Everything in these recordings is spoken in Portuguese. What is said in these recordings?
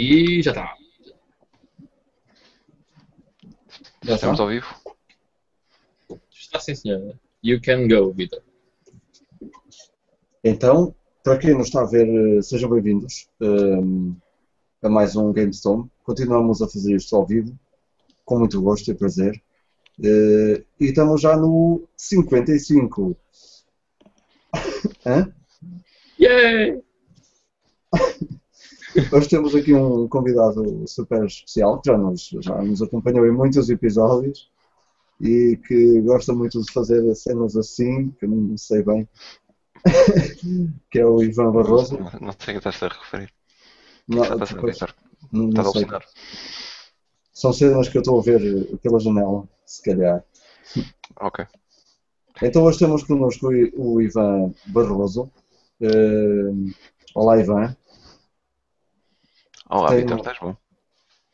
E já está. Já estamos ao vivo? Está sim, senhora. You can go, Vitor. Então, para quem não está a ver, eh, sejam bem-vindos um, a mais um GameStone. Continuamos a fazer isto ao vivo, com muito gosto e prazer. Uh, e estamos já no 55. Hã? Yay! Hoje temos aqui um convidado super especial que já nos, já nos acompanhou em muitos episódios e que gosta muito de fazer cenas assim, que eu não sei bem, que é o Ivan Barroso. Não, não sei o que estás a referir. Não, Está a depois- Vitor? não- Estás a não sei. São cenas que eu estou a ver pela janela, se calhar. Ok. Então hoje temos connosco o Ivan Barroso. Eh, olá Ivan, Olá, Tem Vitor, estás bom?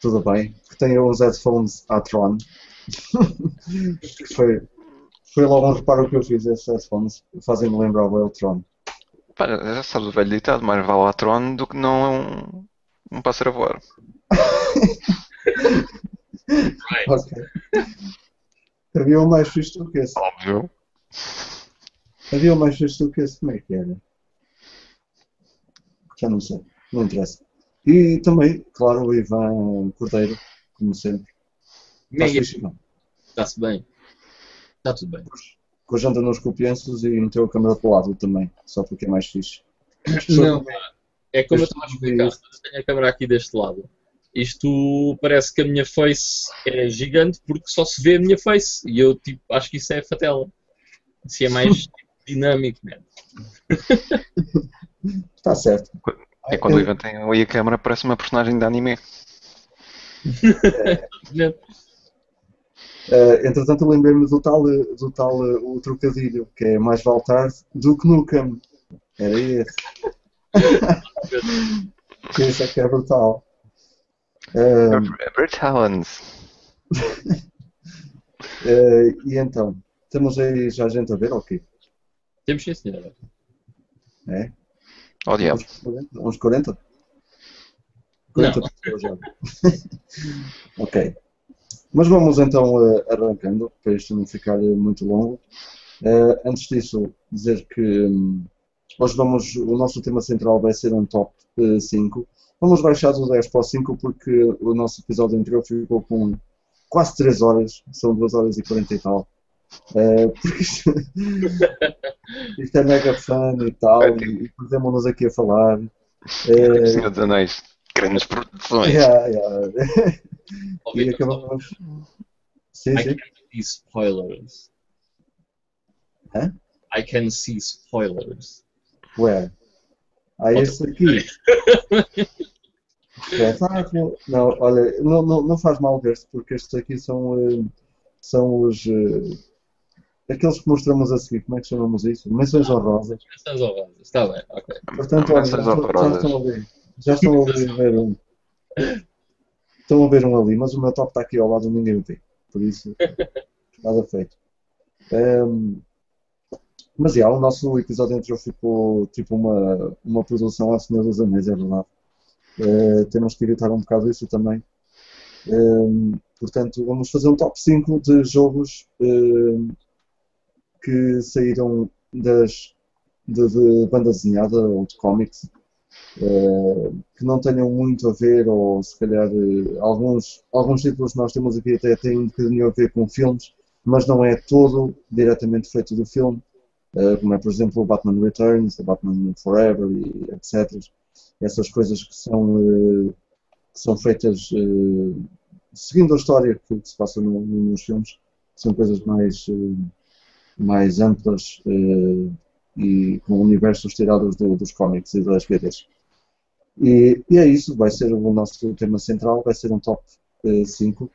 tudo bem? Que tem uns headphones à Tron. foi, foi logo um reparo que eu fiz, esses headphones. Fazem-me lembrar o Tron. Pá, já sabes o velho ditado, mais vale a trono do que não é um, um pássaro a voar. Ok. Havia um mais fixe do que esse. Óbvio. Havia um mais fixe do que esse. Como é que era? Já não sei. Não interessa. E também, claro, o Ivan Cordeiro, como sempre. Ivan? Está-se bem. Está tudo bem. Com a janta nos copianços e meteu a câmera para o lado também, só porque é mais fixe. Não, é como eu estava a explicar. Eu tenho a câmera aqui deste lado. Isto parece que a minha face é gigante porque só se vê a minha face. E eu tipo, acho que isso é fatela. Se é mais dinâmico, né? Está certo. É quando o Ivan tem ali a câmera, parece uma personagem de anime. Eh, entretanto, eu lembrei-me do tal, do tal eh, o trocadilho, que é mais vale tarde do que nunca. Era esse. que isso é que é brutal. Eh, Bertalans. eh, e então, temos aí já gente a ver, ok? Temos sim, senhora. É? Oh, diabo. Uns 40? Uns 40? Não. 40 pessoas já. ok. Mas vamos então eh, arrancando, para isto não ficar eh, muito longo. Eh, antes disso, dizer que hum, hoje vamos, o nosso tema central vai ser um top eh, 5. Vamos baixar do 10 para o 5 porque o nosso episódio anterior ficou com quase 3 horas, são 2 horas e 40 e tal. Eh, porque isto, isto é mega fã e tal, e, e perdemos-nos aqui a falar. Eh, Senhor dos Anéis. Grandes produções. yeah, yeah. E acabamos. Sim, I sim. can see spoilers. Hã? I can see spoilers. Where? Ah, esse aqui. Não, olha, não, não, não faz mal ver-se, porque estes aqui são, eh, são os. Aqueles que mostramos a seguir. Como é que chamamos isso? Menções honrosas. Menções honrosas. Está bem, ok. Portanto, olha, já, já estão a ver. Já estão a ver, ver um. Estão a ver um ali, mas o meu top está aqui ao lado ninguém o vê. Por isso, nada feito. Ehm, mas já, o nosso episódio anterior ficou tipo uma, uma produção à Senhora dos Anéis, é verdade. Eh, temos que evitar um bocado isso também. Ehm, portanto, vamos fazer um top 5 de jogos que saíram das, de, de banda desenhada ou de cómics eh, que não tenham muito a ver, ou se calhar eh, alguns, alguns títulos que nós temos aqui até têm um bocadinho a ver com filmes, mas não é todo diretamente feito do filme, eh, como é por exemplo o Batman Returns, o Batman Forever e etc. Essas coisas que são, que são feitas seguindo a história que, se passa no- no- nos filmes, são coisas mais, mais amplas eh, e com universos tirados do- dos cómics e das BDs. E, e é isso, vai ser o nosso tema central, vai ser um top 5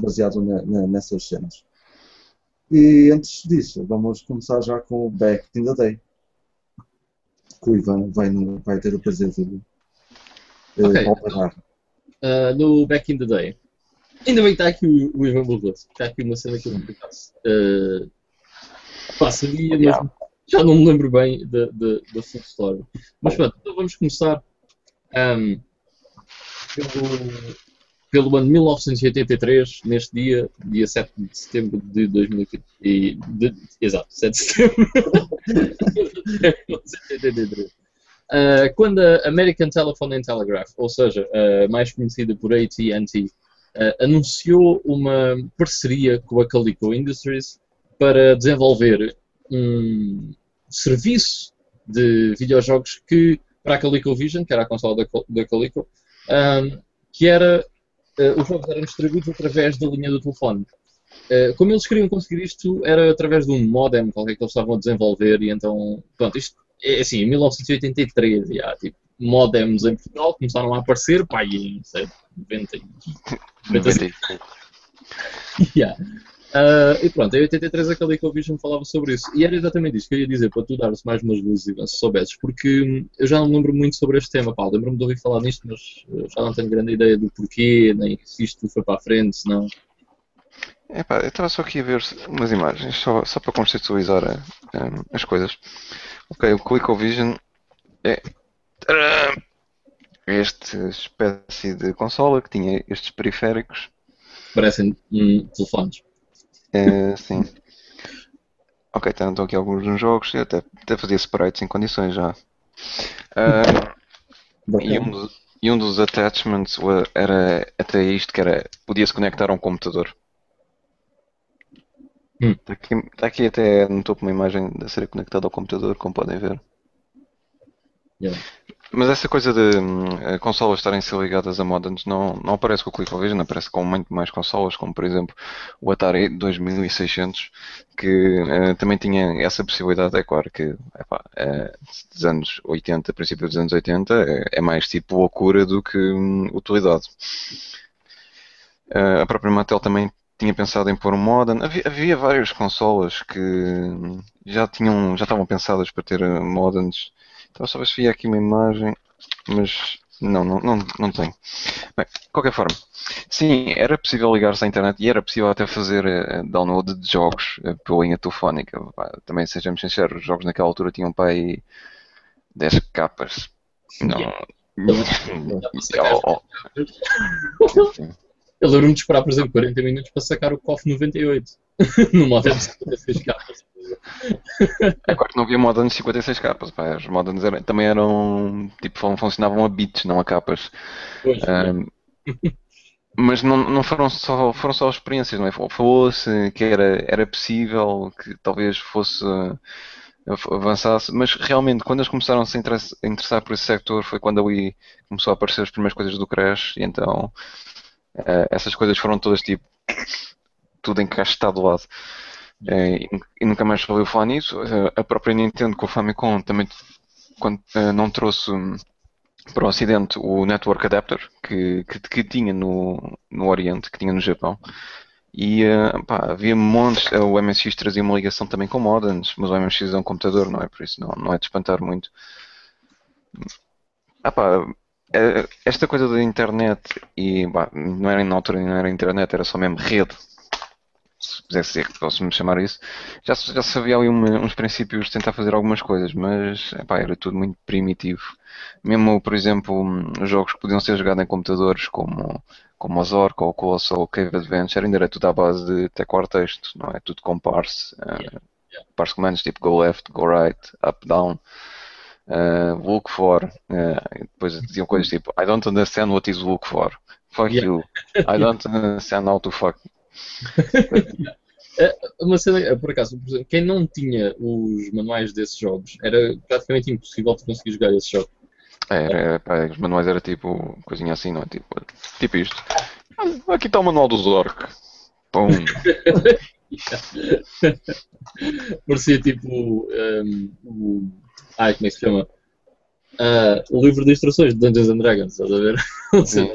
baseado na- na- nessas cenas. E antes disso, vamos começar já com o Back in the Day. Que o Ivan vai, no- vai ter o prazer de eh, Ok. palpar. Ah, no Back in the Day. Ainda bem que está aqui o, o Ivan Barroso. Está aqui uma cena que eu não pensasse. Uh, pá, sabia, mas já não me lembro bem da, da, da full story. Mas pronto, então vamos começar Um, pelo, pelo ano 1983, neste dia, dia 7 de setembro de 2020. E, de, exato, 7 de setembro de 1983. Uh, quando a American Telephone and Telegraph, ou seja, uh, mais conhecida por AT&T, uh, anunciou uma parceria com a Calico Industries para desenvolver um serviço de videojogos que para a ColecoVision, que era a consola da, da Coleco, um, que era uh, os jogos eram distribuídos através da linha do telefone. Uh, como eles queriam conseguir isto, era através de um modem qualquer que eles estavam a desenvolver, e então, pronto, isto é assim, em 1983, já, tipo, modems em Portugal começaram a aparecer, pá, em, sei, 90, 90 yeah. Uh, e pronto, em 83 a ColecoVision falava sobre isso. E era exatamente isso que eu ia dizer, para tu dar-se mais umas luzes, se soubesses, porque eu já não me lembro muito sobre este tema, pá, lembro-me de ouvir falar nisto, mas já não tenho grande ideia do porquê, nem se isto foi para a frente, se não... É pá, eu estava só aqui a ver umas imagens, só, só para conceptualizar um, as coisas. Ok, o ColecoVision é esta espécie de consola que tinha estes periféricos. Parecem hum, telefones. É, sim. Ok, então estão aqui alguns dos jogos. Eu até, até fazia sprites em condições já. Uh, e, um dos, e, um dos, attachments era até isto que era podia-se conectar a um computador. Hum. Está, aqui, está aqui até no topo uma imagem de ser conectado ao computador, como podem ver. Yeah. Mas essa coisa de uh, consolas estarem ser ligadas a modems não, não aparece com o ColecoVision, aparece com muito mais consolas, como por exemplo o Atari 2600, que uh, também tinha essa possibilidade. É claro que epá, é, dos anos 80, princípio dos anos 80, é, é mais tipo loucura do que um, utilidade. Uh, a própria Mattel também tinha pensado em pôr um modem. Havia, havia várias consolas que já tinham, já estavam pensadas para ter modems então só ver se via aqui uma imagem, mas não, não, não, não tenho. Bem, de qualquer forma, sim, era possível ligar-se à internet e era possível até fazer uh, download de jogos uh, pela linha telefónica. Também, sejamos sinceros, os jogos naquela altura tinham para aí 10 capas. Não. Eu lembro-me de esperar, por exemplo, 40 minutos para sacar o KOF 98 no modelo de 56 capas. Agora não havia modems de 56 capas, pá. Os modems eram, também eram, tipo, funcionavam a bits, não a capas. Pois, um, mas não, não foram, só, foram só experiências, não é? Falou-se que era, era possível, que talvez fosse avançasse, mas realmente quando eles começaram a se interessar por esse sector foi quando ali começou a aparecer as primeiras coisas do Crash e então uh, essas coisas foram todas tipo tudo encaixado do lado. É, e nunca mais ouviu falar nisso. Eh, a própria Nintendo com o Famicom também quando, uh, não trouxe hum, para o Ocidente o Network Adapter que, que, que, tinha no, no Oriente, que tinha no Japão. E pá, havia montes, o MSX trazia uma ligação também com modems, mas o MSX é um computador, não é? Por isso não, não é de espantar muito. Ah, pá, esta coisa da internet, e não era na altura, não era internet, era só mesmo rede, se pudesse ser que posso-me chamar isso, já, já sabia ali uma, uns princípios de tentar fazer algumas coisas, mas epá, era tudo muito primitivo. Mesmo, por exemplo, jogos que podiam ser jogados em computadores, como, como o Zork ou o Colossal ou Cave Adventure, ainda era tudo à base de teclar texto, não é? Tudo com parse. Uh, parse commands tipo go left, go right, up, down. Uh, look for, uh, depois diziam coisas tipo I don't understand what is look for, fuck yeah. you, I don't understand how to fuck uma cena, é, por acaso, por exemplo, quem não tinha os manuais desses jogos era praticamente impossível de conseguir jogar esse jogo. É, era, os manuais era tipo coisinha assim, não é? Tipo, tipo isto. Aqui está o manual do Zork. Pum. Parecia tipo um, o. Ai, como é que se chama? Uh, o livro de instruções de Dungeons and Dragons, estás a ver? Sim,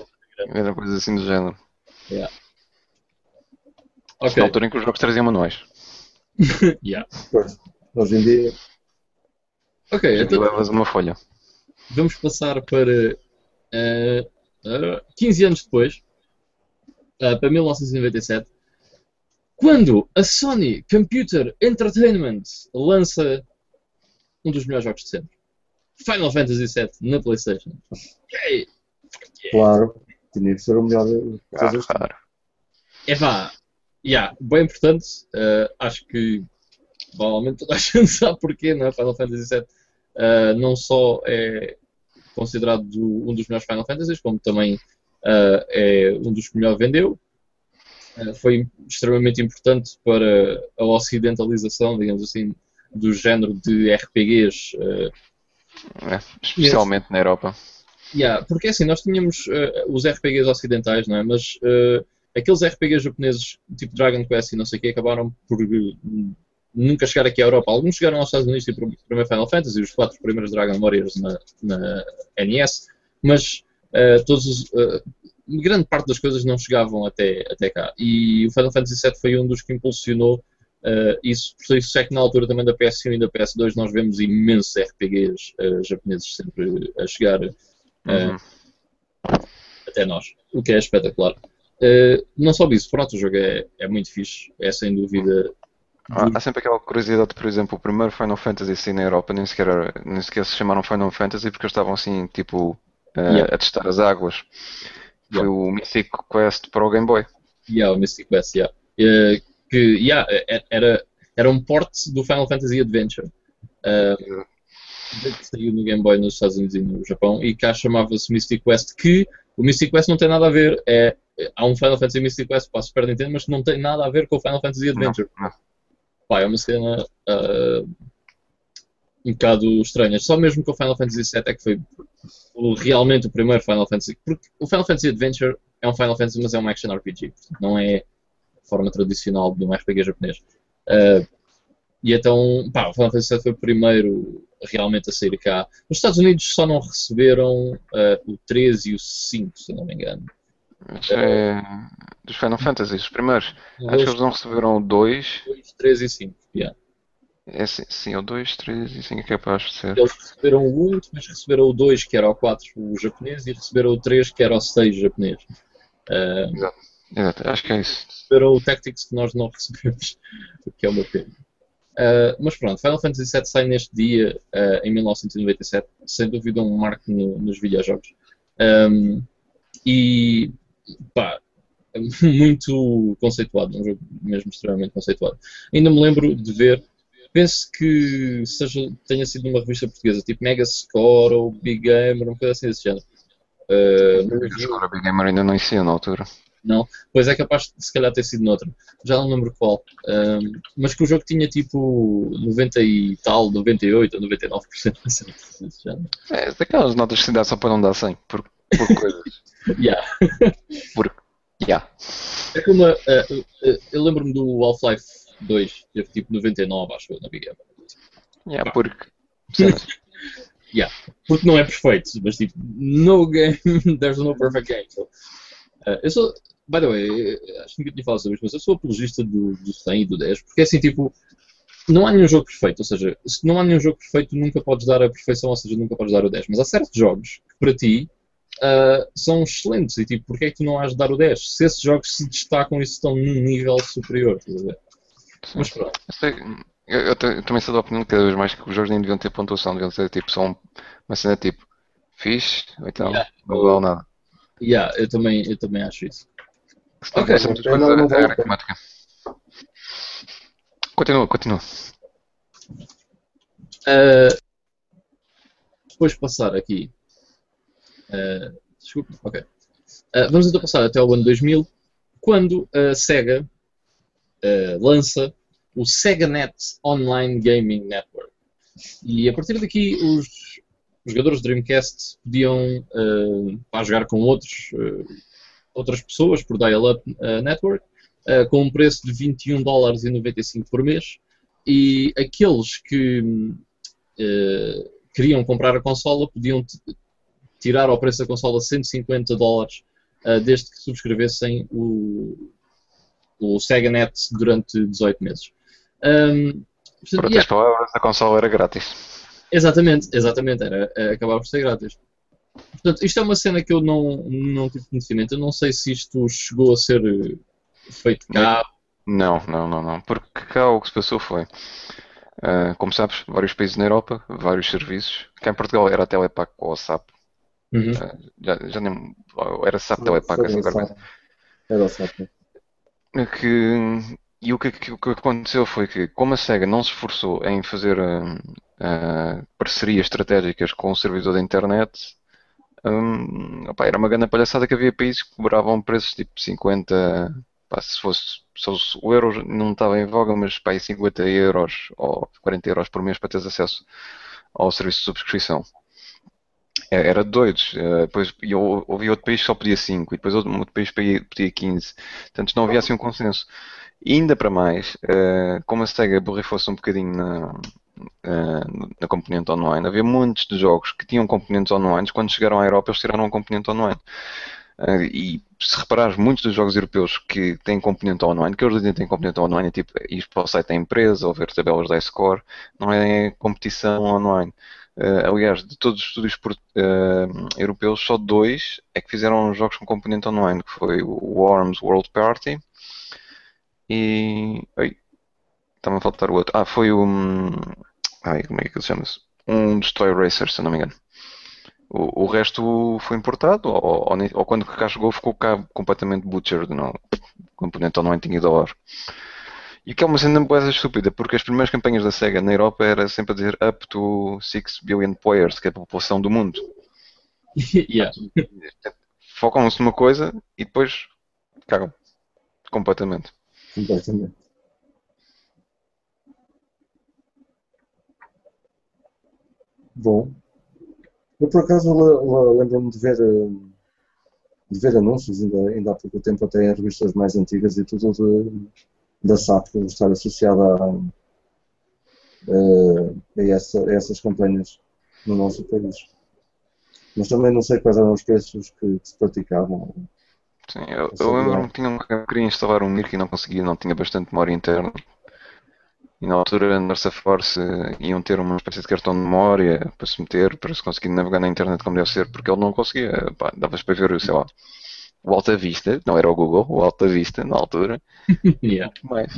era coisa assim do género. Yeah. Okay. Na altura em que os jogos traziam manuais. yeah. Hoje em dia. Ok, então. Levas uma folha. Vamos passar para. Uh, uh, 15 anos depois, uh, para 1997, quando a Sony Computer Entertainment lança um dos melhores jogos de sempre. Final Fantasy VII na PlayStation. Okay. Claro, tinha que ser o melhor de Ah, claro. É pá, yeah, bem importante. Uh, acho que provavelmente toda a gente sabe porquê, não é? Final Fantasy VII uh, não só é considerado do- um dos melhores Final Fantasies, como também uh, é um dos que melhor vendeu. Foi extremamente importante para a ocidentalização, digamos assim, do género de RPGs É, especialmente na Europa. Yeah, porque assim, nós tínhamos eh, os RPGs ocidentais, não é? Mas eh, aqueles RPGs japoneses, tipo Dragon Quest e não sei o que, acabaram por eh, nunca chegar aqui à Europa. Alguns chegaram aos Estados Unidos, tipo o primeiro Final Fantasy, os quatro primeiros Dragon Warriors na, na NES, mas eh, todos os, eh, grande parte das coisas não chegavam até, até cá. E o Final Fantasy VII foi um dos que impulsionou eh, isso. Por isso é que na altura também da PS1 e da PS2 nós vemos imensos RPGs japoneses sempre a chegar Uhum. até nós, o que é espetacular. Eh, não só isso, pronto, o jogo é, é muito fixe, é sem dúvida. Há, há sempre aquela curiosidade, por exemplo, o primeiro Final Fantasy assim na Europa nem sequer, era- nem sequer se chamaram Final Fantasy porque eles estavam assim, tipo, eh, Yeah. a testar as águas. Foi Yeah. o Mythic Quest para o Game Boy. Yeah, o Mystic Quest, yeah. Eh, que yeah, era, era um porte do Final Fantasy Adventure. eh, que saiu no Game Boy nos Estados Unidos e no Japão, e cá chamava-se Mystic Quest, que o Mystic Quest não tem nada a ver, é, há um Final Fantasy Mystic Quest para a Super Nintendo, mas que não tem nada a ver com o Final Fantasy Adventure. Não, não. Pá, é uma cena ah, um bocado estranha. Só mesmo com o Final Fantasy VII é que foi o- realmente o primeiro Final Fantasy. Porque o Final Fantasy Adventure é um Final Fantasy, mas é um action RPG. não é a forma tradicional de um RPG japonês. Ah, e então, pá, o Final Fantasy VII foi o primeiro realmente a sair cá. Os Estados Unidos só não receberam ah, o 13 e o 5, se não me engano. Mas é dos Final Fantasy, os primeiros. Acho que Eles- não receberam o 2. 2, 3 e 5. yeah. É, sim, sim, o 2, 3 e 5 é capaz de ser. Eles receberam o 1, depois receberam o 2, que era o 4, o japonês, e receberam o 3, que era o 6 japonês. Ah, Exato, acho que é isso. receberam o Tactics que nós não recebemos, o que é uma pena. Ah, mas pronto, Final Fantasy VII sai neste dia, ah, em 1997, sem dúvida um marco no- nos videojogos. Ahm, e, pá, muito conceituado, um jogo mesmo extremamente conceituado. Ainda me lembro de ver, penso que seja, tenha sido numa revista portuguesa, tipo Mega Score ou Big Gamer, uma coisa assim desse género. Ah, Agora o Big Gamer ainda não existia na altura. não, pois é capaz de se calhar ter sido noutra. Já não lembro qual. Ahm, mas que o jogo tinha tipo 90 e tal, 98 ou 99% de acerto, desse género. É daquelas notas que se dá só para não dar 100 por, por coisas. Yeah. Porque, yeah. É como a- a- eu lembro-me do Half-Life 2, teve tipo 99, acho eu, na Big Gamer. Yeah, porque. cenas. Porque não é perfeito, mas tipo, no game, there's no perfect game. So, uh, eu sou, by the way, eu acho que nunca tinha falado sobre isto, mas eu sou apologista do, do 100 e do 10, porque assim, tipo, não há nenhum jogo perfeito, ou seja, se não há nenhum jogo perfeito, nunca podes dar a perfeição, ou seja, nunca podes dar o 10. Mas há certos jogos que para ti uh, são excelentes e tipo, porque é que tu não has de dar o 10? Se esses jogos se destacam e se estão num nível superior? Mas pronto. Eu, sei- eu- eu também sou da opinião que cada vez mais que os jogos nem deviam ter pontuação, deviam ser tipo só um- uma cena tipo fixe, ou então Yeah. não vale nada. Yeah, eu também, eu também acho isso. Ok. Não, não aritmética. Continua, continua. Uh, depois de passar aqui. Uh, desculpa, ok. Uh, vamos então passar até o ano 2000, quando a Sega uh, lança o SegaNet Online Gaming Network. E a partir daqui, os jogadores de Dreamcast podiam uh, jogar com outros, outras pessoas por dial-up network, com um preço de 21 dólares e 95 por mês. E aqueles que eh, queriam comprar a consola podiam tirar ao preço da consola 150 dólares eh, desde que subscrevessem o, o SegaNet durante 18 meses. Ahm, portanto, Por yeah, outras palavras, a consola era grátis. Exatamente, exatamente, era, eh, acabava por ser grátis. Portanto, isto é uma cena que eu não, não tive conhecimento. Eu não sei se isto chegou a ser eh, feito cá. Não, não, não, não. Porque cá o que se passou foi. Uh, como sabes, vários países na Europa, vários serviços. Cá em Portugal era a Telepac ou a SAP. Uhum. Uh, já, já nem, era SAP Telepac, assim, qualquer Era o SAP. que, e o que, que- o que aconteceu foi que, como a SEGA não se esforçou em fazer hum, ah, parcerias estratégicas com o servidor da internet, hum, opá, era uma grande palhaçada que havia países que cobravam preços tipo 50, pá, se fosse, se fosse- o euro não estava em voga, mas pá, aí 50 euros ou 40 euros por mês para teres acesso ao serviço de subscrição. É- Era doidos. eh, Depois eu ouvi outro país que só pedia 5 e depois outro, outro país pedia 15. Portanto, não havia assim um consenso. E ainda para mais, eh, como a Sega borrifou-se um bocadinho na, na componente online, havia muitos de jogos que tinham componentes online, quando chegaram à Europa eles tiraram um componente online. E se reparares, muitos dos jogos europeus que têm componente online, que hoje em dia têm componente online, é tipo ir para o site da empresa ou ver tabelas da iScore, não é competição online. Eh, aliás, de todos os estúdios por- eh, europeus, só dois é que fizeram jogos com componente online, que foi o Worms World Party e. Ai, estava a faltar o outro. Ah, foi o. Ai, como é que ele chama-se? Um dos Toy Racers, se não me engano. O, o resto foi importado, ou, ou, ou quando cá chegou ficou cá completamente butchered, não. O componente online tinha ido ao ar. E que é uma cena boa estúpida, porque as primeiras campanhas da SEGA na Europa era sempre a dizer up to 6 billion players, que é a população do mundo. yeah. Focam-se numa coisa e depois cagam completamente. Completamente. Bom, eu por acaso le- le- lembro-me de ver, eh, de ver anúncios ainda, ainda há pouco tempo, até em revistas mais antigas e tudo de- da SAP estar associada a, eh, a, essa- a essas campanhas no nosso país. Mas também não sei quais eram os preços que, que se praticavam. Sim, eu, eu lembro-me que tinha um, queria instalar um Mirk e não conseguia, não tinha bastante memória interna. E na altura, na Force iam ter uma espécie de cartão de memória para se meter, para se conseguir navegar na internet como deve ser, porque ele não conseguia. Pá, Dava-se para ver, sei lá, o Alta Vista, não era o Google, o Alta Vista na altura. yeah. Mas,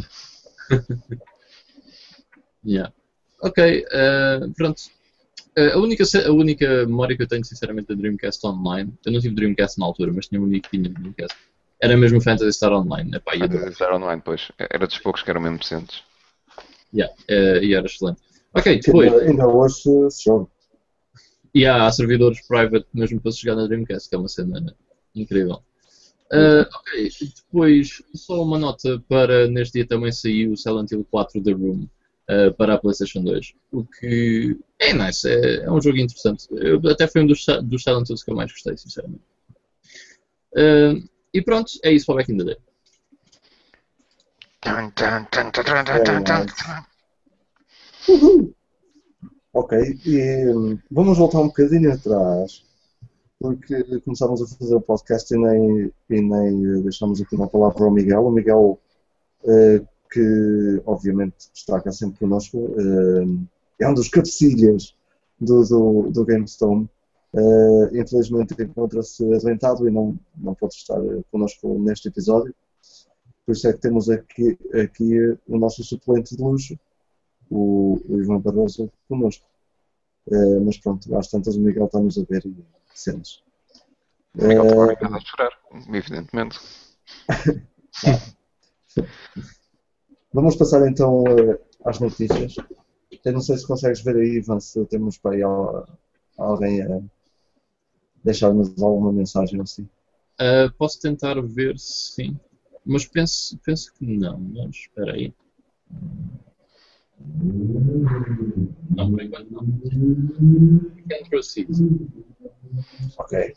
Yeah. Ok, eh, pronto. Eh, a, única, a única memória que eu tenho, sinceramente, da Dreamcast Online, eu não tive Dreamcast na altura, mas tinha um amigo que tinha Dreamcast, era mesmo o Fantasy Star Online. Epá, adorava. era online, pois. Era dos poucos que eram mesmo decentes. Yeah, eh, e era excelente. Ok, depois, ainda, ainda hoje se- joga. e há, há servidores private mesmo para se jogar na Dreamcast, que é uma cena incrível. Eh, ok, depois, só uma nota para neste dia também saiu o Silent Hill 4 The Room eh, para a PlayStation 2, o que é nice, é, é um jogo interessante. Eu, até foi um dos, dos Silent Hills que eu mais gostei, sinceramente. Eh, e pronto, é isso para o Back in the Day. Ok, e hum, vamos voltar um bocadinho atrás, porque começámos a fazer o podcast e nem, e nem eh, deixámos aqui uma palavra ao Miguel. O Miguel, eh, que obviamente está cá sempre connosco, eh, é um dos cabecilhas do, do, do GameStone. Eh, infelizmente encontra-se adoentado e não, não pode estar connosco neste episódio. Por isso é que temos aqui, aqui o nosso suplente de luxo, o, o Ivan Barroso connosco. Eh, mas pronto, às tantas o Miguel está-nos a ver e sentes. O Miguel casa a chorar, evidentemente. vamos passar então eh, às notícias. Eu não sei se consegues ver aí, Ivan, se temos para aí al- alguém a deixar-nos alguma mensagem assim. Eh, posso tentar ver se sim, mas penso, penso que não, mas espera aí. Não, por enquanto não. Can proceed. Ok.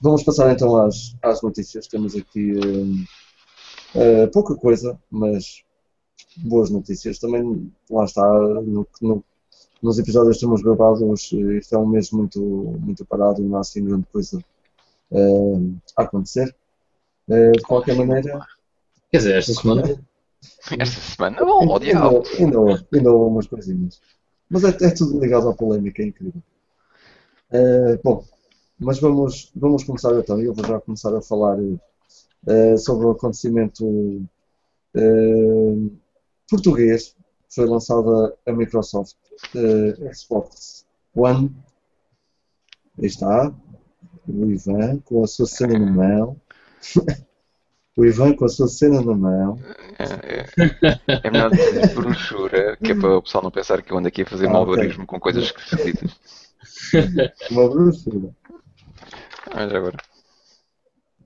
Vamos passar então às, às notícias. Temos aqui eh, eh, pouca coisa, mas boas notícias. Também, lá está, no, no- nos episódios que temos gravados, eh, isto é um mês muito, muito parado e não há assim grande coisa eh, a acontecer. De qualquer maneira, Quer dizer, esta semana Esta semana, oh, oh, diabo. ainda, houve, ainda houve umas coisinhas. Mas é, é tudo ligado à polémica, é incrível. Eh, bom, mas vamos, vamos começar então. Eu vou já começar a falar eh, sobre o acontecimento eh, português foi lançada a Microsoft uh, Xbox One. Aí está. O Ivan com a sua cena na mão. o Ivan com a sua cena na mão. É, é, é melhor dizer brochura, que é para o pessoal não pensar que eu ando aqui a fazer ah, malvarismo okay. com coisas escritas. Uma brochura. Já agora.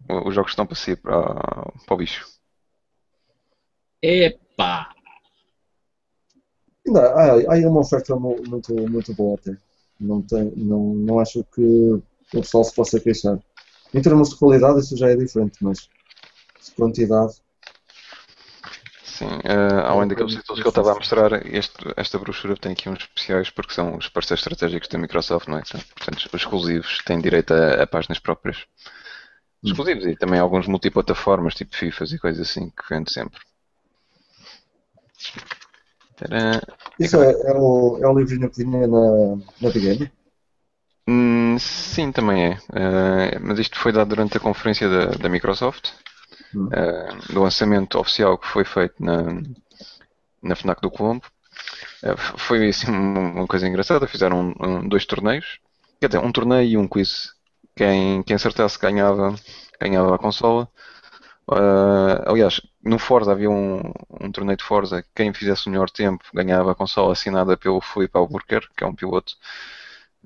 Os jogos estão para si para, para o bicho. Epá! Ainda há, há uma oferta muito, muito boa até. Não, tem, não, não acho que o pessoal se possa queixar. Em termos de qualidade, isso já é diferente, mas quantidade. Sim, uh, além daqueles títulos que ele estava a mostrar, este, esta brochura tem aqui uns especiais porque são os parceiros estratégicos da Microsoft, não é? Portanto, os exclusivos têm direito a, a páginas próprias. Hum. Exclusivos e também alguns multiplataformas, tipo FIFAs e coisas assim, que vende sempre. Isso é, é, o, é o livrinho que vinha na, na Big hum, sim, também é. Uh, mas isto foi dado durante a conferência da, da Microsoft. Uh, do lançamento oficial que foi feito na, na FNAC do Colombo. Uh, foi assim, uma coisa engraçada, fizeram um, um, dois torneios, quer dizer, um torneio e um quiz. Quem, quem acertasse ganhava, ganhava a consola. Uh, aliás, no Forza havia um, um torneio de Forza. Quem fizesse o melhor tempo ganhava a consola assinada pelo Felipe Albuquerque, que é um piloto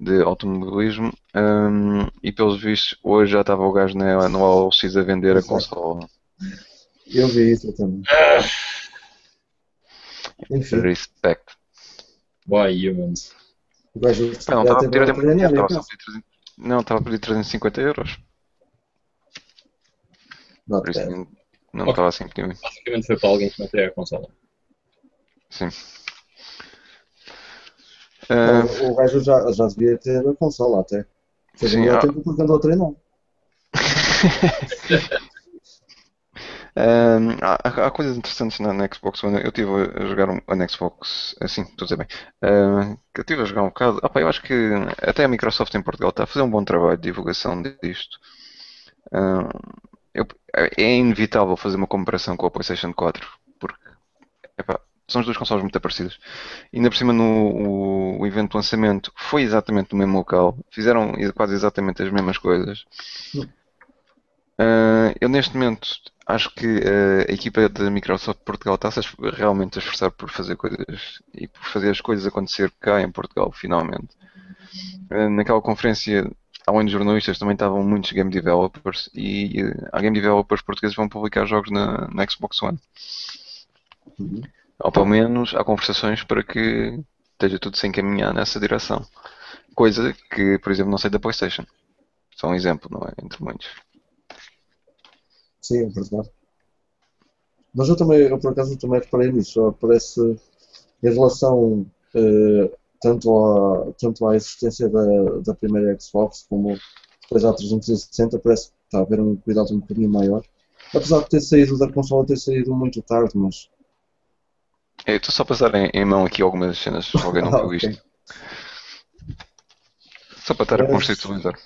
de automobilismo. Um, e pelos vistos, hoje já estava o gajo na, no LX a vender a consola. Eu vi isso também. Enfim. Respect. Why humans? O gajo não, estava a pedir, não, estava a pedir 350 euros. Not Por isso não, não okay. estava assim pequeno. Basicamente foi para alguém que não teria a consola. Sim. Uh... O, o gajo já, já devia ter a consola até. Fez Sim, o tempo porque andou a treinar. Um, há, há, coisas interessantes na, na, Xbox One. Eu estive a jogar um, na Xbox, assim, estou a dizer bem. Uh, eu estive a jogar um bocado. Opa, eu acho que até a Microsoft em Portugal está a fazer um bom trabalho de divulgação disto. Uh, eu, é inevitável fazer uma comparação com a PlayStation 4, porque epá, são as duas consoles muito parecidas. E ainda por cima, no o, evento de lançamento foi exatamente no mesmo local, fizeram quase exatamente as mesmas coisas. Uh, eu, neste momento, acho que uh, a equipa da Microsoft Portugal está-se realmente a esforçar por fazer coisas e por fazer as coisas acontecer cá em Portugal, finalmente. Uh, naquela conferência além de jornalistas, também estavam muitos game developers e há game developers portugueses vão publicar jogos na, na Xbox One. Uhum. Ou pelo menos há conversações para que esteja tudo sem caminhar nessa direção. Coisa que, por exemplo, não sei da PlayStation. Só um exemplo, não é? Entre muitos. Sim, é verdade. Mas eu também, eu por acaso também reparei nisso. Parece em relação uh, tanto à, tanto à existência da, da primeira Xbox como depois à 360, parece que está a haver um cuidado um bocadinho maior. Apesar de ter saído da consola ter saído muito tarde, mas. Eu estou só a passar em, em, mão aqui algumas cenas, se alguém não viu okay. isto. Só para estar a constitucionalizar.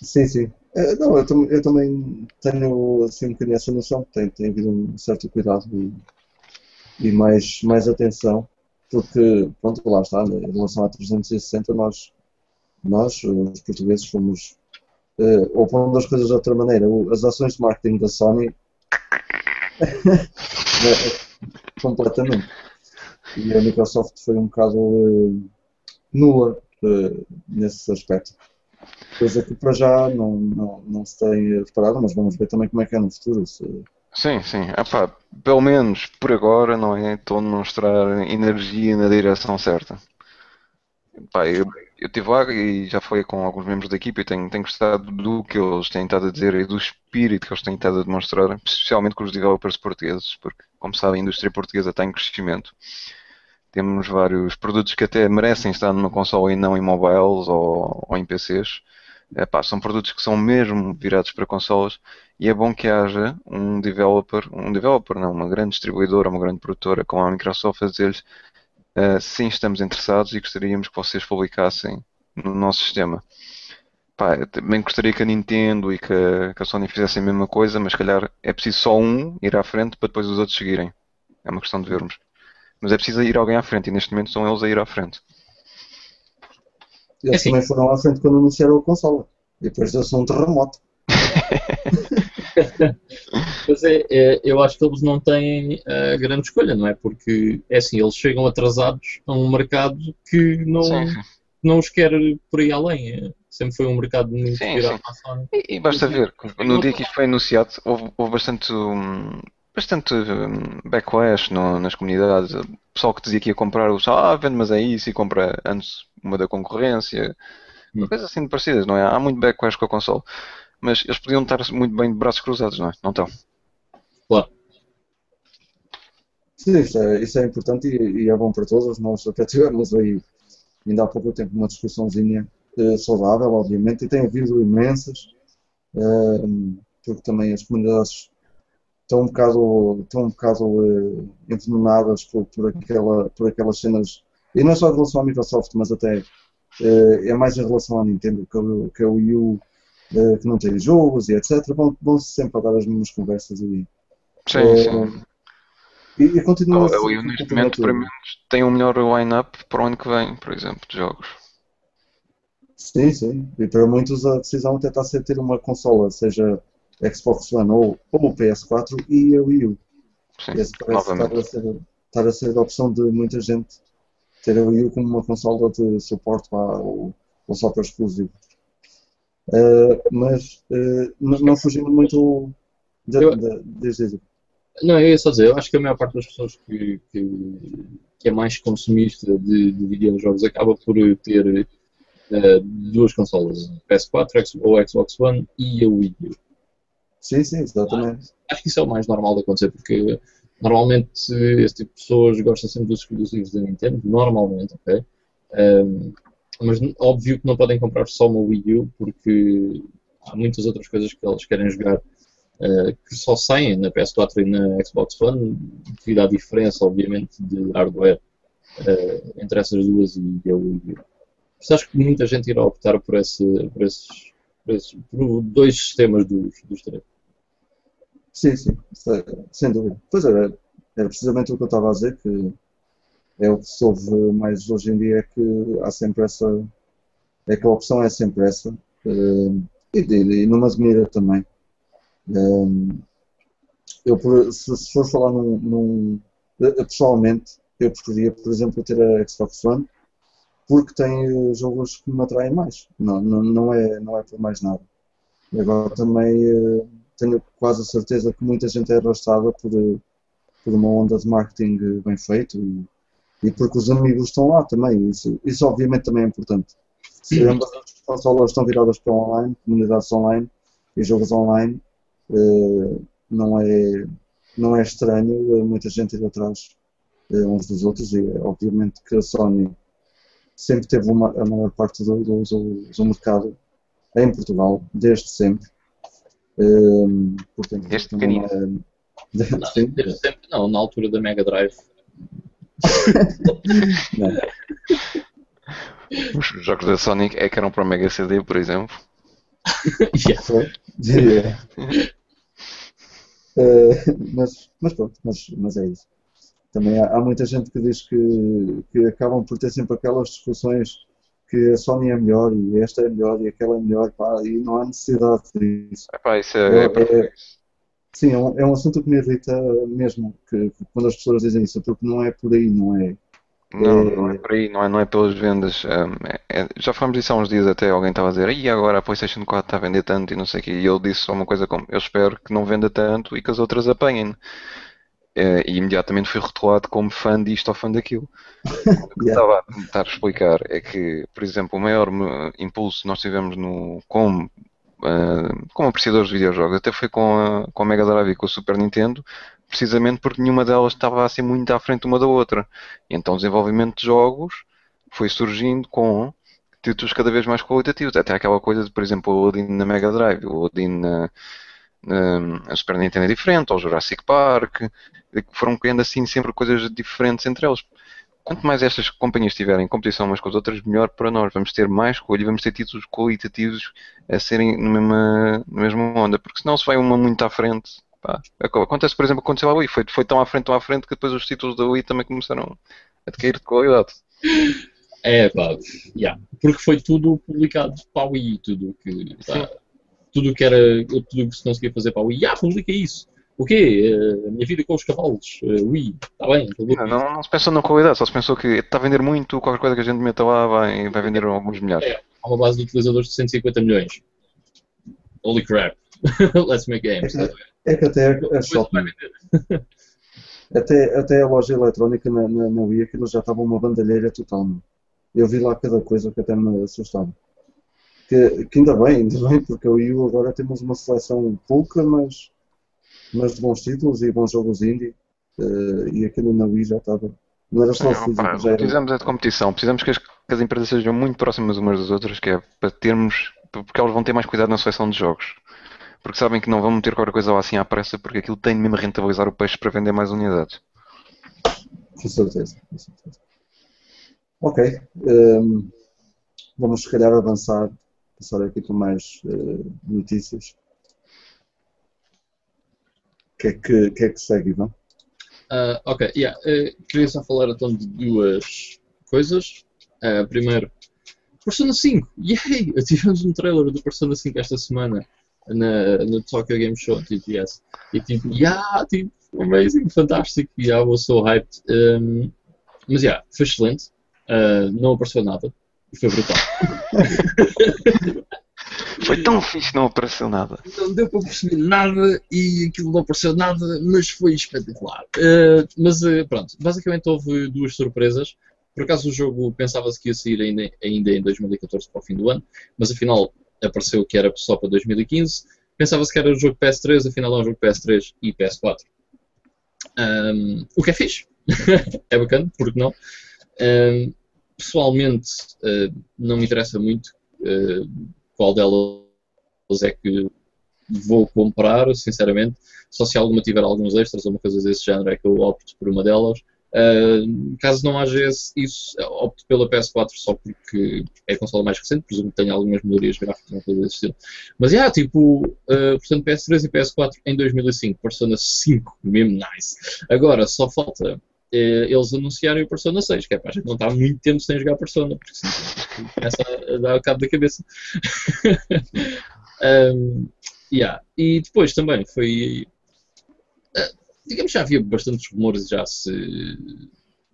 Sim, sim. É, não, eu, eu, também tenho assim, um bocadinho essa noção, tem, tem havido um certo cuidado e, e mais, mais atenção porque, pronto, lá está, né, em relação a 360, nós, nós os portugueses, fomos, uh, ou pondo as coisas de outra maneira, as ações de marketing da Sony, completamente. E a Microsoft foi um bocado uh, nula uh, nesse aspecto. Coisa que para já não, não, não se tem reparado, mas vamos ver também como é que é no futuro. Se, Sim, sim. Epá, pelo menos por agora, não é? Estou a energia na direção certa. Epá, eu, eu estive lá e já falei com alguns membros da equipa e tenho, tenho gostado do que eles têm estado a dizer e do espírito que eles têm estado a demonstrar, especialmente com os developers portugueses, porque, como sabem, a indústria portuguesa está em crescimento. Temos vários produtos que até merecem estar numa console e não em mobiles ou, ou em PCs. São produtos que são mesmo virados para consolas e é bom que haja um developer, um developer não, uma grande distribuidora, uma grande produtora como a Microsoft a dizer-lhes uh, sim, estamos interessados e gostaríamos que vocês publicassem no nosso sistema. Pá, também gostaria que a Nintendo e que a, que a Sony fizessem a mesma coisa, mas se calhar é preciso só um ir à frente para depois os outros seguirem. É uma questão de vermos. Mas é preciso ir alguém à frente e neste momento são eles a ir à frente. Eles assim. também foram à frente quando anunciaram a consola. Depois deu-se um terremoto. Mas é, é, eu acho que eles não têm a grande escolha, não é? Porque é assim, eles chegam atrasados a um mercado que não, Sim, sim. não os quer por aí além. É, Sempre foi um mercado muito Sim, virado sim. Sony. E, e basta ver, no dia que isto foi anunciado, houve, houve bastante, hum, bastante hum, backlash no- nas comunidades. O pessoal que dizia que ia comprar os, ah, vende, mas é isso, e compra antes uma da concorrência. Hum. Coisas assim parecidas, não é? Há muito backlash com a console. Mas eles podiam estar muito bem de braços cruzados, não é? Não estão. Claro. Sim, isso é, isso é importante e, e é bom para todos. Nós até tivemos aí, ainda há pouco tempo, uma discussãozinha eh, saudável, obviamente, e tem havido imensas, eh, porque também as comunidades estão um bocado, estão um bocado eh, envenenadas por, por, aquela, por aquelas cenas, e não só em relação à Microsoft, mas até eh, é mais em relação à Nintendo, que, é o- que é o Wii U, eh, que não tem jogos e etc. Vão, vão sempre a dar as mesmas conversas e, Sim, sim. e, e continua O Wii U neste momento, para mim, tem o melhor line-up para o ano que vem, por exemplo, de jogos. Sim, sim. E para muitos a decisão até está a ser ter uma consola, seja Xbox One ou, ou o PS4 e a Wii U. Sim, Esse parece estar novamente. a, ser, estar a ser a opção de muita gente ter a Wii U como uma consola de suporte vá, ou, ou só para exclusivo. Eh, mas eh, não não fugindo muito de, Eu- de, desde isso. Não, eu ia só dizer, eu acho que a maior parte das pessoas que, que, que é mais consumista de, de videojogos acaba por ter eh, duas consolas, PS4 X- ou Xbox One e a Wii U. Sim, sim, exatamente. Acho que isso é o mais normal de acontecer, porque normalmente esse tipo de pessoas gosta sempre dos exclusivos da Nintendo, normalmente, ok? Ahm, mas óbvio que não podem comprar só uma Wii U, porque há muitas outras coisas que eles querem jogar eh, que só saem na PS4 e na Xbox One, devido à diferença, obviamente, de hardware eh, entre essas duas e a Wii U. Isso acho que muita gente irá optar por, esse, por, esses, por, esses, por dois sistemas dos, dos três. Sim, sim, se- sem dúvida. Pois era, era precisamente o que eu estava a dizer, que é o que se ouve mais hoje em dia, é que há sempre essa, é que a opção é sempre essa, eh, e, e, e me admira também. Eh, Eu, se, se for falar num, num- eu, pessoalmente, eu preferia, por exemplo, ter a Xbox One, porque tem eh, jogos que me atraem mais, não, não, não é, não é por mais nada. Agora também eh, tenho quase a certeza que muita gente é arrastada por, eh, por uma onda de marketing eh, bem feito e, e porque os amigos estão lá também. Isso, isso obviamente também é importante. Se ambas as consolas estão viradas para online, comunidades online e jogos online, eh, não, é, não é estranho muita gente ir atrás eh, uns dos outros e obviamente que a Sony sempre teve uma, a maior parte do, do, do, do mercado em Portugal, desde sempre. Ehm, portanto, Desde também pequenino. Não, sempre não, na altura da Mega Drive. não. Os jogos da Sonic é que eram para o Mega CD, por exemplo. Yeah. Foi? Diria. Eh, mas, mas pronto, mas, mas é isso. Também há, há muita gente que diz que, que acabam por ter sempre aquelas discussões que a Sony é melhor e esta é melhor e aquela é melhor, pá, e não há necessidade disso. Epá, isso é, é, É- é- Sim, é um, é um assunto que me irrita mesmo, que, quando as pessoas dizem isso, porque não é por aí, não é? Não, não é por aí, não é, não é pelas vendas. é- é- já falamos disso há uns dias até, alguém estava a dizer, e agora a PlayStation 4 está a vender tanto e não sei o quê, e eu disse só uma coisa como, eu espero que não venda tanto e que as outras apanhem. Eh, e imediatamente fui rotulado como fã disto ou fã daquilo. O que estava a tentar explicar é que, por exemplo, o maior eh, impulso que nós tivemos no, como, eh, como apreciadores de videojogos até foi com a, com a Mega Drive e com a Super Nintendo, precisamente porque nenhuma delas estava assim muito à frente uma da outra. E então o desenvolvimento de jogos foi surgindo com títulos cada vez mais qualitativos. Até aquela coisa de, por exemplo, o Odin na Mega Drive, o Odin na, na, na Super Nintendo é diferente, ou Jurassic Park, foram criando assim sempre coisas diferentes entre eles. Quanto mais estas companhias estiverem em competição umas com as outras, melhor para nós. Vamos ter mais escolha e vamos ter títulos qualitativos a serem na mesma, na mesma onda. Porque senão se vai uma muito à frente, Pá, acontece, por exemplo, aconteceu à Wii. Foi, foi tão à frente, tão à frente que depois os títulos da Wii também começaram a decair de qualidade. É, pá, yeah. porque foi tudo publicado para a Wii, tudo que, tudo que era, tudo que se conseguia fazer para a Wii. Yeah, publica isso. O quê? Uh, a minha vida com os cavalos. Uh, Wii, está bem. Não, não, não, se pensou na qualidade, só se pensou que está a vender muito, qualquer coisa que a gente meta lá vai, vai vender alguns milhares. É, há uma base de utilizadores de 150 milhões. Holy crap. Let's make games. É, é que até a shopping. até, até a loja eletrónica na, na, na Wii aquilo já estava uma bandalheira total. Eu vi lá cada coisa que até me assustava. Que, que ainda bem, ainda bem, porque o Wii U agora temos uma seleção pouca, mas, mas de bons títulos e bons jogos indie. Uh, e aquilo na Wii já estava. Não era só físico, já era... Precisamos é de competição, precisamos que as, que as empresas sejam muito próximas umas das outras, que é para termos. porque elas vão ter mais cuidado na seleção de jogos porque sabem que não vão meter qualquer coisa lá assim à pressa, porque aquilo tem mesmo a rentabilizar o peixe para vender mais unidades. Com certeza, com certeza. Ok. Um, vamos se calhar avançar, passar aqui com mais uh, notícias. O que, é que, que, é que segue, Ivan? Uh, ok, yeah. Uh, queria só falar então de duas coisas. Uh, primeiro, Persona 5, yay! Tivemos um trailer do Persona 5 esta semana na, no Tokyo Game Show, TGS. E tipo, yeah, tipo, amazing, fantástico, yeah, was so hyped. Um, mas yeah, foi excelente. Uh, não apareceu nada. E foi brutal. foi tão fixe, não apareceu nada. Não deu para perceber nada e aquilo não apareceu nada, mas foi espetacular. Uh, mas uh, pronto, basicamente houve duas surpresas. Por acaso o jogo pensava-se que ia sair ainda, ainda em 2014 para o fim do ano, mas afinal apareceu que era só para 2015. Pensava-se que era um jogo PS3, afinal é um jogo PS3 e PS4. Um, o que é fixe. é bacana, porque não? Um, pessoalmente, uh, não me interessa muito uh, qual delas é que vou comprar, sinceramente. Só se alguma tiver alguns extras ou uma coisa desse género é que eu opto por uma delas. Uh, caso não haja esse, isso, opto pela PS4 só porque é a consola mais recente, presumo que tenha algumas melhorias gráficas, uma coisa desse estilo. Mas, yeah, tipo, uh, portanto, PS3 e PS4 em 2005, Persona 5, mesmo nice. Agora, só falta eles anunciarem o Persona 6, que é para a gente não estar muito tempo sem jogar Persona, porque senão começa a dar cabo da cabeça. um, yeah. E depois também foi digamos, já havia bastantes rumores, já se,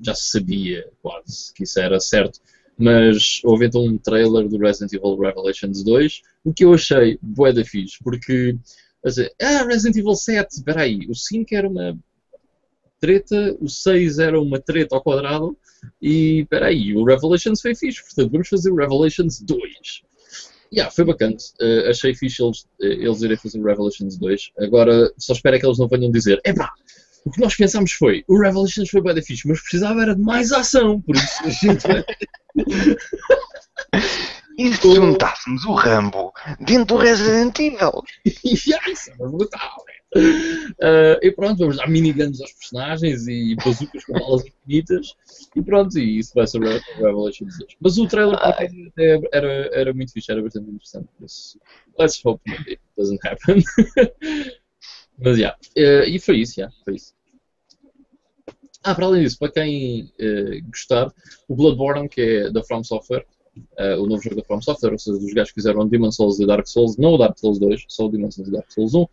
já se sabia quase que isso era certo, mas houve então um trailer do Resident Evil Revelations 2, o que eu achei bué da fixe, porque, dizer, ah, Resident Evil 7, espera aí, o 5 era uma treta, o 6 era uma treta ao quadrado, e espera aí, o Revelations foi fixe, portanto vamos fazer o Revelations 2. Yeah, foi bacana. Uh, achei fixe eles, uh, eles irem fazer o Revelations 2. Agora, só espero é que eles não venham dizer: epá, o que nós pensámos foi: o Revelations foi bem fixe, mas precisava era de mais ação. Por isso a gente. E se juntássemos o Rambo dentro do Resident Evil? isso é brutal, Uh, e pronto, vamos dar miniguns aos personagens e bazucas com balas infinitas e pronto, e isso vai ser o Revelation 2. Mas o trailer até era, era muito fixe, era bastante interessante. Mas, let's hope it doesn't happen. Mas já, yeah. uh, e foi isso, yeah, foi isso. Ah, para além disso, para quem uh, gostar, o Bloodborne, que é da From Software, uh, o novo jogo da From Software, ou seja, dos gajos que fizeram Demon Souls e Dark Souls, não o Dark Souls 2, só o Demon Souls e Dark Souls 1,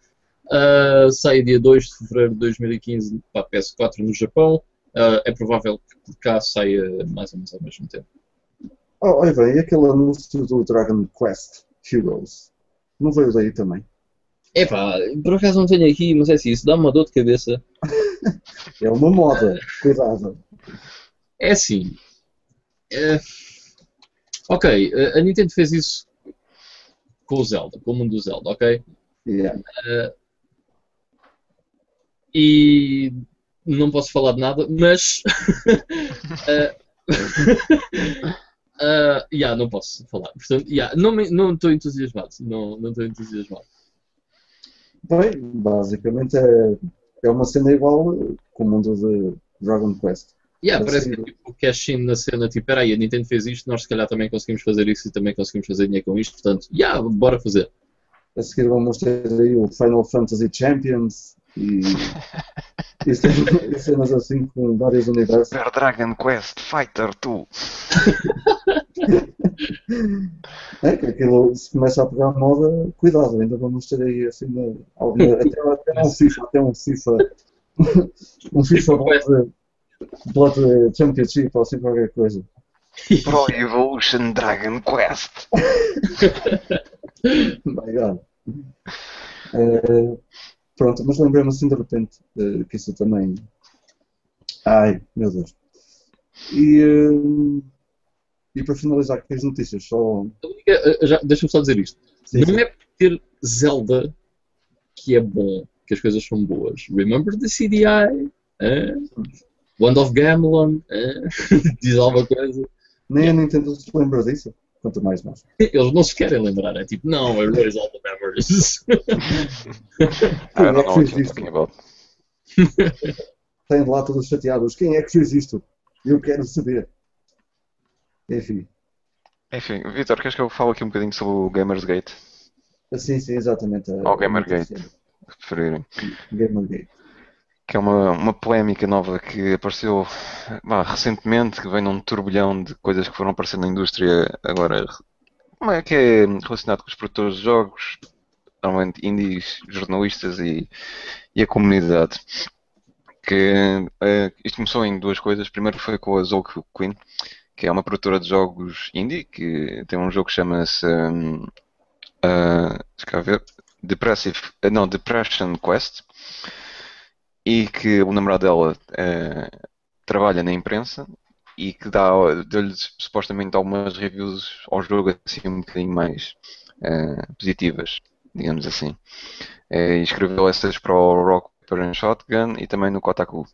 Uh, sai dia 2 de fevereiro de 2015 para a PS4 no Japão. Uh, é provável que por cá saia mais ou menos ao mesmo tempo. Oh, olha bem, e aquele anúncio do Dragon Quest Heroes? Não veio daí também? Epá, por acaso não tenho aqui, mas é assim, isso dá uma dor de cabeça. é uma moda, cuidado. É assim. É... Ok, a Nintendo fez isso com o Zelda, com o mundo do Zelda, ok? Yeah. Uh, e não posso falar de nada, mas. uh, uh, yeah, não posso falar. Portanto, yeah, não estou entusiasmado. Não estou entusiasmado. Bem, basicamente é, é uma cena igual com o mundo de Dragon Quest. Yeah, parece que tipo, o cash-in na cena, tipo, peraí, a Nintendo fez isto, nós se calhar também conseguimos fazer isso e também conseguimos fazer dinheiro com isto, portanto, yeah, bora fazer. A seguir vamos ter aí o Final Fantasy Champions, E, e, cenas, e cenas assim com vários universos. Super Dragon Quest Fighter 2. É que aquilo, se começa a pegar moda, cuidado, ainda vamos ter aí assim, uma- alguma- até, até um FIFA, até um FIFA, um FIFA Blood, Blood Championship ou assim qualquer coisa. Pro Evolution Dragon Quest. My God. Eh, pronto, mas lembrei-me assim de repente eh, que isso também. Ai, meu Deus. E, eh, e para finalizar aqui as notícias, só. Eh, Deixa-me só dizer isto. Sim, Não sim. é por ter Zelda que é bom, que as coisas são boas. Remember the CDI? eh? Wand of Gamelon? eh? Diz alguma coisa? Nem a Nintendo se lembra disso, quanto mais nós. Eles não se querem lembrar. É tipo, não, erase all the memories. I don't know what Quem é que you're fez talking isto? about. Lá todos chateados. Quem é que fez isto? Eu quero saber. Enfim, Enfim, Vitor, queres que eu fale aqui um bocadinho sobre o Gamersgate? assim sim, exatamente. a- Ao Gamergate. Se preferirem. Gamergate. Que é uma, uma polémica nova que apareceu vá, recentemente, que vem num turbilhão de coisas que foram aparecendo na indústria agora, como é que é relacionado com os produtores de jogos, normalmente indies, jornalistas e, e a comunidade. Que eh, isto começou em duas coisas. Primeiro foi com a Zoe Queen, que é uma produtora de jogos indie, que tem um jogo que chama-se ah, deixa cá ver, Depressive, eh, não, Depression Quest e que o namorado dela eh, trabalha na imprensa e que dá, deu-lhe supostamente algumas reviews ao jogo assim um bocadinho mais eh, positivas, digamos assim. E escreveu essas para o Rock Paper and Shotgun e também no Kotaku.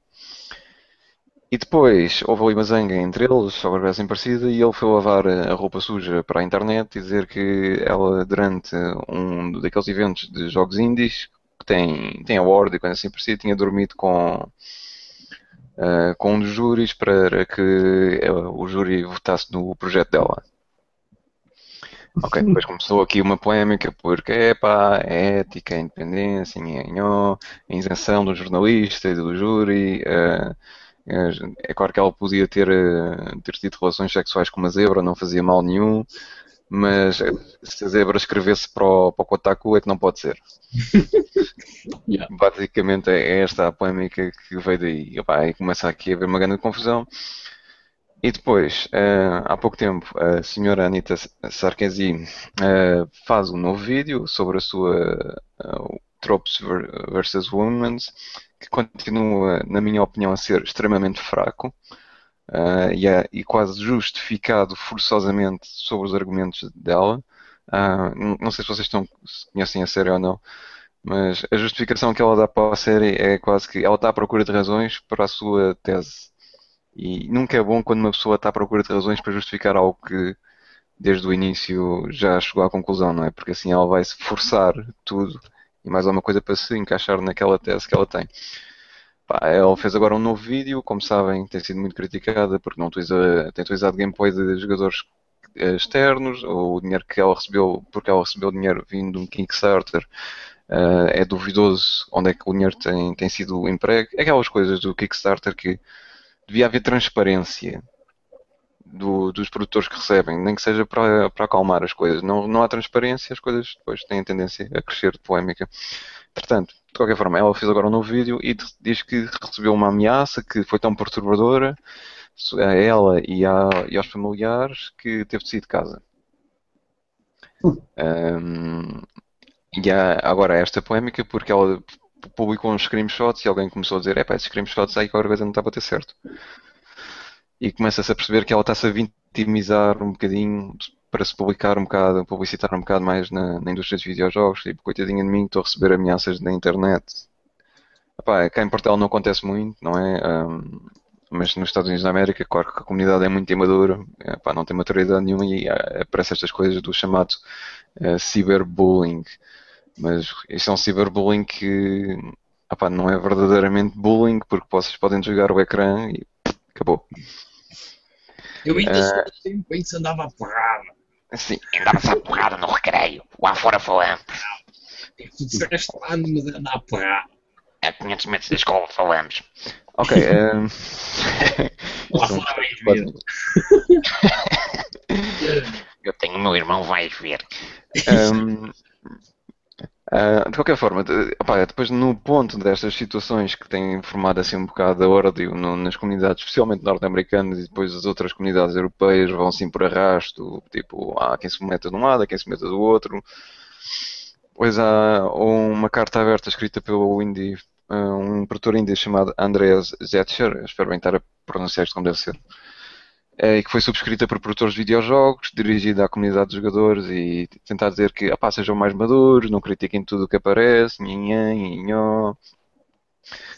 E depois houve ali uma zanga entre eles sobre a conversa parecida e ele foi lavar a roupa suja para a internet e dizer que ela, durante um daqueles eventos de jogos indies, que tem, tem award e coisa assim parecida, tinha dormido com, eh, com um dos júris para que eh, o júri votasse no projeto dela. Ok, depois começou aqui uma polémica porque epá, a ética, a independência, nhanhó, a isenção do jornalista e do júri. eh, é claro que ela podia ter, ter tido relações sexuais com uma zebra, não fazia mal nenhum, mas se a zebra escrevesse para o, para o Kotaku é que não pode ser. Yeah. Basicamente é esta a polémica que veio daí. E, opá, aí começa aqui a haver uma grande confusão. E depois, eh, há pouco tempo, a senhora Anita Sarkozy eh, faz um novo vídeo sobre a sua eh, Tropes ver- versus Women, que continua, na minha opinião, a ser extremamente fraco eh, e, é- e quase justificado forçosamente sobre os argumentos dela. Não não sei se vocês estão, se conhecem a série ou não, mas a justificação que ela dá para a série é quase que ela está à procura de razões para a sua tese. E nunca é bom quando uma pessoa está à procura de razões para justificar algo que desde o início já chegou à conclusão, não é? Porque assim ela vai se forçar tudo e mais alguma coisa para se encaixar naquela tese que ela tem. Pá, ela fez agora um novo vídeo, como sabem, tem sido muito criticada porque não utiliza, tem utilizado gameplay de jogadores eh, externos, ou o dinheiro que ela recebeu, porque ela recebeu dinheiro vindo de um Kickstarter, eh, é duvidoso onde é que o dinheiro tem, tem sido emprego. Aquelas coisas do Kickstarter que devia haver transparência do- dos produtores que recebem, nem que seja para, para acalmar as coisas. Não, não há transparência, as coisas depois têm tendência a crescer de polémica. Portanto, de qualquer forma, ela fez agora um novo vídeo e diz que recebeu uma ameaça que foi tão perturbadora a ela e, a- e aos familiares que teve de sair de casa. Ahm, e há agora esta polémica porque ela publicou uns screenshots e alguém começou a dizer: Epá, esses screenshots aí qualquer coisa não está a bater certo. E começa-se a perceber que ela está-se a vitimizar um bocadinho para se publicar um bocado, publicitar um bocado mais na, na indústria dos videojogos. Tipo, coitadinha de mim, estou a receber ameaças na internet. Epá, cá em Portugal não acontece muito, não é? Ahm, mas nos Estados Unidos da América, claro que a comunidade é muito imadura, epá, não tem maturidade nenhuma e ah, aparecem estas coisas do chamado eh, cyberbullying. Mas isso é um cyberbullying que epá, não é verdadeiramente bullying, porque vocês podem desligar o ecrã e pff, acabou. Eu ainda do tempo em que se andava a porrada. Assim, Andava-se à porrada no recreio. Lá fora falando. Tu disseste lá, mas anda a porrada. É 500 metros da escola falamos. Ok. ehm, Lá um fora, quase- vida. Eu tenho o meu irmão, vais ver. Ahm, ah, de qualquer forma, de- opá, depois no ponto destas situações que têm formado assim um bocado a ordem no- nas comunidades, especialmente norte-americanas e depois as outras comunidades europeias vão assim por arrasto, tipo, há quem se meta de um lado, há quem se meta do outro. Pois há uma carta aberta escrita pelo indie, ah, um produtor indie chamado Andreas Zetcher, espero bem estar a pronunciar isto como deve ser e que foi subscrita por produtores de videojogos, dirigida à comunidade de jogadores e tentar dizer que apá, sejam mais maduros, não critiquem tudo o que aparece, nhanhã, nhanhó.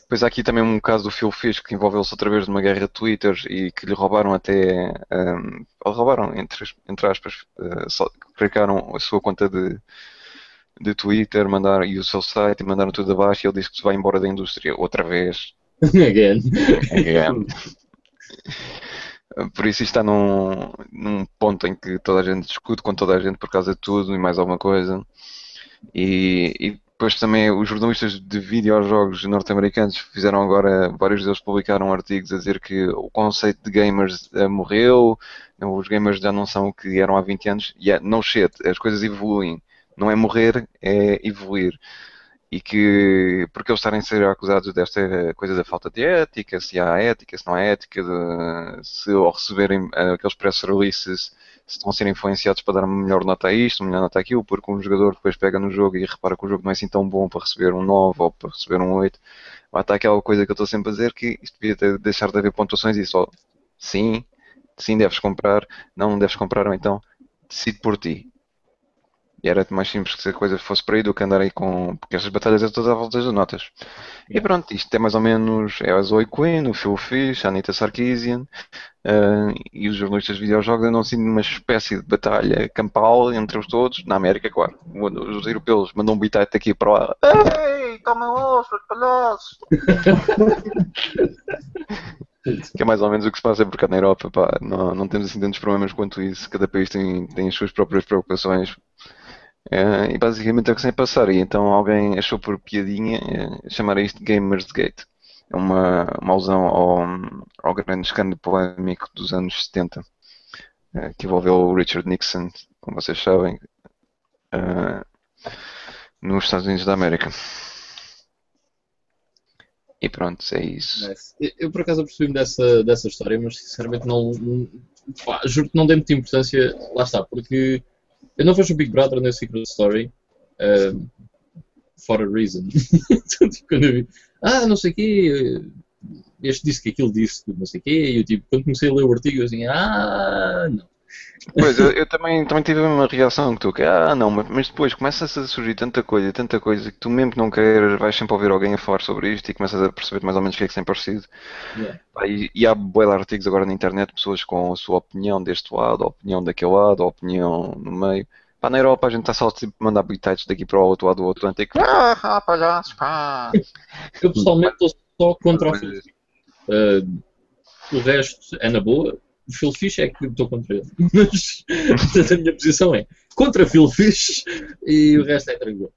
Depois há aqui também um caso do Phil Fish que envolveu-se outra vez numa guerra de Twitter e que lhe roubaram até, ehm, ou roubaram, entre, entre aspas, eh, só- a sua conta de, de Twitter mandaram, e o seu site e mandaram tudo abaixo e ele disse que se vai embora da indústria outra vez. Again. Again. Por isso está num, num ponto em que toda a gente discute com toda a gente por causa de tudo e mais alguma coisa. E, e depois também os jornalistas de videojogos norte-americanos fizeram agora, vários deles publicaram artigos a dizer que o conceito de gamers eh, morreu, os gamers já não são o que eram há 20 anos. E é, no shit, as coisas evoluem. Não é morrer, é evoluir e que porque eles estarem a ser acusados desta coisa da falta de ética, se há ética, se não há ética, de, se ao receberem eh, aqueles press releases se estão a ser influenciados para dar uma melhor nota a isto, uma melhor nota àquilo, porque um jogador depois pega no jogo e repara que o jogo não é assim tão bom para receber um 9 ou para receber um 8. Lá está aquela coisa que eu estou sempre a dizer que isto devia ter- deixar de haver pontuações e só sim, sim deves comprar, não deves comprar, ou então decide por ti. E era mais simples que se a coisa fosse por aí do que andar aí com. Porque estas batalhas é todas à volta das notas. E pronto, isto é mais ou menos. É a Zoe Quinn, o Phil Fish, a Anita Sarkeesian eh, e os jornalistas de videojogos andam assim numa espécie de batalha campal entre os todos, na América, claro. Os europeus mandam um bitite aqui para lá. Ei, tomem lá, seus palhaços! Que é mais ou menos o que se passa por cá na Europa, pá. Não, não temos assim tantos problemas quanto isso. Cada país tem, tem as suas próprias preocupações. Eh, e basicamente é o que se passar. E então alguém achou por piadinha eh, chamar isto de Gamers Gate. É uma, uma alusão ao, ao grande escândalo polémico dos anos 70, eh, que envolveu o Richard Nixon, como vocês sabem, nos Estados Unidos da América. E pronto, é isso. Eu, por acaso apercebi-me dessa, dessa história, mas sinceramente não, juro que não dei muita importância, lá está, porque eu não vejo o Big Brother na Secret Story um, for a reason. Então, tipo, quando eu vi, ah, não sei o quê, este disse que aquilo disse não sei o quê, e eu tipo, quando comecei a ler o artigo, eu assim, ah, não. Pois, eu, eu também, também tive uma reação que tu, que ah, não, mas- depois começa a surgir tanta coisa, tanta coisa, que tu mesmo que não queiras, vais sempre ouvir alguém a falar sobre isto e começas a perceber mais ou menos o que é que tem parecido. Yeah. E, e há de artigos agora na internet, pessoas com a sua opinião deste lado, a opinião daquele lado, a opinião no meio. Pá, na Europa a gente está só tipo, a mandar bitites daqui para o outro lado do Atlântico. Ah, ah, palhaços, pá. Eu pessoalmente estou só contra Fish. Uh, o resto é na boa. O Phil Fish é que estou contra ele. Mas portanto, a minha posição é contra Phil Fish e o resto é tranquilo.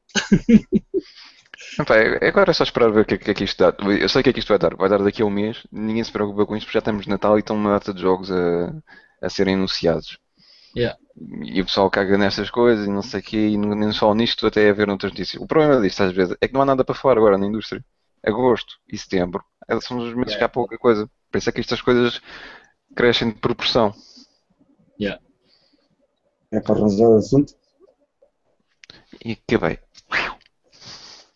Epá, agora é só esperar ver o que, é- que é que isto dá. Eu sei o que é que isto vai dar. Vai dar daqui a um mês. Ninguém se preocupa com isto porque já estamos de Natal e estão uma data de jogos a, a serem anunciados. Yeah. E o pessoal caga nestas coisas e não sei o quê, e nem só nisto, até a ver noutras notícias. O problema disto, às vezes, é que não há nada para falar agora na indústria. Agosto e setembro eh, são os meses que há pouca coisa. Por isso é que estas coisas crescem de proporção. É para arranjar o assunto? E acabei.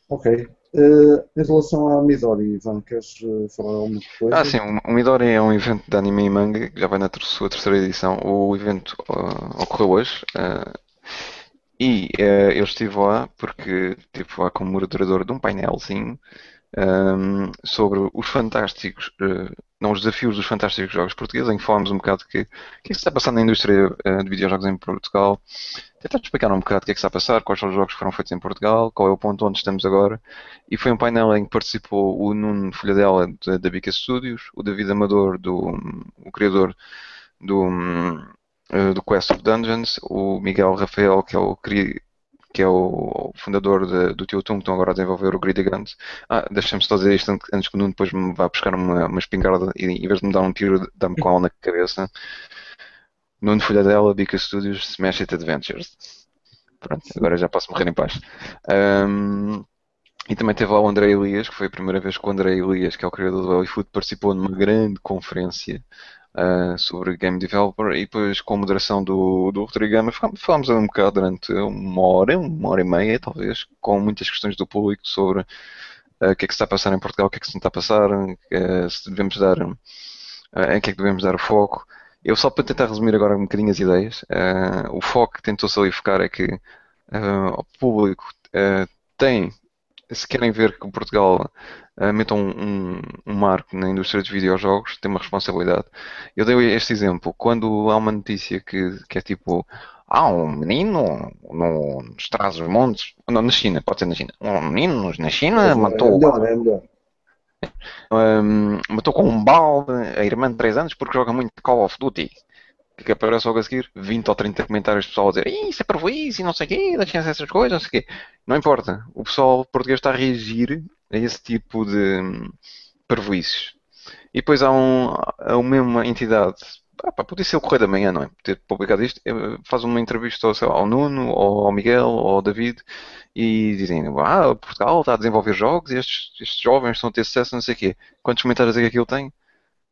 Ok. Eh, em relação à Midori, Ivan, queres eh, falar alguma coisa? Ah, sim, o Midori é um evento de anime e manga que já vai na ter- sua terceira edição. O evento ah, ocorreu hoje e eu estive lá porque estive lá como moderador de um painelzinho ahm, sobre os fantásticos, eh, não, os desafios dos fantásticos jogos portugueses, em que falámos um bocado que, o que é que está passando na indústria eh, de videojogos em Portugal. Tentar explicar um bocado o que é que está a passar, quais são os jogos que foram feitos em Portugal, qual é o ponto onde estamos agora. E foi um painel em que participou o Nuno Folhadela da, Bica Studios, o David Amador, do, o criador do, hum, eh, do Quest of Dungeons, o Miguel Rafael, que é o que é o, o fundador de- do Tio Tum, que estão agora a desenvolver o Greedy Guns. Ah, deixa-me só dizer isto antes- que o Nuno depois me vá buscar uma, uma espingarda e em vez de me dar um tiro, dá-me com ela na cabeça. Nuno Folha dela, Bica Studios, Smash It Adventures. Pronto, agora já posso morrer em paz. Ahm, e também teve lá o André Elias, que foi a primeira vez que o André Elias, que é o criador do Hollywood, participou numa grande conferência ah, sobre Game Developer e depois com a moderação do, do Rodrigo Gama fal- falámos um bocado durante uma hora, uma hora e meia talvez, com muitas questões do público sobre ah, o que é que se está a passar em Portugal, o que é que se não está a passar, ah, se devemos dar, em que é que devemos dar o foco. Eu só para tentar resumir agora um bocadinho as ideias, o foco que tentou-se ali focar é que o público tem, se querem ver que Portugal ah, meta um, um, um marco na indústria dos videojogos, tem uma responsabilidade. Eu dei este exemplo, quando há uma notícia que, que é tipo, há um menino no, nos Trás-os-Montes, não, na China, pode ser na China, um menino na China É matou melhor, é melhor. Hum, matou com um balde a irmã de 3 anos porque joga muito Call of Duty. Que é que aparece logo a seguir? 20 ou 30 comentários de pessoal a dizer "Ih, isso é parvoíce e não sei o quê, deixem essas coisas, não sei o quê. Não importa. O pessoal português está a reagir a esse tipo de hum, parvoíces. E depois há, um, há uma entidade, ah, pá, podia ser o Correio da Manhã, não é? Ter publicado isto, eh, faz uma entrevista ao, ao Nuno, ou ao Miguel, ou ao David, e dizem, ah, Portugal está a desenvolver jogos estes, estes jovens estão a ter sucesso, não sei o quê. Quantos comentários é que aquilo tem?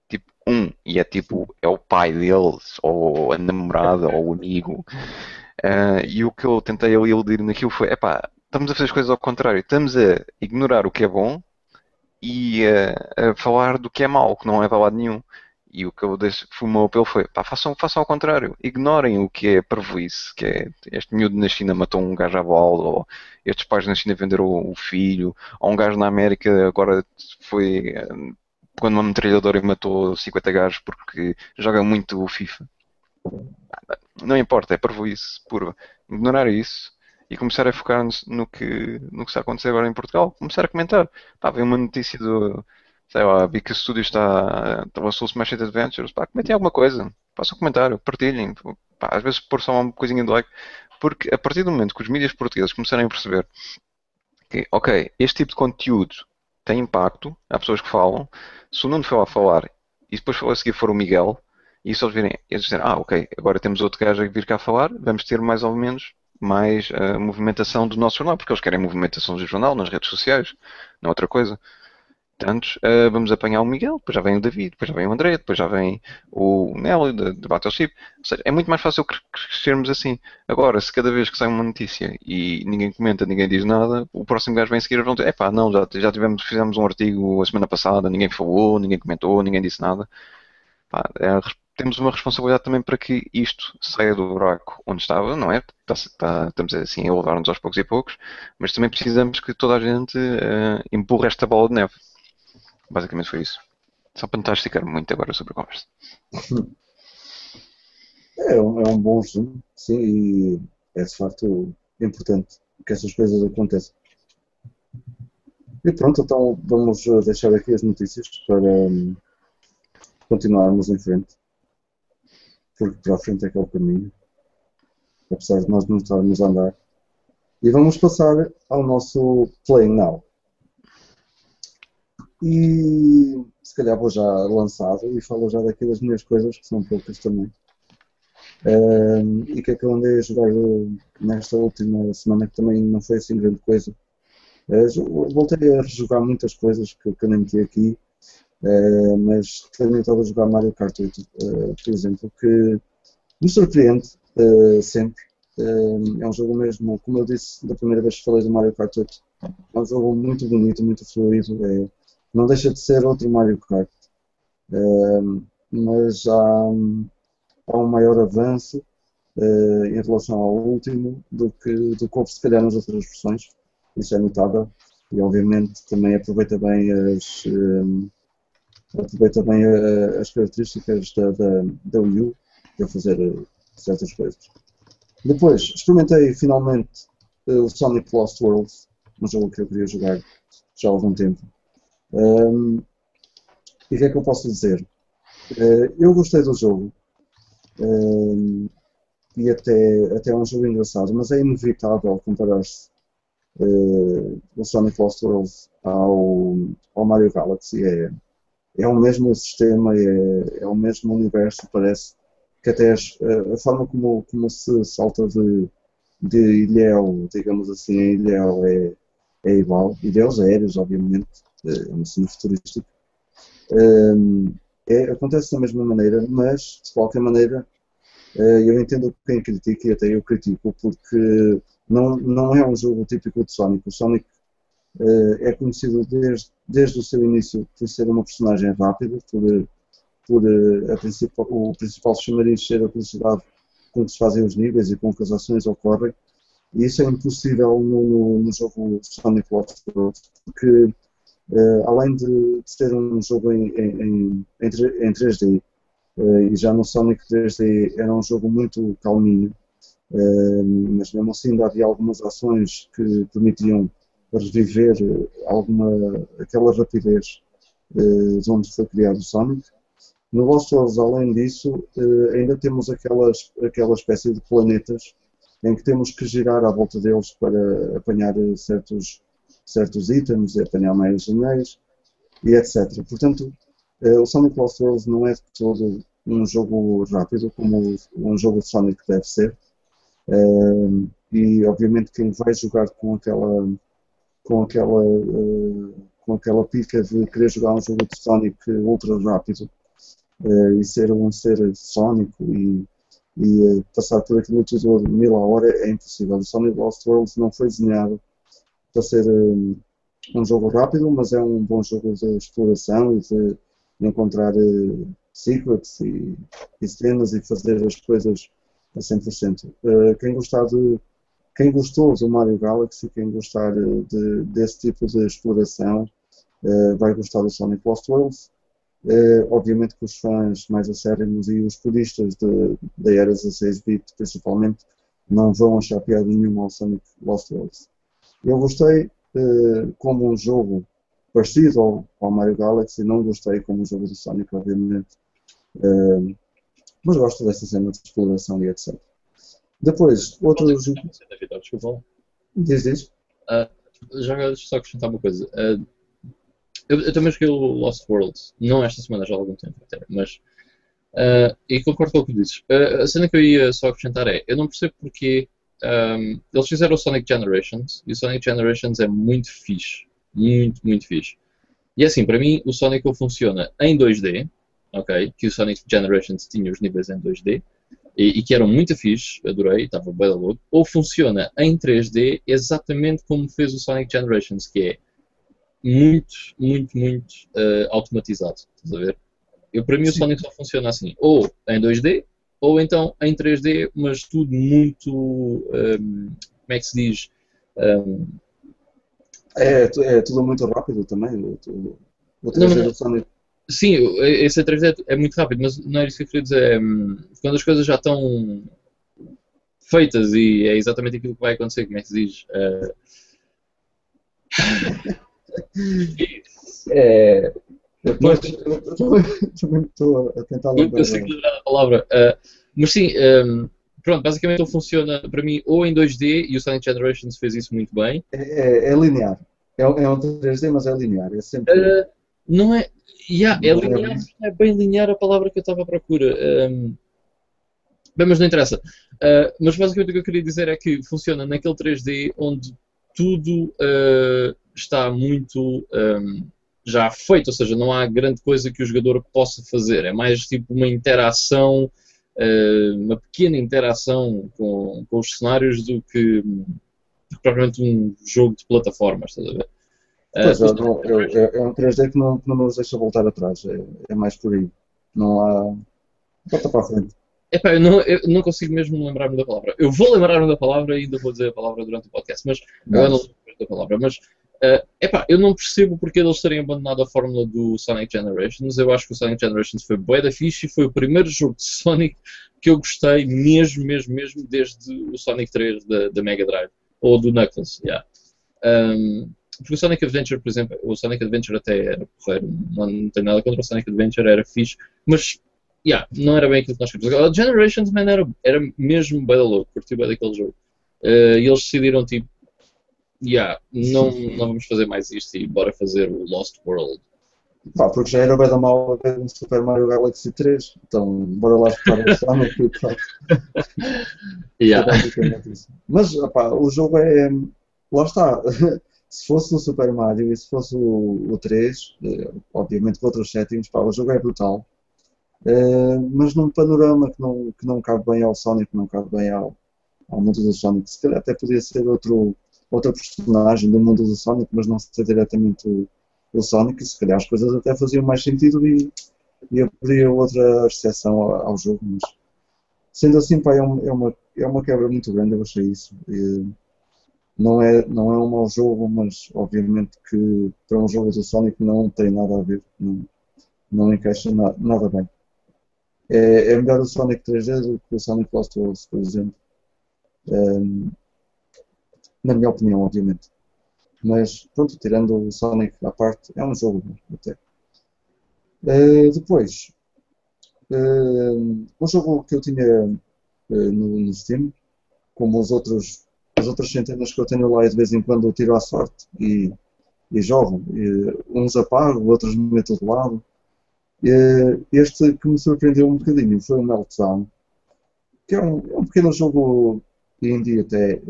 Tipo, um. E é tipo, é o pai deles, ou a namorada, ou o amigo. Ah, e o que eu tentei ali iludir naquilo foi, epá, estamos a fazer as coisas ao contrário. Estamos a ignorar o que é bom e a, a falar do que é mau, que não é para lado nenhum. E o que eu foi o meu apelo foi, pá, façam, façam ao contrário. Ignorem o que é parvoíce, que é este miúdo na China matou um gajo à bola, ou estes pais na China venderam o, filho, ou um gajo na América agora foi quando uma metralhadora matou 50 gajos porque joga muito o FIFA. Não importa, é parvoíce puro. Ignorar isso e começar a focar-nos no que, no que está a acontecer agora em Portugal. Começar a comentar. Pá, veio uma notícia do, sei lá, vi que o estúdio está, lançou o Smash It Adventures. Pá, comentem alguma coisa. Façam um comentário, partilhem. Pá, às vezes pôr só uma coisinha de like. Porque a partir do momento que os mídias portugueses começarem a perceber que, ok, este tipo de conteúdo tem impacto, há pessoas que falam, se o Nuno for lá falar e depois a seguir for o Miguel, e só virem, eles dizem, ah, ok, agora temos outro gajo a vir cá falar, vamos ter mais ou menos mais uh, movimentação do nosso jornal, porque eles querem movimentação do jornal nas redes sociais, não é outra coisa. Portanto, uh, vamos apanhar o Miguel, depois já vem o David, depois já vem o André, depois já vem o Nelly de, de Battleship. Ou seja, é muito mais fácil crescermos assim. Agora, se cada vez que sai uma notícia e ninguém comenta, ninguém diz nada, o próximo gajo vem seguir e vão dizer, epá, não, já, já tivemos, fizemos um artigo a semana passada, ninguém falou, ninguém comentou, ninguém disse nada. Pá, é, temos uma responsabilidade também para que isto saia do buraco onde estava, não é? Está, está, estamos assim a elevar-nos aos poucos e poucos, mas também precisamos que toda a gente uh, empurre esta bola de neve. Basicamente foi isso. Só para tentar esticar muito agora sobre a conversa. É um, é um bom resumo, sim, e é de facto importante que essas coisas aconteçam. E pronto, então vamos deixar aqui as notícias para um, continuarmos em frente. Porque para a frente é que é o caminho. Apesar de nós não estarmos a andar. E vamos passar ao nosso Play Now. E se calhar vou já lançado e falo já daqui das minhas coisas, que são poucas também. Um, e que é que eu andei a jogar nesta última semana, que também não foi assim grande coisa. Uh, voltei a rejogar muitas coisas que, que eu nem meti aqui, uh, mas tenho estado a jogar Mario Kart 8, uh, por exemplo, que me surpreende sempre. é um jogo mesmo, como eu disse da primeira vez que falei do Mario Kart 8, é um jogo muito bonito, muito fluido. É, não deixa de ser outro Mario Kart, mas há, há um maior avanço em relação ao último do que, do que houve se calhar nas outras versões, isso é notável e obviamente também aproveita bem as, aproveita bem a, as características da, da, da Wii U para fazer uh, certas coisas. Depois, experimentei finalmente uh, o Sonic Lost Worlds, um jogo que eu queria jogar já há algum tempo. Um, e o que é que eu posso dizer? Uh, eu gostei do jogo. Um, e até, até é um jogo engraçado, mas é inevitável comparar-se uh, o Sonic Lost Worlds ao, ao Mario Galaxy. É, é o mesmo sistema, é, é o mesmo universo, parece que até as, a, a forma como, como se salta de, de Ilhéu, digamos assim, em Ilhéu é, é igual. Ilhéus aéreos, obviamente, é uma cena futurística. Um, é, acontece da mesma maneira, mas de qualquer maneira eh, eu entendo quem critica e até eu critico, porque não, não é um jogo típico de Sonic. O Sonic é conhecido desde, desde o seu início por ser uma personagem rápida, por, por uh, principal, o principal chamariz ser a velocidade com que se fazem os níveis e com que as ações ocorrem. E isso é impossível no, no jogo Sonic World, porque uh, além de, ser um jogo em, em, em, em 3D, e já no Sonic 3D era um jogo muito calminho, mas mesmo assim havia algumas ações que permitiam reviver alguma, aquela rapidez uh, de onde foi criado o Sonic. No Lost Worlds, além disso, uh, ainda temos aquelas, aquela espécie de planetas em que temos que girar à volta deles para apanhar certos, certos itens, apanhar mais anéis e etc. Portanto, o Sonic Lost Worlds não é todo um jogo rápido, como um jogo de Sonic deve ser. E obviamente quem vai jogar com aquela com aquela uh, com aquela pica de querer jogar um jogo de Sonic ultra rápido uh, e ser um ser sónico e, e passar por aquilo tudo mil a hora é impossível. O Sonic Lost Worlds não foi desenhado para ser um, jogo rápido, mas é um bom jogo de exploração e de, encontrar secrets e, e cenas e fazer as coisas a 100%. Uh, quem gostar de quem gostou do Mario Galaxy, quem gostar de, desse tipo de exploração, uh, vai gostar do Sonic Lost Worlds. Uh, obviamente que os fãs mais acérrimos e os puristas da era 16-bit, principalmente, não vão achar piada nenhuma ao Sonic Lost Worlds. Eu gostei uh, como um jogo parecido ao, ao, Mario Galaxy, não gostei como um jogo do Sonic, obviamente. Uh, mas gosto dessa cena de exploração e etc. Depois, outro jogo. Desculpa. Diz, diz. Uh, já agora só acrescentar uma coisa. Uh, eu, eu, também joguei o Lost Worlds, não esta semana, já há algum tempo até, mas. Uh, e concordo com o que dizes. A cena que eu ia só acrescentar é: eu não percebo porque um, eles fizeram o Sonic Generations e o Sonic Generations é muito fixe. Muito, muito fixe. E assim, para mim, o Sonic funciona em 2D, ok? Que o Sonic Generations tinha os níveis em 2D e, e que eram muito fixe, adorei, estava bem louco. Ou funciona em 3D exatamente como fez o Sonic Generations, que é muito, muito, muito uh, automatizado. Estás a ver? Eu, para mim, Sim. o Sonic só funciona assim: ou em 2D, ou então em 3D, mas tudo muito. Um, ehm, como é que se diz? Um, ehm, é, é, tudo muito rápido também. O, o 3D não, do Sonic Sim, esse 3D é muito rápido, mas não era isso que eu queria dizer. É, quando as coisas já estão feitas e é exatamente aquilo que vai acontecer, como é que se diz? Uh... é. Depois, também estou a tentar lembrar. A palavra. Uh, mas sim, um, pronto, basicamente ele funciona para mim ou em 2D e o Sonic Generations fez isso muito bem. É, é, é linear. É, é um 3D, mas é linear. É sempre. Uh, não é. Yeah, é linear, é bem linear a palavra que eu estava à procura. Um, bem, mas não interessa. Uh, mas basicamente o que eu queria dizer é que funciona naquele 3D onde tudo uh, está muito um, já feito, ou seja, não há grande coisa que o jogador possa fazer. É mais tipo uma interação, uh, uma pequena interação com, com os cenários do que, do que propriamente um jogo de plataformas, estás a ver? Pois, uh, não, é, é, um 3D que não, que não nos deixa voltar atrás, é, é mais por aí. Não há. Volta para a frente. Epá, eu não, eu não consigo mesmo lembrar-me da palavra. Eu vou lembrar-me da palavra e ainda vou dizer a palavra durante o podcast, mas agora não lembro da palavra. Mas uh, epá, eu não percebo porque eles terem abandonado a fórmula do Sonic Generations. Eu acho que o Sonic Generations foi bué da fixe e foi o primeiro jogo de Sonic que eu gostei mesmo, mesmo, mesmo desde o Sonic 3 da, da Mega Drive. Ou do Knuckles, yeah. Um, porque o Sonic Adventure, por exemplo, o Sonic Adventure até era porreiro, não, não tenho nada contra o Sonic Adventure, era fixe, mas yeah, não era bem aquilo que nós queríamos. Agora, Generations, man, era, era mesmo bem louco, curti bem daquele jogo. Eh, e eles decidiram, tipo, yeah, não, não vamos fazer mais isto e bora fazer o Lost World. Pá, porque já era bem da mal ver um Super Mario Galaxy 3, então bora lá escutar o Sonic e pronto. Yeah. Mas opá, o jogo é. Lá está. Se fosse o Super Mario e se fosse o, o 3, eh, obviamente com outros settings, pá, o jogo é brutal. Eh, mas num panorama que não, que não cabe bem ao Sonic, não cabe bem ao, ao mundo do Sonic. Se calhar até podia ser outro, outra personagem do mundo do Sonic, mas não ser diretamente o, o Sonic. Se calhar as coisas até faziam mais sentido e, e abriria outra exceção ao, ao jogo. Mas sendo assim, pá, é, um- é uma, é uma quebra muito grande, eu achei isso. E não, é, não é um mau jogo, mas obviamente que para um jogo do Sonic não tem nada a ver, não, não encaixa na- nada bem. É, é melhor o Sonic 3D do que o Sonic Lost Worlds, por exemplo. Ehm, na minha opinião, obviamente. Mas, pronto, tirando o Sonic à parte, é um jogo até. Eh, depois, eh, um jogo que eu tinha eh, no, no Steam, como os outros, as outras centenas que eu tenho lá e de vez em quando eu tiro à sorte e, e jogo. E uns apago, outros meto de lado. E, este que me surpreendeu um bocadinho foi o Meltdown, que é um, é um pequeno jogo indie até, eh,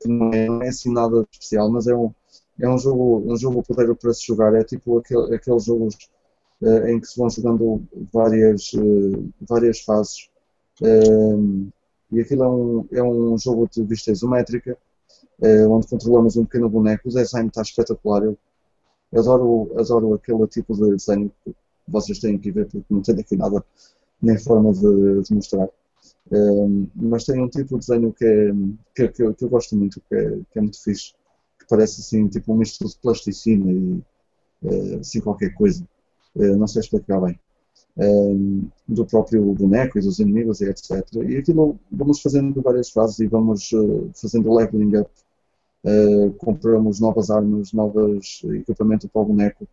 que não é, não é assim nada especial, mas é um, é um jogo, um jogo poder para se jogar. É tipo aquele, aqueles jogos eh, em que se vão jogando várias, eh, várias fases. Eh, e aquilo é um, é um jogo de vista isométrica, eh, onde controlamos um pequeno boneco. O design está espetacular. Eu adoro, adoro aquele tipo de desenho que vocês têm que ver, porque não tenho aqui nada, nem forma de, de mostrar. Eh, mas tem um tipo de desenho que, é, que, que eu, que eu gosto muito, que é, que é muito fixe, que parece assim, tipo um misto de plasticina e eh, assim qualquer coisa. Eh, não sei explicar bem. Eh, do próprio boneco e dos inimigos e etc. E aquilo vamos fazendo várias fases e vamos eh, fazendo leveling up. Eh, compramos novas armas, novos equipamento para o boneco.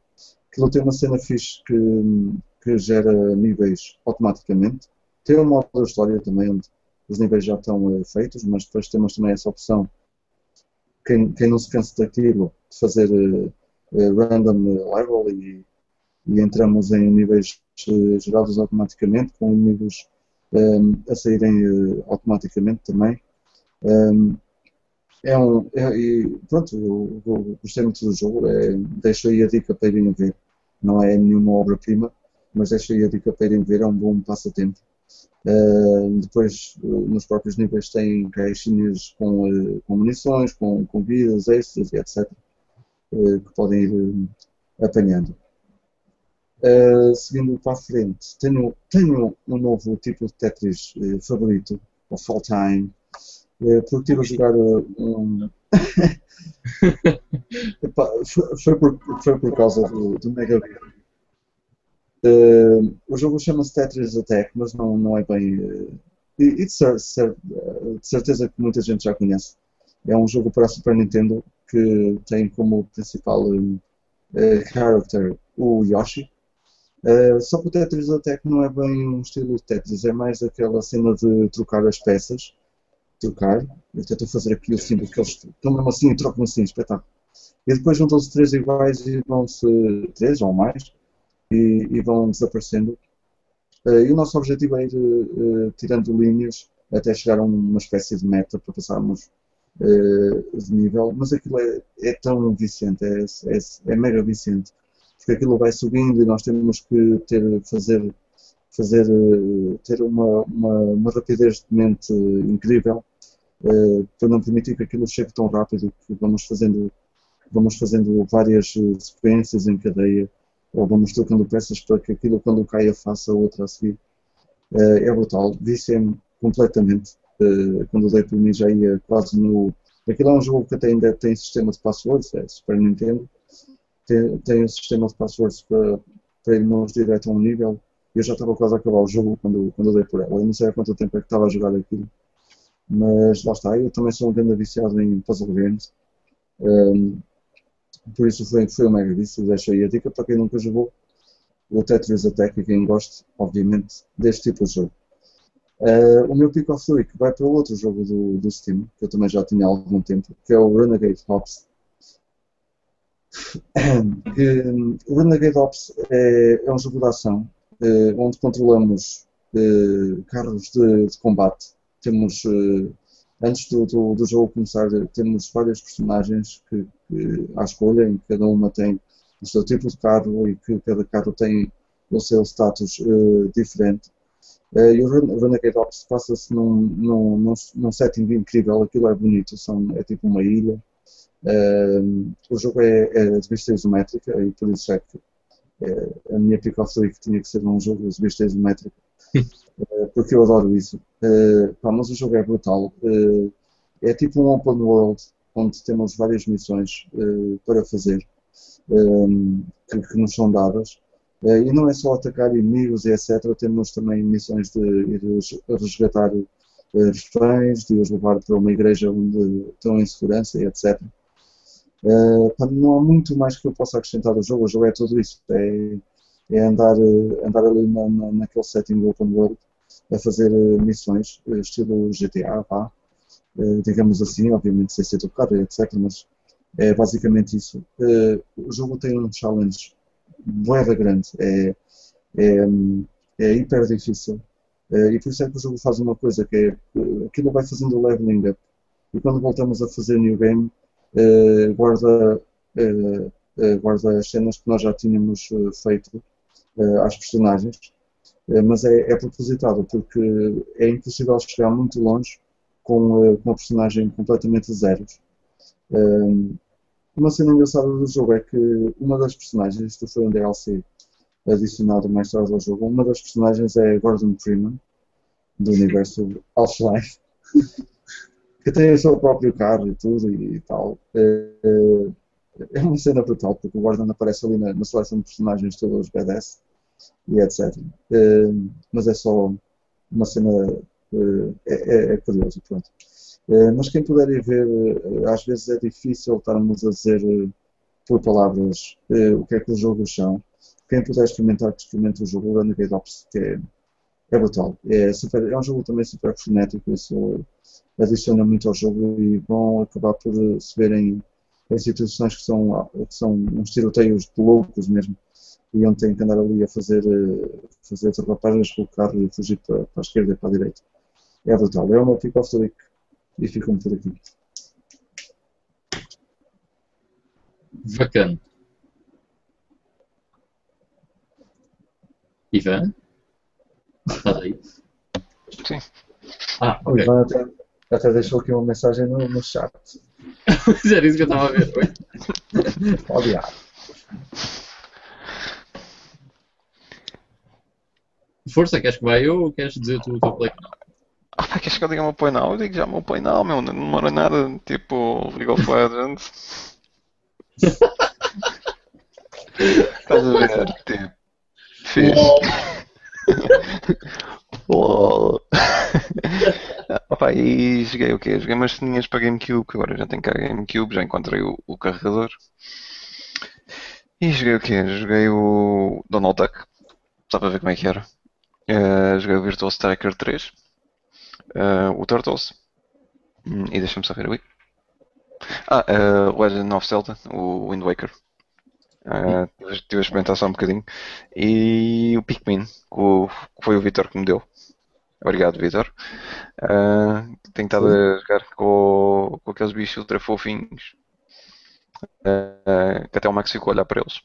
Aquilo tem uma cena fixe que, que gera níveis automaticamente. Tem um modo história também onde os níveis já estão eh, feitos, mas depois temos também essa opção. Quem, quem não se cansa daquilo, de fazer random level e, e entramos em níveis eh, gerados automaticamente, com inimigos eh, a saírem eh, automaticamente também. Eh, é um, é- e pronto, eu, eu gostei muito do jogo, é, deixo aí a dica para irem ver. Não é nenhuma obra-prima, mas deixo aí a dica para irem ver, é um bom passatempo. Eh, depois, eh, nos próprios níveis, tem caixinhas com, eh, com munições, com, com vidas, extras e etc. que podem ir apanhando. Uh, seguindo para a frente, tenho, tenho um novo tipo de Tetris eh, favorito, o Fall Time, eh, porque estive a jogar uh, um. Epá, foi, foi por, foi por causa do, do Mega Uh, o jogo chama-se Tetris Attack, mas não, não é bem. uh, e e de, cer- cer- uh, de certeza que muita gente já conhece. É um jogo para a Super Nintendo que tem como principal um, uh, character o Yoshi. Uh, só que o Tetris Attack não é bem um estilo de Tetris, é mais aquela cena de trocar as peças. Trocar. Eu tento fazer aqui o símbolo que eles estão mesmo assim e trocam assim, espetáculo. E depois juntam-se três iguais e vão-se três ou mais e, e vão desaparecendo. Eh, e o nosso objetivo é ir eh, tirando linhas até chegar a uma espécie de meta para passarmos de nível, mas aquilo é, é tão viciante, é, é, é mega viciante, porque aquilo vai subindo e nós temos que ter, fazer, fazer eh, ter uma, uma, uma rapidez de mente incrível eh, para não permitir que aquilo chegue tão rápido que vamos fazendo, vamos fazendo várias eh, sequências em cadeia ou vamos trocando peças para que aquilo quando caia faça outra a seguir. Eh, é brutal, viciei-me completamente. Eh, quando dei por mim já ia quase no. Aquilo é um jogo que até ainda tem sistema de passwords, é Super Nintendo. Tem, tem um sistema de passwords para, para irmos direto a um nível. Eu já estava quase a acabar o jogo quando, quando dei por ela. Eu não sei há quanto tempo é que estava a jogar aquilo. Mas lá está, eu também sou um grande viciado em puzzle games. Um, por isso foi, foi um mega vício, deixo aí a dica para quem nunca jogou. o Tetris Attack, e quem gosta, obviamente, deste tipo de jogo. Uh, o meu pick of the week vai para outro jogo do, do Steam, que eu também já tinha há algum tempo, que é o Renegade Ops. o Renegade Ops é, é um jogo de ação uh, onde controlamos uh, carros de, de, combate. Temos, antes do, do, do, jogo começar, temos várias personagens que, que, à escolha, em que cada uma tem o seu tipo de carro e que cada carro tem o seu status diferente. E o Renegade Ops passa-se num, num, num, num, setting incrível, aquilo é bonito, são, é tipo uma ilha. Uh, o jogo é, é de vista isométrica e por isso é que é, a minha pick of the week tinha que ser um jogo de vista isométrica, uh, porque eu adoro isso. Pá, mas o jogo é brutal. é tipo um open world onde temos várias missões para fazer que, que nos são dadas. E não é só atacar inimigos e etc. Temos também missões de ir resgatar reféns, de os levar para uma igreja onde estão em segurança e etc. Uh, não há muito mais que eu possa acrescentar ao jogo. O jogo é tudo isso. É, é andar, andar ali na, na, naquele setting open world a fazer missões, estilo GTA, pá, digamos assim, obviamente sem ser tocado, etc. Mas é basicamente isso. O jogo tem um challenge boeda grande, é, é, é hiper difícil. E por isso é que o jogo faz uma coisa que é aquilo vai fazendo leveling up. E quando voltamos a fazer new game, é, guarda, é, guarda as cenas que nós já tínhamos feito às personagens. mas é, é propositado porque é impossível chegar muito longe com, uma personagem completamente zeros. Uma cena engraçada do jogo é que uma das personagens, isto foi um DLC adicionado mais tarde ao jogo, uma das personagens é Gordon Freeman, do universo Half-Life, que tem o seu próprio carro e tudo e, tal. É, é, uma cena brutal, porque o Gordon aparece ali na, na seleção de personagens todos BDS e etc. É, mas é só uma cena. É, é, é curioso, pronto. Eh, mas quem puder ir ver, às vezes é difícil estarmos a dizer por palavras o que é que os jogos são. Quem puder experimentar, que experimente o jogo Renegade Ops, que é, é brutal. É, super, é um jogo também super frenético, isso adiciona muito ao jogo e vão acabar por se verem em situações que são, que são uns tiroteios de loucos mesmo e onde tem que andar ali a fazer, fazer derrapagens com o carro e fugir para, para a esquerda e para a direita. É brutal. É uma pick-off the week e ficam por aqui. Bacana. Ivan? Estás aí? Sim. Ah, ok. Ivan até, até deixou aqui uma mensagem no, no chat. Mas era isso que eu estava a ver. foi? Odiar. Força, queres que vá eu ou queres dizer tu o teu play? Ah, queres que eu diga o meu play now? Eu digo já o meu play now, meu, não demora nada, tipo League of Legends. Estás a ver? Tipo, fiz. LOL. Opa, e joguei o quê? Joguei umas ceninhas para GameCube, que agora já tenho cá GameCube, já encontrei o, o carregador. E joguei o quê? Joguei o Donald Duck, só para ver como é que era. Eh, joguei o Virtual Striker 3, eh, o Turtles, Hum, e deixa-me só ver ali. Ah, eh, Legend of Zelda, o Wind Waker. Eh, tive- Estive a experimentar só um bocadinho. E o Pikmin, que o- que foi o Vitor que me deu. Obrigado, Vitor. Ah, tenho estado a jogar com, com aqueles bichos ultra fofinhos. Ah, que até o Max ficou a olhar para eles.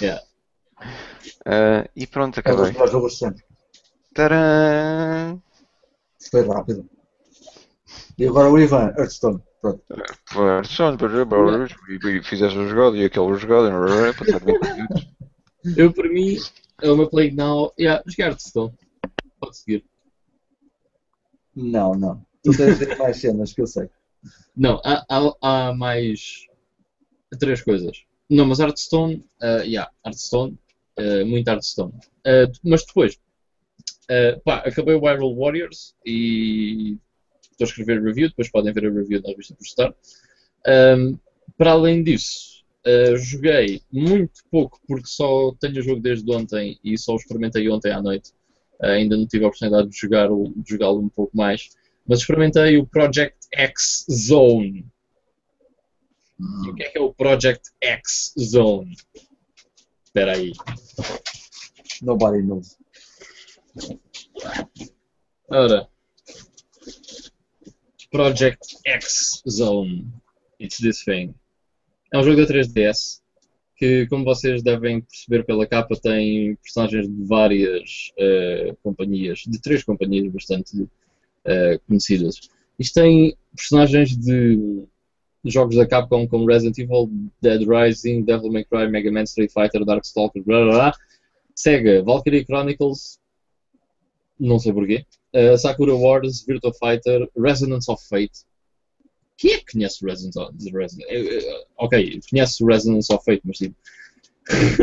Yeah. Ah, e pronto, É um acabei. Tcharam! Foi rápido. E agora o Ivan, Hearthstone. Pronto. E e fizeste a jogada e passado 20 minutos. Eu, para mim, é o meu play now. Yeah, jogar Hearthstone. Pode seguir. Não, não. Tu tens de mais cenas que eu sei. Não, há, há, há mais três coisas. Não, mas Hearthstone, uh, yeah, Hearthstone, uh, muito Hearthstone. Uh, mas depois, uh, pá, acabei o Viral Warriors e estou a escrever review, depois podem ver a review da revista por estar. Um, para além disso, Uh, joguei muito pouco porque só tenho o jogo desde ontem e só o experimentei ontem à noite. Ainda não tive a oportunidade de jogar o- de jogá-lo um pouco mais. Mas experimentei o Project X Zone. E o que é que é o Project X Zone? Espera aí. Nobody knows. Ora. Project X Zone. It's this thing. É um jogo da 3DS que, como vocês devem perceber pela capa, tem personagens de várias eh, companhias, de três companhias bastante eh, conhecidas. Isto tem personagens de jogos da Capcom como Resident Evil, Dead Rising, Devil May Cry, Mega Man, Street Fighter, Darkstalker, blá blá blá. Sega, Valkyrie Chronicles, não sei porquê. Uh, Sakura Wars, Virtua Fighter, Resonance of Fate. Quem é que conhece Resonance of Ok, conhece Resonance of Fate, mas tipo,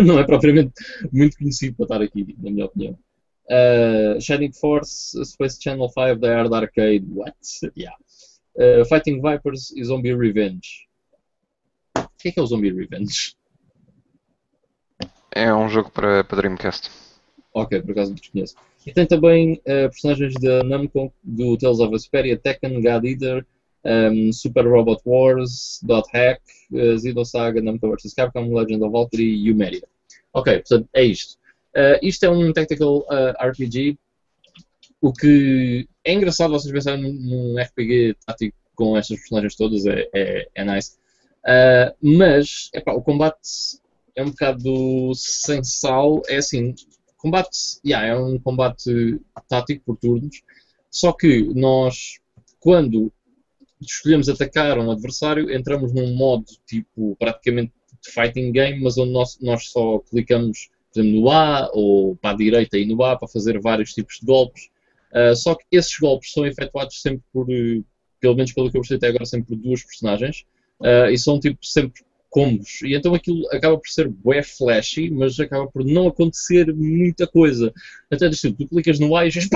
não é propriamente muito conhecido para estar aqui, na minha opinião. Uh, Shining Force, Space Channel 5, The Hard Arcade, what? Yeah. Uh, Fighting Vipers e Zombie Revenge. O que é que é o Zombie Revenge? É um jogo para, para Dreamcast. Ok, por acaso não desconheço. E tem também eh, personagens da Namco, do Tales of Vesperia, Tekken, God Eater, um, Super Robot Wars, Dot Hack, uh, Xenosaga, Namco vs Capcom, Legend of Valkyrie e Yumeria. Ok, portanto, é isto. Eh, isto é um tactical eh, RPG. O que é engraçado vocês pensarem num, num RPG tático com estas personagens todas, é, é, é nice. Eh, mas, epá, o combate é um bocado sem sal. É assim, combate, yeah, é um combate tático por turnos, só que nós, quando escolhemos atacar um adversário, entramos num modo tipo praticamente de fighting game, mas onde nós, nós só clicamos exemplo, no A ou para a direita e no A para fazer vários tipos de golpes. Ah, só que esses golpes são efetuados sempre por, eh, pelo menos pelo que eu percebi até agora, sempre por duas personagens ah, e são tipo sempre combos. E então aquilo acaba por ser bué flashy, mas acaba por não acontecer muita coisa. Até tipo, tu clicas no A e dizes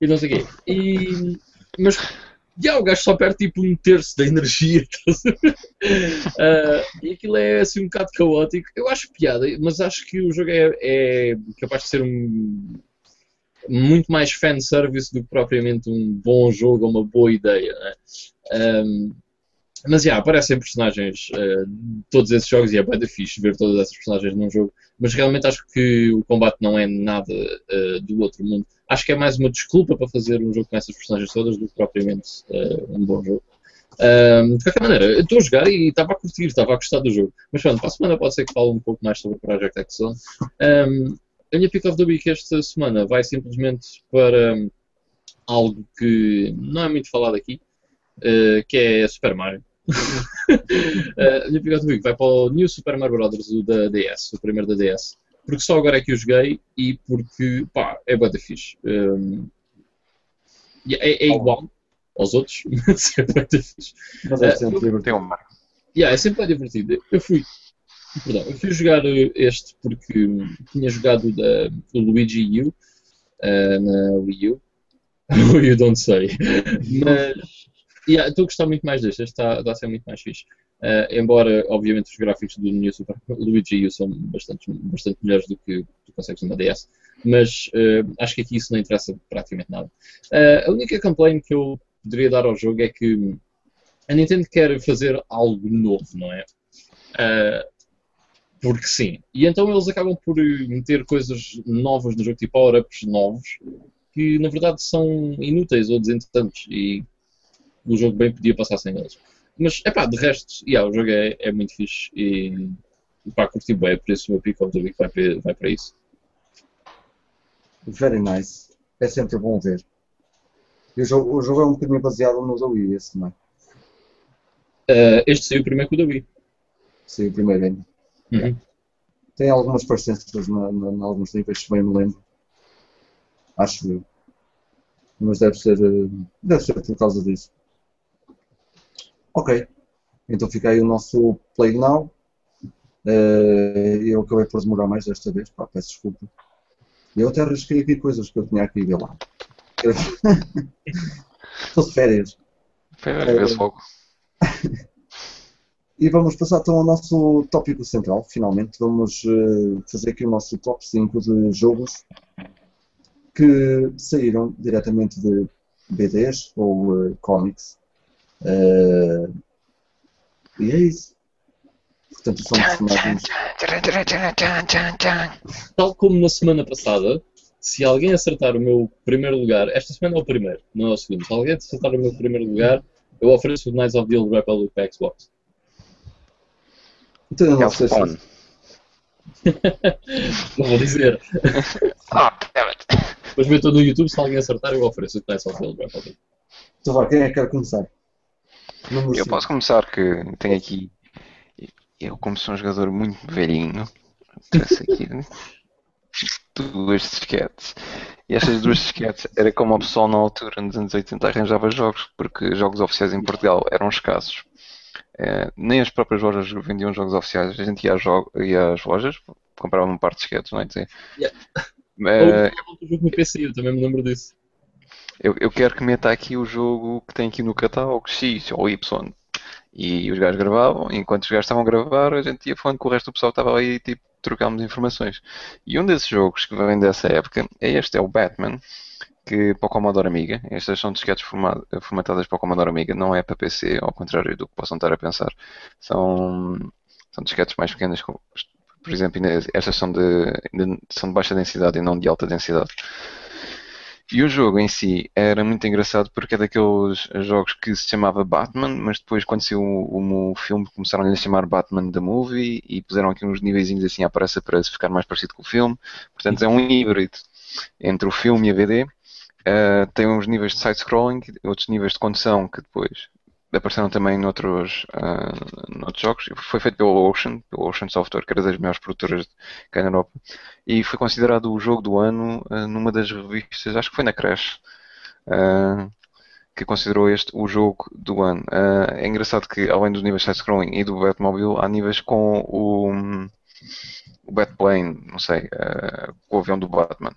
e não sei o quê. E, mas já, o gajo só perde tipo um terço da energia. Ah, e aquilo é assim um bocado caótico. Eu acho piada, mas acho que o jogo é, é capaz de ser um muito mais fanservice do que propriamente um bom jogo ou uma boa ideia. né? Um, mas já, aparecem personagens uh, de todos esses jogos e é bem fixe ver todas essas personagens num jogo. Mas realmente acho que o combate não é nada uh, do outro mundo. Acho que é mais uma desculpa para fazer um jogo com essas personagens todas do que propriamente uh, um bom jogo. Um, de qualquer maneira, estou a jogar e estava a curtir, estava a gostar do jogo. Mas pronto, para a semana pode ser que fale um pouco mais sobre o Project X. Um, a minha pick of the week esta semana vai simplesmente para um, algo que não é muito falado aqui, uh, que é Super Mario. uh, of the week vai para o New Super Mario Bros. o da DS, o primeiro da DS. Porque só agora é que eu joguei e porque, pá, é bué da fixe. Um, e é, é igual aos outros, mas é bué da fixe. Mas é Eh, sempre divertido. Tem um marco. Yeah, é sempre divertido. Eu fui, perdão, eu fui jogar eh, este porque tinha jogado o da, o Luigi U eh, na Wii U. Wii U, don't say. Mas yeah, estou a gostar muito mais deste. Este está, está a ser muito mais fixe. Eh, embora, obviamente, os gráficos do New Super Luigi U são bastante, bastante melhores do que tu consegues numa DS. Mas eh, acho que aqui isso não interessa praticamente nada. Eh, a única complaint que eu poderia dar ao jogo é que a Nintendo quer fazer algo novo, não é? Porque sim. E então eles acabam por meter coisas novas no jogo, tipo power-ups novos, que na verdade são inúteis ou desinteressantes e o jogo bem podia passar sem eles. Mas, é pá, de resto, yeah, o jogo é, é muito fixe e pá, curti bem, por isso o meu pick of the week vai, para- vai para isso. Very nice. É sempre bom ver. E o jogo, o jogo é um bocadinho baseado no Wii, esse também. Ah, este saiu primeiro que o da Wii. Sim, o primeiro ainda. Uhum. Tem algumas parecenças na, em alguns níveis, se bem me lembro. Acho eu. Mas deve ser, eh, deve ser por causa disso. Ok. Então fica aí o nosso Play Now. Eh, eu acabei por demorar mais desta vez, pá, peço desculpa. Eu até arrisquei aqui coisas que eu tinha aqui ver lá. Estou de férias. Vê-se logo. E vamos passar então ao nosso tópico central, finalmente. Vamos eh, fazer aqui o nosso top 5 de jogos que saíram diretamente de BDs ou eh, comics. Eh, e é isso. Portanto, são personagens. Tal como na semana passada, se alguém acertar o meu primeiro lugar, esta semana é o primeiro, não é o segundo. Se alguém acertar o meu primeiro lugar, eu ofereço o Knights of the Old Republic para Xbox. Então, não É sei se-. Não vou dizer. Oh, damn it. Mas eu estou no YouTube, se alguém acertar, eu ofereço o Knights of the Old Republic. Então vá, quem é que quer começar? Número Eu cinco. posso começar que tenho aqui. Eu, como sou um jogador muito velhinho, trouxe aqui duas disquetes. E estas duas disquetes era como o pessoal na altura, nos anos 80, arranjava jogos, porque jogos oficiais em Portugal eram escassos. Eh, nem as próprias lojas vendiam jogos oficiais. A gente ia às, jo- ia às lojas, comprava um par de disquetes, não é? dizer? Yeah. Eh, Ou o jogo no PC, eu também me lembro disso. Eu, eu quero que meta aqui o jogo que tem aqui no catálogo X ou Y. E os gajos gravavam, enquanto os gajos estavam a gravar, a gente ia falando com o resto do pessoal estava aí e tipo, trocámos informações. E um desses jogos que vem dessa época é este, é o Batman, que para o Commodore Amiga. Estas são disquetes forma- formatadas para o Commodore Amiga, não é para PC, ao contrário do que possam estar a pensar. São, são disquetes mais pequenas, por exemplo, estas são de, ainda são de baixa densidade e não de alta densidade. E o jogo em si era muito engraçado porque é daqueles jogos que se chamava Batman, mas depois quando saiu o, o filme começaram a chamar Batman the Movie e puseram aqui uns niveizinhos assim à pressa para ficar mais parecido com o filme. Portanto é um híbrido entre o filme e a BD. Uh, tem uns níveis de side-scrolling, outros níveis de condução que depois apareceram também noutros, uh, noutros jogos. Foi feito pelo Ocean, pelo Ocean Software, que era das maiores produtoras cá na Europa e foi considerado o jogo do ano uh, numa das revistas, acho que foi na Crash, uh, que considerou este o jogo do ano. É engraçado que, além dos níveis side-scrolling e do Batmobile, há níveis com o, o Batplane, não sei, com o avião do Batman.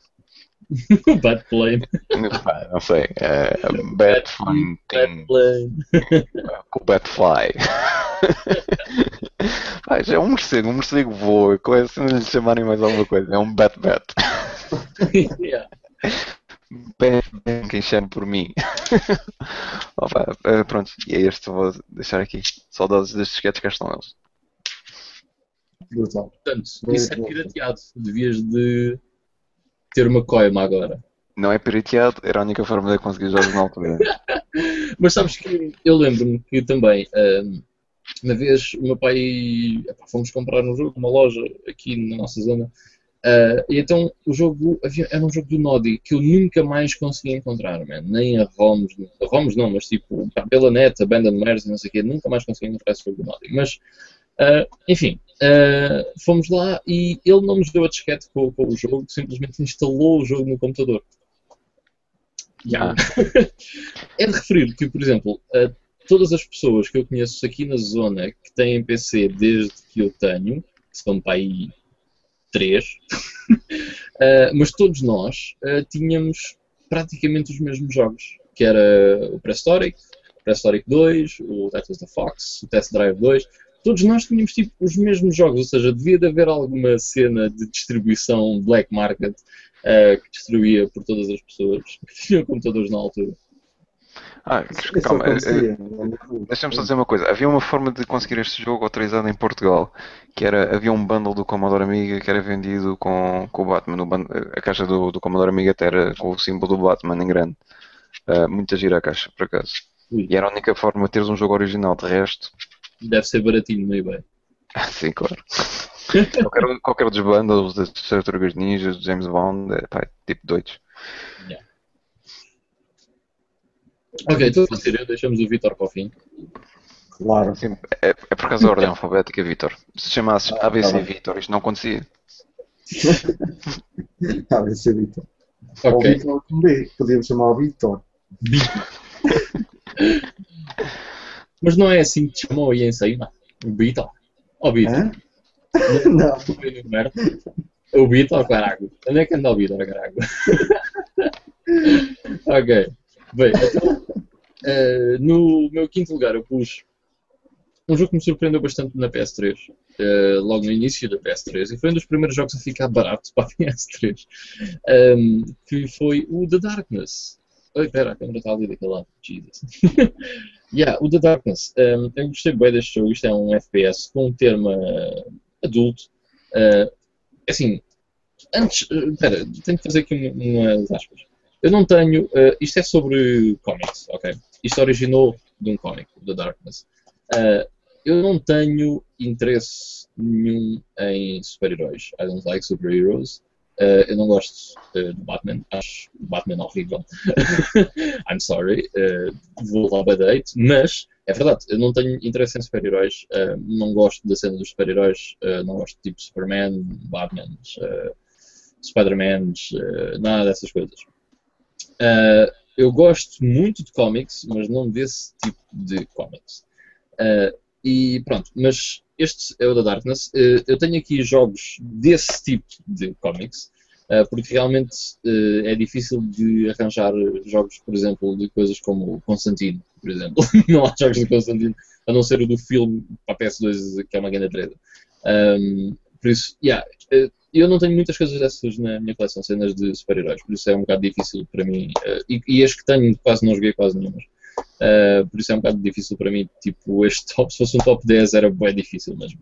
Bad Plane. Pá, não sei, uh, Batfun Bad Plane. com o Batfly. Já é um morcego, um morcego voa, com essa não lhe chamarem mais alguma coisa, é um Bat-Bat. yeah. Bem, bem, quem chama por mim. Opa, eh, pronto, e é este, vou deixar aqui. Saudades destes sketches, cá estão eles. Brutal. Portanto, isso é pirateado. Devias de ter uma coima agora. Não é pirateado, era a única forma de conseguir jogos na altura. Mas sabes que eu lembro-me que também, ahm, uma vez o meu pai, epá, fomos comprar um jogo numa loja aqui na nossa zona, ah, e então o jogo, havia, era um jogo do Nodi que eu nunca mais consegui encontrar, man. nem a ROMs, a ROMs não, mas tipo, pela net, Abandonwares e não sei o quê, nunca mais consegui encontrar esse jogo do Nodi. Mas, ah, enfim, ah, fomos lá e ele não nos deu a disquete com, com o jogo, simplesmente instalou o jogo no computador. Ah. é de referir que, por exemplo, a todas as pessoas que eu conheço aqui na zona que têm PC desde que eu tenho, que são para aí três, eh, mas todos nós tínhamos praticamente os mesmos jogos, que era o Prehistoric, o Prehistoric 2, o Was the Fox, o Test Drive 2, todos nós tínhamos tipo os mesmos jogos, ou seja, devia de haver alguma cena de distribuição black market eh, que distribuía por todas as pessoas que tinham computadores na altura. Ah, calma, eh, eh, recordo. deixa-me só dizer uma coisa. Havia uma forma de conseguir este jogo autorizado em Portugal, que era, havia um bundle do Commodore Amiga que era vendido com, com o Batman. O bun- a caixa do, do Commodore Amiga até era com o símbolo do Batman em grande. Ah, muita gira a caixa, por acaso. E era a única forma de teres um jogo original. De resto, Deve ser baratinho no eBay. Ah, Sim, claro. qualquer, qualquer dos bundles das Tartarugas Ninjas, do James Bond, é, pá, é tipo doidos. Ok, então a sério, deixamos o Vitor para o fim. Claro. Assim, é, é por causa da ordem alfabética, Vitor. Se chamasses Ah, ABC tá. Vitor, isto não acontecia. Ser Vitor. Ou Ok. Vitor com B. Podíamos chamar o Vitor. Mas não é assim que te chamou aí em? O Vitor. Ó Vitor. Hã? Não. No merda. O Vitor, caralho. Onde é que anda o Vitor, caralho? ok. Bem, então, eh, no meu quinto lugar eu pus um jogo que me surpreendeu bastante na PS3, eh, logo no início da PS3, e foi um dos primeiros jogos a ficar barato para a PS3, um, que foi o The Darkness. Oi, pera, a câmera está ali daquele lado. Jesus. yeah, o The Darkness. Um, eu gostei bem deste jogo. Isto é um FPS com um termo uh, adulto. Uh, assim, antes. Espera, tenho que fazer aqui umas aspas. Eu não tenho. Uh, isto é sobre comics, ok? Isto originou de um cómic, The Darkness. Uh, eu não tenho interesse nenhum em super-heróis. I don't like super-heroes. Uh, eu não gosto uh, do Batman, acho o Batman horrível. I'm sorry, uh, vou lá para date, mas é verdade, eu não tenho interesse em super-heróis, não gosto da cena dos super-heróis, não gosto tipo Superman, Batman, Spider-Man, nada dessas coisas. eu gosto muito de comics, mas não desse tipo de comics. e pronto, mas este é o da Darkness. Eh, eu tenho aqui jogos desse tipo de comics, eh, porque realmente eh, é difícil de arranjar jogos, por exemplo, de coisas como Constantino, por exemplo. não há jogos de Constantino, a não ser o do filme para a PS2, que é uma grande treta. Um, por isso, yeah, eu não tenho muitas coisas dessas na minha coleção, cenas de super-heróis, por isso é um bocado difícil para mim. E, e, as que tenho quase não joguei quase nenhumas. Uh, por isso é um bocado difícil para mim. Tipo, este top, se fosse um top 10, era bem difícil mesmo.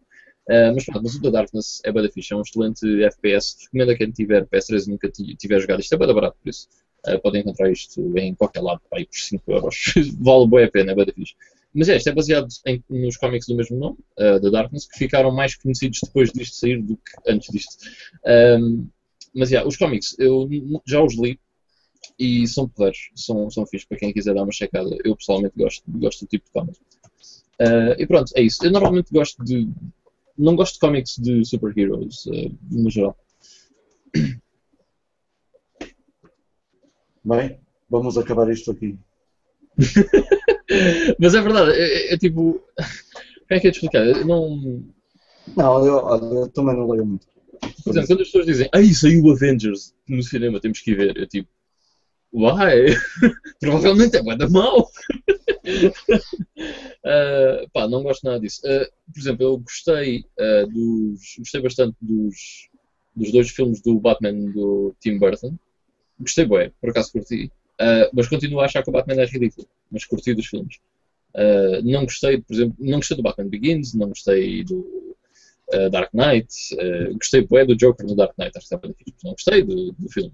Uh, mas pronto, mas o The Darkness é bem fixe, é um excelente FPS. Recomendo a quem tiver PS3 e nunca tiver jogado. Isto é bem barato, por isso. Uh, podem encontrar isto em qualquer lado, aí por 5 euros. vale bem a pena, é bem fixe. Mas é, isto é baseado em, nos cómics do mesmo nome, uh, The Darkness, que ficaram mais conhecidos depois disto sair do que antes disto. Um, mas, yeah, os cómics, eu já os li, e são porreiros, são, são fixos para quem quiser dar uma checada. Eu pessoalmente gosto, gosto do tipo de cómics. Uh, e pronto, é isso. Eu normalmente gosto de. Não gosto de cómics de super-heroes, uh, no geral. Bem, vamos acabar isto aqui. Mas é verdade, é, é, é tipo. Como é que é de explicar? Eu não. Não, eu, eu também não leio muito. Por exemplo, quando as pessoas dizem, aí saiu o Avengers no cinema, temos que ir ver, eu tipo, Uai! Provavelmente é da mal. uh, pá, não gosto nada disso. Uh, por exemplo, eu gostei uh, dos. Gostei bastante dos, dos dois filmes do Batman do Tim Burton. Gostei bem, por acaso curti. mas continuo a achar que o Batman é ridículo. Mas curti dos filmes. não gostei, por exemplo, não gostei do Batman Begins, não gostei do Dark Knight. gostei bem do Joker no Dark Knight, acho que estava difícil. Não gostei do, do filme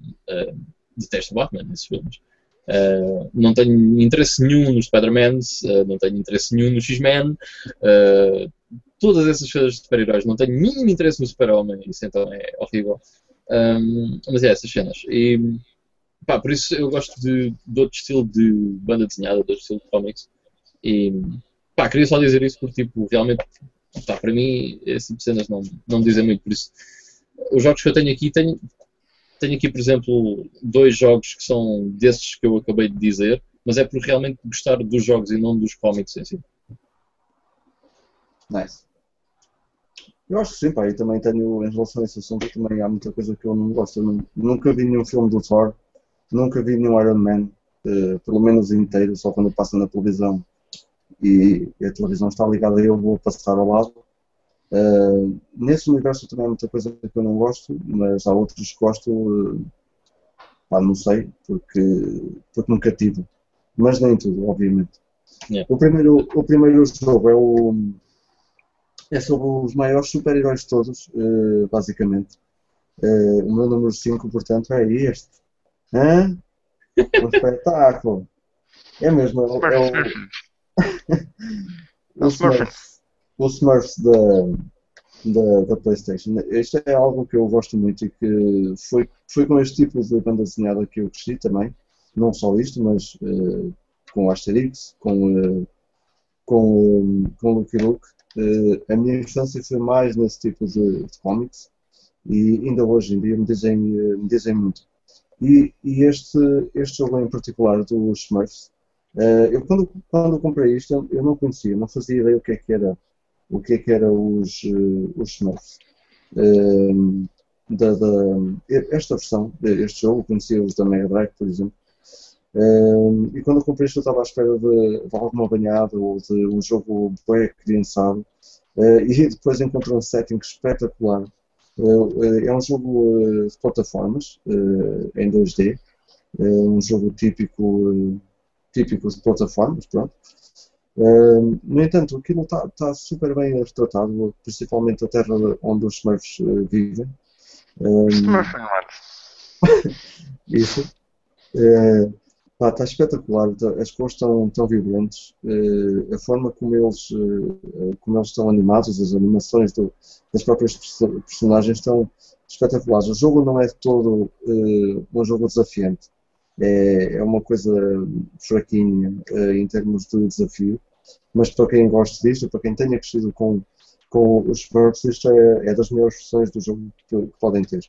detesto Batman nesses filmes. Uh, não tenho interesse nenhum nos Spider-Man, uh, não tenho interesse nenhum no X-Men, uh, todas essas coisas de super-heróis, não tenho mínimo interesse no Super-Homem, isso então é horrível. Um, mas é essas cenas. E pá, por isso eu gosto de, de outro estilo de banda desenhada, de outro estilo de comics. E pá, queria só dizer isso porque tipo, realmente para mim esse tipo de cenas não, não dizem muito, por isso os jogos que eu tenho aqui tenho, tenho aqui, por exemplo, dois jogos que são desses que eu acabei de dizer, mas é por realmente gostar dos jogos e não dos cómics em si. Nice. Eu acho que sim, pá, e também tenho, em relação a esse assunto, também há muita coisa que eu não gosto. Eu nunca vi nenhum filme do Thor, nunca vi nenhum Iron Man, uh, pelo menos inteiro, só quando passa na televisão e, e a televisão está ligada, eu vou passar ao lado. Uh, nesse universo também há muita coisa que eu não gosto, mas há outros que gosto, uh, pá, não sei, porque, porque nunca tive. Mas nem tudo, obviamente. Yeah. O, primeiro, o primeiro jogo é o. É sobre os maiores super-heróis de todos, uh, basicamente. Uh, o meu número 5, portanto, é este. Hã? Um espetáculo! É mesmo, é, é o. o Smurfs o da, da, da, PlayStation. Isto é algo que eu gosto muito e que foi, foi com este tipo de banda desenhada que eu cresci também. Não só isto, mas uh, com Asterix, com, uh, com, uh, com Lucky Luke. a minha infância foi mais nesse tipo de, de cómics e ainda hoje em dia me dizem, me dizem muito. E, e este, este jogo em particular dos Smurfs, eu quando, quando comprei isto eu não conhecia, não fazia ideia o que é que era o que é que eram os, eh, os Smurfs. Um, ehm, da, da, esta versão, este jogo, conhecia os da Mega Drive, por exemplo. Um, e quando eu comprei isto eu estava à espera de, de alguma banhada ou de um jogo bem criançado uh, e depois encontrei um setting espetacular. Uh, é um jogo de plataformas em 2D, um jogo típico, típico de plataformas, pronto. No entanto, aquilo está tá super bem retratado, principalmente a terra onde os Smurfs vivem. Um, isso. Pá, está espetacular, tá, as cores estão tão vibrantes, uh, a forma como eles, uh, como eles estão animados, as animações do, das próprias personagens estão espetaculares. O jogo não é todo uh, um jogo desafiante, é, é uma coisa fraquinha em termos de desafio, mas para quem gosta disto, para quem tenha crescido com, com os Spurs, isto é, é das melhores versões do jogo que, que podem ter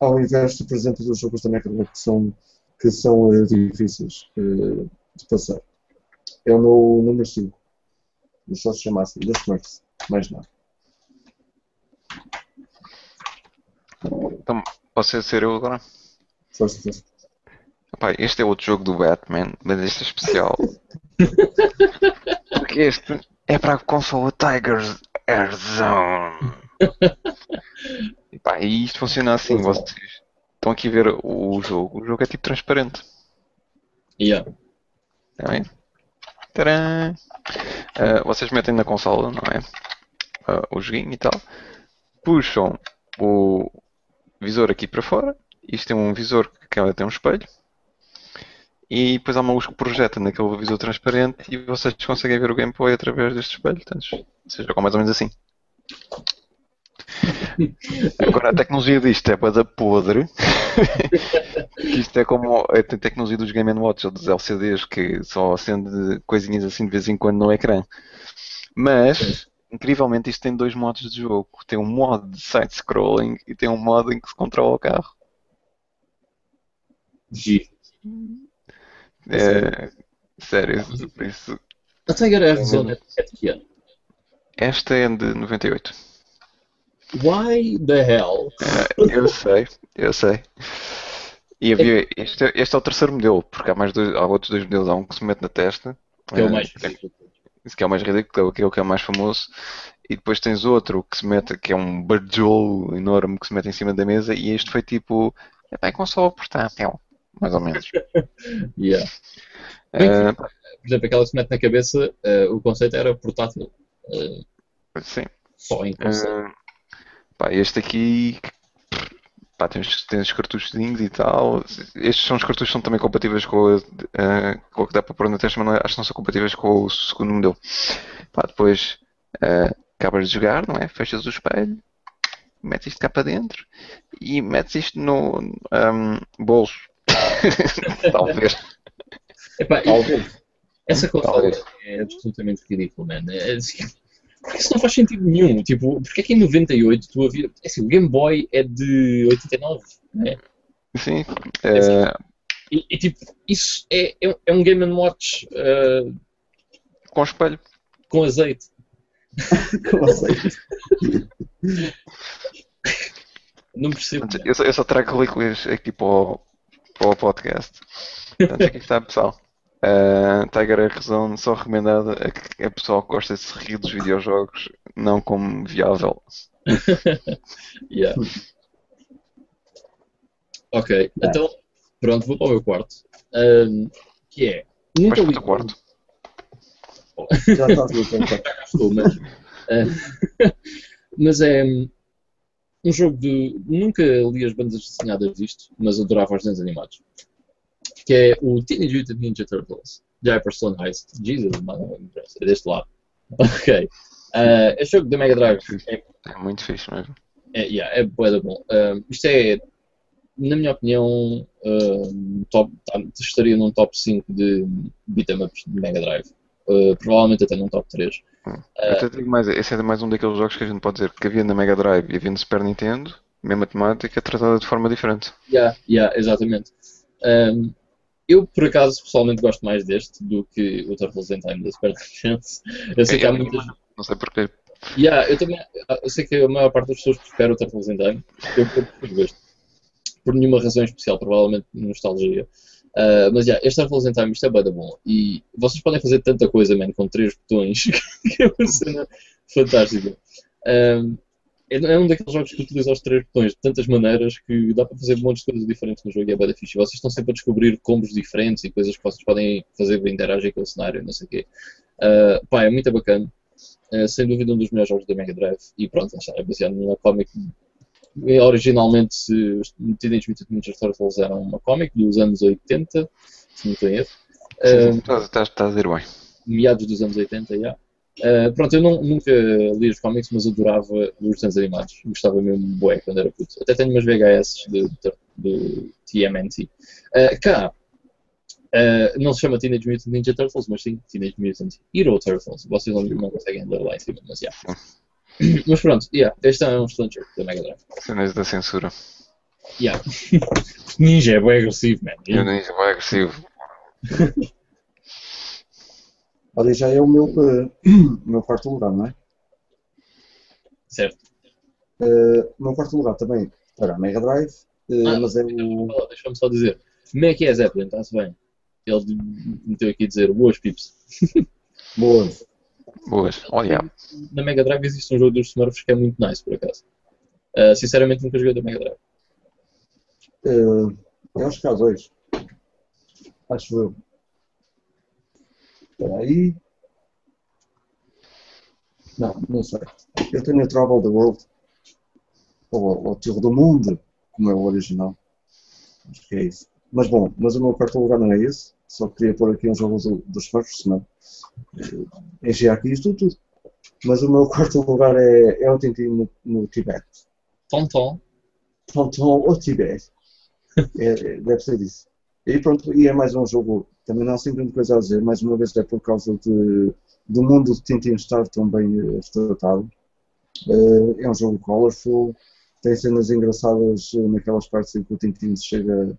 ao invés, por exemplo, dos jogos da Microsoft que são, que são uh, difíceis uh, de passar. É o meu número 5. Só se chamasse The Smurfs, mais nada. Então, posso ser eu agora? Força, força. Epá, este é outro jogo do Batman, mas este é especial. Porque este é para a console Tiger's Air Zone. E, e isto funciona assim, vocês estão aqui a ver o jogo. O jogo é tipo transparente. Yeah. Está bem? Tcharam! Uh, vocês metem na consola, não é? Uh, o joguinho e tal. Puxam o visor aqui para fora. Isto tem um visor que tem um espelho. E depois há uma luz que projeta naquele visor transparente e vocês conseguem ver o gameplay através deste espelho. Portanto, seja, com mais ou menos assim. Agora a tecnologia disto é para podre. isto é como a tecnologia dos Game Watch ou dos LCDs que só acende coisinhas assim de vez em quando no ecrã. Mas, incrivelmente, isto tem dois modos de jogo. Tem um modo de side-scrolling e tem um modo em que se controla o carro. É, sério, isso. A Tiger Air Zone é de que ano? Esta é de 98. Why the hell? eu sei, eu sei. E havia, este, é, este é o terceiro modelo, porque há, mais dois, há outros dois modelos. Há um que se mete na testa. Que é o mais ridículo. Esse que é o mais ridículo, que é o que é o mais famoso. E depois tens outro que se mete, que é um bajolo enorme que se mete em cima da mesa. E este foi tipo, é bem console portátil, mais ou menos. yeah. Uh, por exemplo, aquela que se mete na cabeça, uh, o conceito era portátil. Uh, sim. Só em conceito. Pá, este aqui pá, tem, tem os cartuchos e tal. Estes são os cartuchos que são também compatíveis com, a, com o que dá para pôr na testa, mas não, é, acho que não são compatíveis com o segundo modelo. Pá, depois uh, acabas de jogar, não é? Fechas o espelho, metes isto cá para dentro e metes isto no um, bolso. Talvez. Epá, Talvez. Essa consola é absolutamente ridícula, man. É, assim, porque isso não faz sentido nenhum. Tipo, porque é que em 98 tu havia. É assim, o Game Boy é de 89, né? Sim. É assim, e, e, tipo, isso é, é, é um Game Watch uh, com espelho. Com azeite. com azeite. não percebo. Eu só, eu só trago líquidos aqui para o, para o podcast. Portanto, aqui está, pessoal. Uh, Tiger é razão só recomendada a que a pessoa que gosta de se rir dos videojogos, não como viável. yeah. Ok, então pronto, vou para o meu quarto. Um, que é. Nunca li... quarto. Já está tudo Estou, mas. Uh, mas é. Um jogo de. Nunca li as bandas desenhadas disto, mas adorava os desenhos animados que é o Teenage Mutant Ninja Turtles, Jefferson Heist. Jesus, mano, é deste lado. Ok. Uh, este jogo da Mega Drive é, é muito fixe mesmo. É, yeah, é bué bom. Uh, isto é, na minha opinião, uh, top, tá, estaria num top 5 de beat'em ups de Mega Drive. Uh, provavelmente até num top 3. Hum. Uh, até digo mais, esse é mais um daqueles jogos que a gente pode dizer que havia na Mega Drive e havia no Super Nintendo, mesma temática, tratada de forma diferente. Yeah, yeah, exatamente. Um, eu, por acaso, pessoalmente gosto mais deste do que o Turtles in Time da Super Nintendo. Eu sei que há muitas. Não sei porquê. Yeah, eu também eu sei que a maior parte das pessoas prefere o Turtles in Time. Eu prefiro este. por nenhuma razão especial, provavelmente nostalgia. Uh, mas, já, yeah, este in Time, isto é bem bom. E vocês podem fazer tanta coisa, man, com três botões, que é uma cena fantástica. Um, é, é um daqueles jogos que utiliza os três botões de tantas maneiras que dá para fazer monte de coisas diferentes no jogo e é bem fixe. Vocês estão sempre a descobrir combos diferentes e coisas que vocês podem fazer para interagir com o cenário, não sei o quê. Uh, pá, é muito bacana. Uh, sem dúvida um dos melhores jogos da Mega Drive. E pronto, é baseado numa comic. Originalmente, os Teenage Mutant Ninja Turtles eram uma comic dos anos 80, se não estou erro. Uh, estás, a dizer bem. Meados dos anos 80, já. Yeah. Uh, pronto, eu não, nunca li os cómics, mas adorava os desenhos animados. Gostava mesmo bué quando era puto. Até tenho umas VHS de TMNT. Uh, ah, cá, uh, não se chama Teenage Mutant Ninja Turtles, mas sim Teenage Mutant Hero Turtles. Vocês não, não conseguem ler lá em cima, mas já. Yeah. mas pronto, yeah, este é um excelente jogo da Mega Drive. Cenas da censura. Yeah. ninja é bem agressivo, man. Ninja é bem agressivo. Olha, já é o meu, uh, meu quarto lugar, não é? Certo. Uh, o meu quarto lugar também para a Mega Drive, uh, ah, mas é o. Deixa-me só dizer. Como é que é, Zeppelin? Está-se bem. Ele meteu aqui a dizer boas pips. boas. Boas, olha. Na Mega Drive existe um jogo dos Smurfs que é muito nice, por acaso. Uh, sinceramente, nunca joguei da Mega Drive. Uh, eu acho que há dois. Acho eu. Espera aí. Não, não sei. Eu tenho a Travel the World. Ou, o Tiro do Mundo, como é o original. Acho que é isso. Mas bom, mas o meu quarto lugar não é esse. Só queria pôr aqui um jogo do, dos Smurfs, senão enchi aqui isto tudo. Mas o meu quarto lugar é, é o Tintin no, no Tibete. Tonton. Tonton ou Tibete. É, é, deve ser isso. E pronto, e é mais um jogo também não há assim grande coisa a dizer, mais uma vez é por causa de, do mundo de Tintin estar tão bem retratado. Uh, é um jogo colorful, tem cenas engraçadas naquelas partes em que o Tintin chega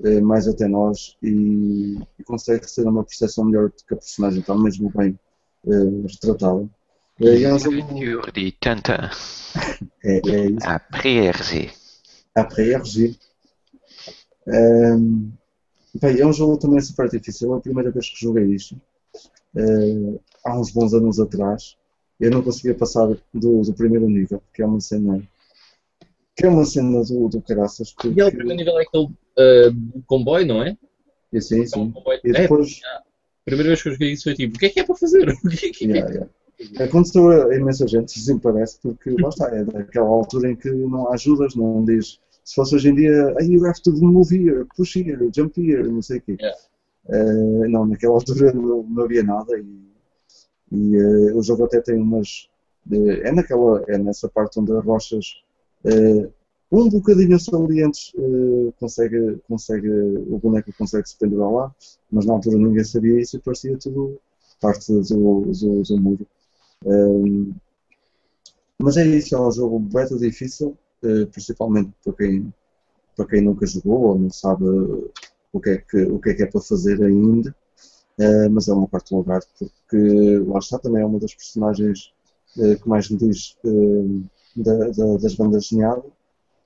uh, mais até nós e, e, consegue ter uma percepção melhor de que a personagem está mesmo bem retratada. é um jogo... de Tintin. É, é isso. Après RG. Après RG. Um, Bem, é um jogo também super difícil. É a primeira vez que joguei isto. Uh, há uns bons anos atrás. Eu não conseguia passar do, do primeiro nível, que é uma cena. Que é uma cena do, do caraças. Porque... E é o primeiro nível é aquele uh, comboio, não é? Sim, sim. É, e depois... É, a primeira vez que eu joguei isso foi tipo, o que é que é para fazer? O que é que é? Yeah, yeah. Aconteceu a imensa gente, assim parece, porque lá está, é daquela altura em que não há ajudas, não diz se fosse hoje em dia, hey, you have to move here, push here, jump here, não sei o quê. Yeah. Uh, não, naquela altura não, não havia nada e, e uh, o jogo até tem umas. Uh, é, naquela, é nessa parte onde as rochas, um bocadinho salientes, consegue, consegue, o boneco consegue se pendurar lá, mas na altura ninguém sabia isso e parecia tudo parte do, do, do muro. mas é isso, é um jogo beta difícil. Eh, principalmente para quem, para quem nunca jogou ou não sabe o que é que, o que, é, que é para fazer ainda. Uh, mas é um quarto lugar porque lá está também é uma das personagens uh, que mais me diz uh, da, da, das bandas desenhadas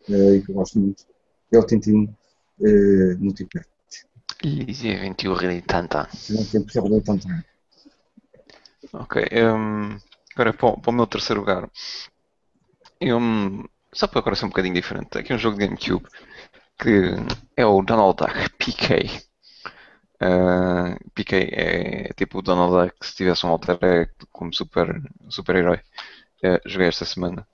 e que eu gosto muito. É o Tintin no Tibete. Les aventures de Tintin. Ok, um, agora para, para o meu terceiro lugar. Eu só para agora ser um bocadinho diferente. Aqui um jogo de GameCube que é o Donald Duck PK. Uh, PK é tipo o Donald Duck se tivesse um alter ego como super, super herói. Uh, joguei esta semana.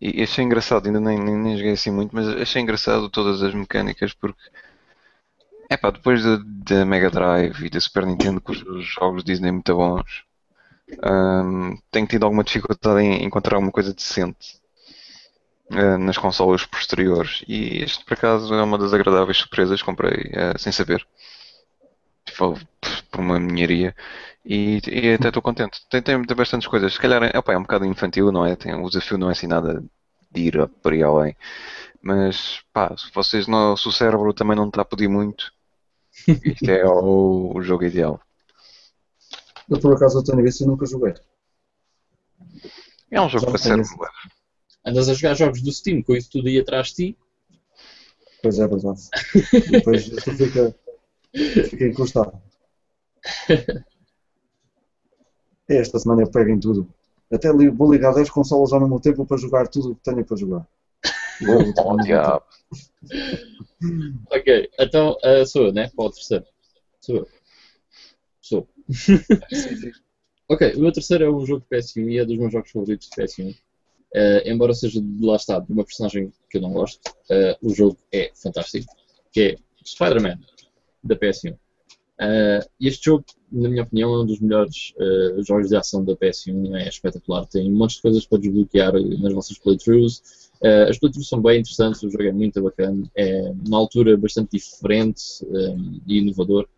E achei engraçado, ainda nem, nem, nem, joguei assim muito, mas achei engraçado todas as mecânicas porque é pá, depois da Mega Drive e da Super Nintendo com os jogos Disney muito bons, um, tenho tido alguma dificuldade em encontrar alguma coisa decente uh, nas consolas posteriores. E este, por acaso, é uma das agradáveis surpresas que comprei uh, sem saber. Tipo, por uma ninharia. E, e até estou contente. Tem, tem, bastantes coisas. Se calhar é, opa, é um bocado infantil, não é? Tem, o desafio não é assim nada de ir por aí além. Mas, pá, se vocês não, se o cérebro também não está a pedir muito, isto é o, o jogo ideal. Eu por acaso eu tenho visto e nunca joguei. É um jogo para ser Andas a jogar jogos do Steam com isso tudo aí atrás de ti. Pois é verdade. Depois isto fica, fica encostado. Esta semana eu pego em tudo. Até li- vou ligar 10 consolas ao mesmo tempo para jogar tudo o que tenho para jogar. Oh, diabo. Ok, então ah, sou eu, né? Para o terceiro. Sou eu. Sou. Ok, o meu terceiro é um jogo de PS1 e é dos meus jogos favoritos de PS1. Eh, embora seja de lá está, de uma personagem que eu não gosto, eh, o jogo é fantástico, que é Spider-Man, da PS1. Eh, este jogo, na minha opinião, é um dos melhores eh, jogos de ação da PS1, é espetacular, tem um monte de coisas para desbloquear nas vossas playthroughs. Eh, as playthroughs são bem interessantes, o jogo é muito bacana, é na altura bastante diferente eh, e inovador.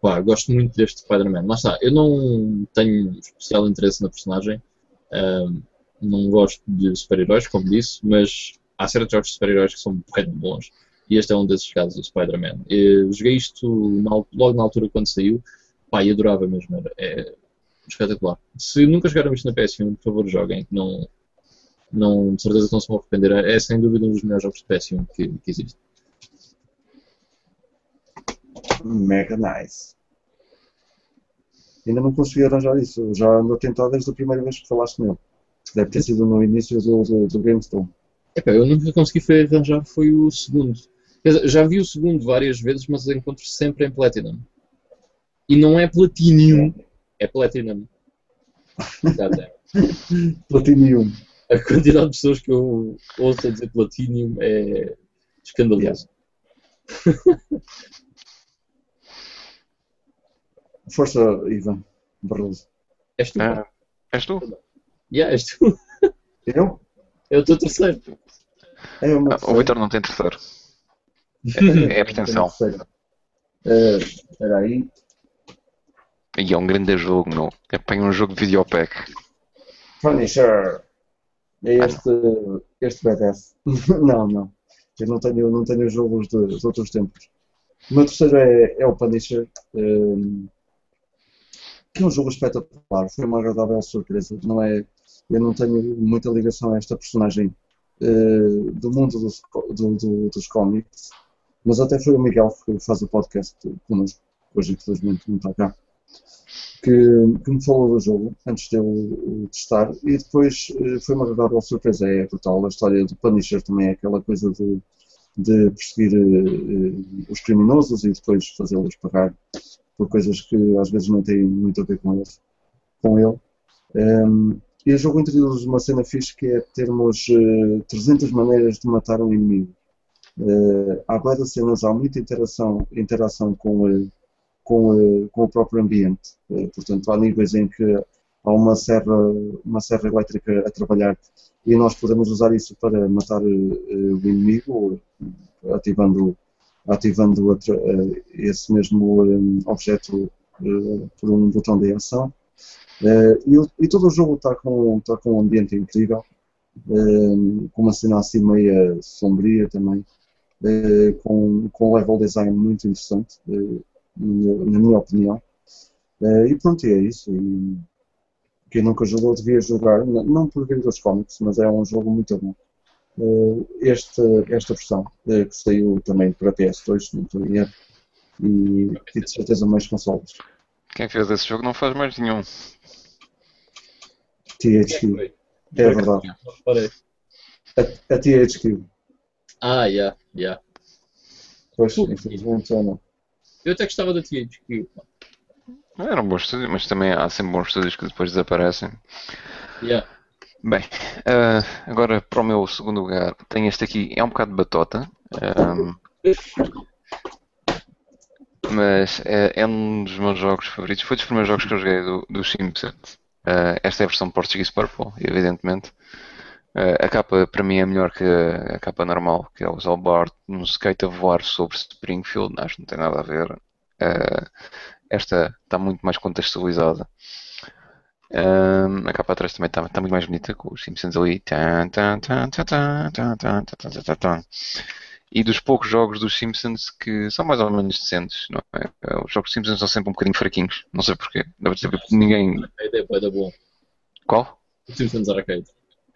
Pá, gosto muito deste Spider-Man. Está, eu não tenho especial interesse na personagem, ahm, não gosto de super-heróis, como disse, mas há certos jogos de super-heróis que são bem bons. E este é um desses casos, o Spider-Man. Joguei isto na logo na altura quando saiu, pá, e adorava mesmo, era, é espetacular. Se nunca jogaram isto na PS1, por favor joguem, não, não, de certeza não se vão arrepender. É sem dúvida um dos melhores jogos de PS1 que, que existe. Mega nice. Ainda não consegui arranjar isso. Já ando a tentar desde a primeira vez que falaste nele. Deve ter sido no início do, do, do GameStone. Epá, eu nunca consegui arranjar foi o segundo. Dizer, já vi o segundo várias vezes, mas encontro sempre em Platinum. E não é Platinum, é Platinum. Exato. Platinum. A quantidade de pessoas que eu ouço a dizer Platinum é escandaloso. Força, Ivan Barroso. És tu. Ah, és tu? Yeah, és tu. Eu? É o teu terceiro. É o Ah, o Vitor não tem terceiro. É a pretensão. Eh, Espera aí. E é um grande jogo, meu. É para um jogo de videopack. Punisher. É este, este badass. não, não. Eu não tenho, não tenho jogos de, de outros tempos. O meu terceiro é, é o Punisher. ehm, que é um jogo espetacular. Foi uma agradável surpresa. Não é, eu não tenho muita ligação a esta personagem eh, do mundo dos, do- do- dos cómics. Mas até foi o Miguel que faz o podcast connosco. Hoje, infelizmente, não está cá que, que me falou do jogo antes de eu o testar e depois eh, foi uma agradável surpresa. É brutal. A história do Punisher também é aquela coisa de, de perseguir eh, eh, os criminosos e depois fazê-los pagar por coisas que às vezes não têm muito a ver com, eles, com ele. Ehm, e o jogo introduz uma cena fixe que é termos eh, 300 maneiras de matar um inimigo. Eh, há várias cenas, há muita interação, interação com, com, eh, com o próprio ambiente. Eh, portanto, há níveis em que há uma serra, uma serra elétrica a trabalhar e nós podemos usar isso para matar eh, o inimigo, ativando, ativando esse mesmo eh, objeto por um botão de ação. E, e todo o jogo está com, está com um ambiente incrível, com uma cena assim meia sombria também, com, com um level design muito interessante. eh, na minha opinião. Eh, e pronto, e é isso. E quem nunca jogou devia jogar, não por vir dos cómics, mas é um jogo muito bom. Eh, este, esta versão, eh, que saiu também para PS2, não estou erro, e, e de certeza mais consoles. Quem fez esse jogo não faz mais nenhum. THQ, é verdade. A, a THQ, Ah, yeah, yeah. pois, infelizmente já não. Eu até gostava da THQ. pá. Era um bom estúdio, mas também há sempre bons estúdios que depois desaparecem. Yeah. Bem, ah, agora para o meu segundo lugar, tenho este aqui, é um bocado de batota, ahm, mas é, é um dos meus jogos favoritos. Foi dos primeiros jogos que eu joguei do, do Simpsons. Ah, esta é a versão Portuguese Purple, evidentemente a capa para mim é melhor que a capa normal, que é o Zalbart no skate a voar sobre Springfield, acho que não tem nada a ver. Uh, esta está muito mais contextualizada. A capa atrás também está tá muito mais bonita, com os Simpsons ali. E dos poucos jogos dos Simpsons que são mais ou menos decentes, não é? Os jogos dos Simpsons são sempre um bocadinho fraquinhos, não sei porquê. Deve ser porque ninguém. Arcade é boa. Qual? Simpsons Arcade.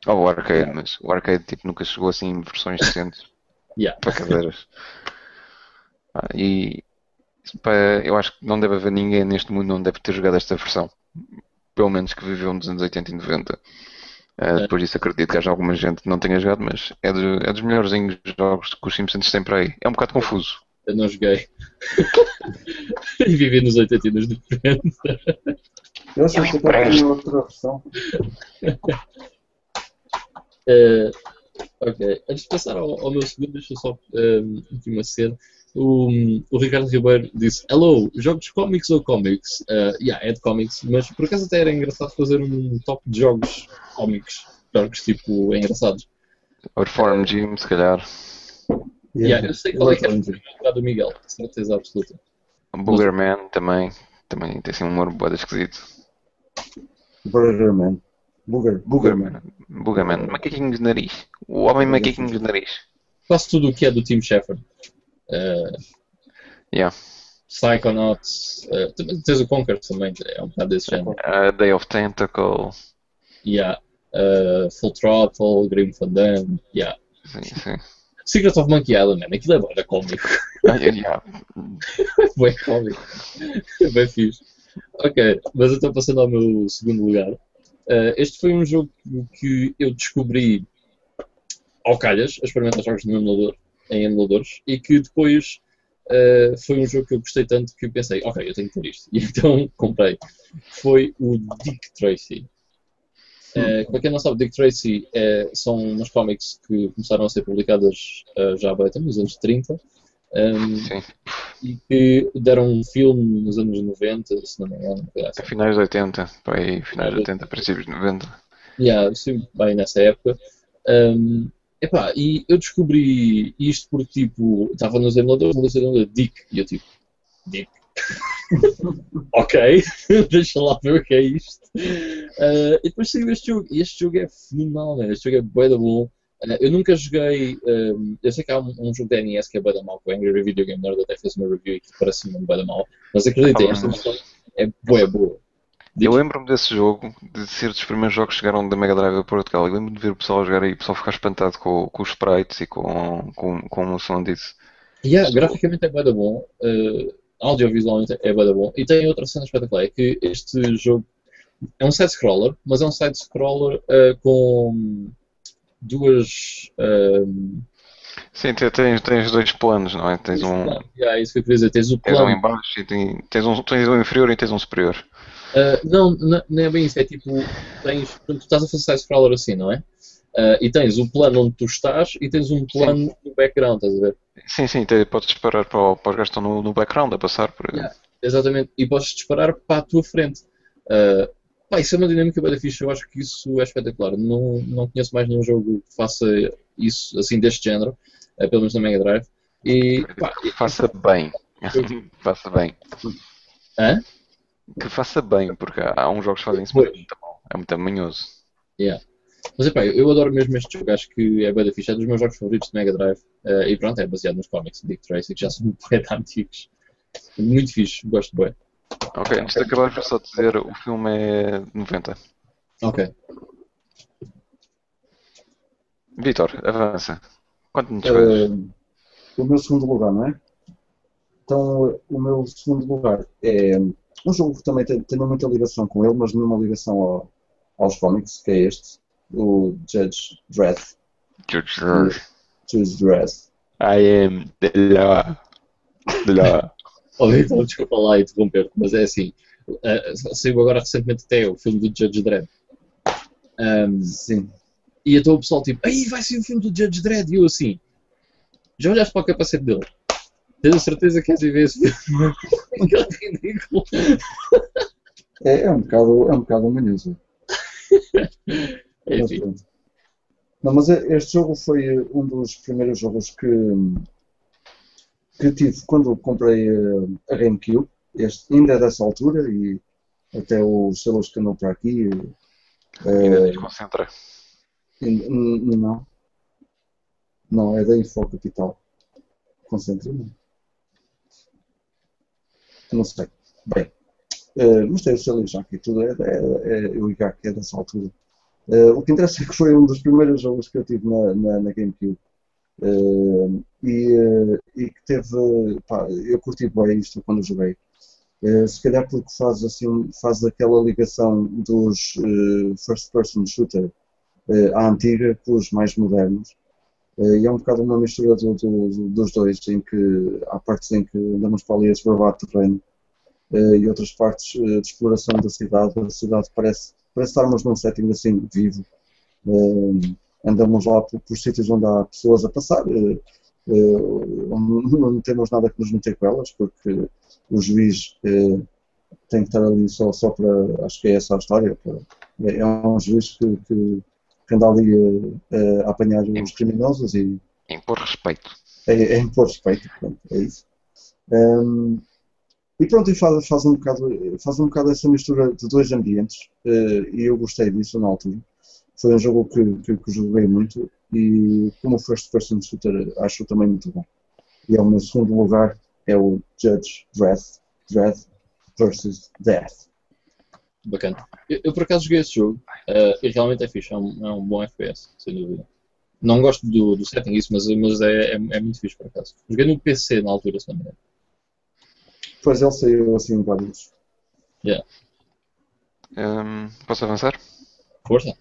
Oh, o arcade, mas o arcade tipo, nunca chegou assim em versões decentes. Yeah. para cadeiras. Ah, e pá, eu acho que não deve haver ninguém neste mundo que não deve ter jogado esta versão. Pelo menos que viveu nos anos 80 e 90. Ah, depois disso acredito que haja alguma gente que não tenha jogado, mas é, do- é dos melhores jogos que os Simpsons têm para aí. É um bocado confuso. Eu não joguei. e vivi nos 80 e nos 90. Eu achei que tinha outra versão. Eh, ok, antes de passar ao, ao meu segundo, deixa eu só um, aqui uma cena. O, o Ricardo Ribeiro disse: Hello, jogos cómics ou cómics? Uh, yeah, é de cómics, mas por acaso até era engraçado fazer um top de jogos cómics. Jogos tipo engraçados. O Reform Gym, se calhar. Yeah, eu sei qual é que é o do Miguel, certeza absoluta. Boogerman também. Também tem assim um humor boada esquisito. Burgerman. Booger. Boogerman. Boogerman. Macaquinho de nariz. O homem macaquinho de nariz. Quase tudo o que é do Team Shepard. Uh, Yeah. Psychonauts, uh, tens o Conquer também, é um bocado desse género. Uh, Day of Tentacle. Yeah. Uh, Full Throttle, Grim Fandango, yeah. Sim, sim. Secret of Monkey Island, man, aquilo é bem cómico. Ah, yeah. bem cómico. bem fixe. Ok, mas então passando ao meu segundo lugar. Uh, este foi um jogo que eu descobri ao calhas, a experimentar jogos no emulador, em emuladores, e que depois uh, foi um jogo que eu gostei tanto que pensei, ok, eu tenho que ter isto. E então comprei. Foi o Dick Tracy. Uh, para quem não sabe, Dick Tracy é, são umas cómics que começaram a ser publicadas uh, já bem, nos anos 30 um, Sim. e que deram um filme nos anos 90, se não me engano. assim. Finais de 80. Para aí, finais de 80, princípios de 90. Yeah, sim, bem nessa época. Um, epá, e eu descobri isto porque, tipo, estava nos emuladores, na lista de Dick, e eu, tipo, Dick. ok, deixa lá ver o que é isto. Uh, e depois saiu este jogo, e este jogo é fenomenal, man. este jogo é bué da bom. Uh, eu nunca joguei, um, eu sei que há um, um jogo da NES que é bué da mal, que o Angry Video Game Nerd até fez uma review e que parece-me bué da mal, mas acreditem, Ah, esta mas- versão é boa. Eu lembro-me desse jogo, de ser dos primeiros jogos que chegaram da Mega Drive a Portugal. Eu lembro-me de ver o pessoal jogar aí, o pessoal ficar espantado com, com os sprites e com, com, com o som disso. Yeah, graficamente é bué da bom, uh, audiovisualmente é bué da bom, e tem outra cena espetacular, é que este jogo é um side-scroller, mas é um side-scroller uh, com duas... um, Sim, te- tens, tens dois planos, não é? Tens um, yeah, isso que eu queria dizer, tens o tens um plano... em baixo e tens um, tens um inferior e tens um superior. Uh, não, não, não é bem isso, é tipo, tens, tu estás a fazer side-scroller assim, não é? Uh, e tens o plano onde tu estás e tens um plano no background, estás a ver? Sim, sim, te- podes disparar para, o- para os gajos que estão no, no background a passar por. Yeah. Exatamente, e podes disparar para a tua frente. Uh, pá, isso é uma dinâmica bem fixe, eu acho que isso é espetacular. Não, não conheço mais nenhum jogo que faça isso, assim, deste género, uh, pelo menos na Mega Drive. E, pá, Que faça bem. faça bem. Hã? Que faça bem, porque há, há uns jogos que fazem isso muito mal. É muito manhoso. mas epá, eu, eu adoro mesmo este jogo, acho que é bem fixe, é dos meus jogos favoritos de Mega Drive. Uh, e pronto, é baseado nos cómics de Dick Tracy, que já são bem antigos. Muito fixe, gosto bem. Ok, antes de acabar, vou só dizer: o filme é de 90. Ok. Vitor, avança. Conta-nos coisas. Uh, o meu segundo lugar, não é? Então, o meu segundo lugar é um jogo que também tem, tem muita ligação com ele, mas nenhuma ligação ao- aos cómics, que é este, o Judge Dredd. Judge Dredd. I am the law. The law. Oh, então, desculpa lá interromper mas é assim. Uh, saiu agora recentemente até o filme do Judge Dredd. Um, Sim. e então o pessoal tipo, aí vai ser o filme do Judge Dredd. E eu assim, já olhaste para o capacete dele? Tens a certeza que queres ir ver esse filme? que ridículo. É, é um bocado, é um bocado. Mas Enfim. Não, mas é- este jogo foi uh, um dos primeiros jogos que, que tive quando comprei uh, a GameCube. Este ainda é dessa altura e até os selos que andam para aqui. Ainda uh, n- Não. Não, é da Info Capital. Concentra-me. Não sei. Bem. eh, mas tem o seu já aqui tudo. É, é, é, ligar que é dessa altura. Eh, o que interessa é que foi um dos primeiros jogos que eu tive na, na, na GameCube. Eh, e, eh, e que teve, pá, eu curti bem isto quando joguei. Eh, se calhar porque faz assim, faz aquela ligação dos eh, first person shooter à antiga com os mais modernos. E é um bocado uma mistura do- do- dos dois, em que há partes em que andamos para ali a esbravar terreno e outras partes de exploração da cidade. A cidade parece, parece estarmos num setting assim vivo. Andamos lá por, por sítios onde há pessoas a passar, eh, onde não temos nada que nos meter com elas, porque o juiz eh, tem que estar ali só, só para. Acho que é essa a história. para- é, é um juiz que, que, que anda ali eh, a apanhar os criminosos e Impor respeito. é, é impor respeito, pronto, é isso. Ehm, e pronto, e faz, faz, um bocado, faz um bocado essa mistura de dois ambientes, e eu gostei disso na altura. Foi um jogo que, que, que joguei muito, e como first person shooter, acho também muito bom. E é o meu segundo lugar, é o Judge Dredd versus Death. Bacana. Eu, eu, por acaso joguei esse jogo eh, e realmente é fixe, é um, é um bom FPS, sem dúvida. Não gosto do, do setting isso, mas, mas é, é, é muito fixe por acaso. Joguei no PC na altura, se não me engano. Depois ele saiu assim em vários. Hum, posso avançar? Força?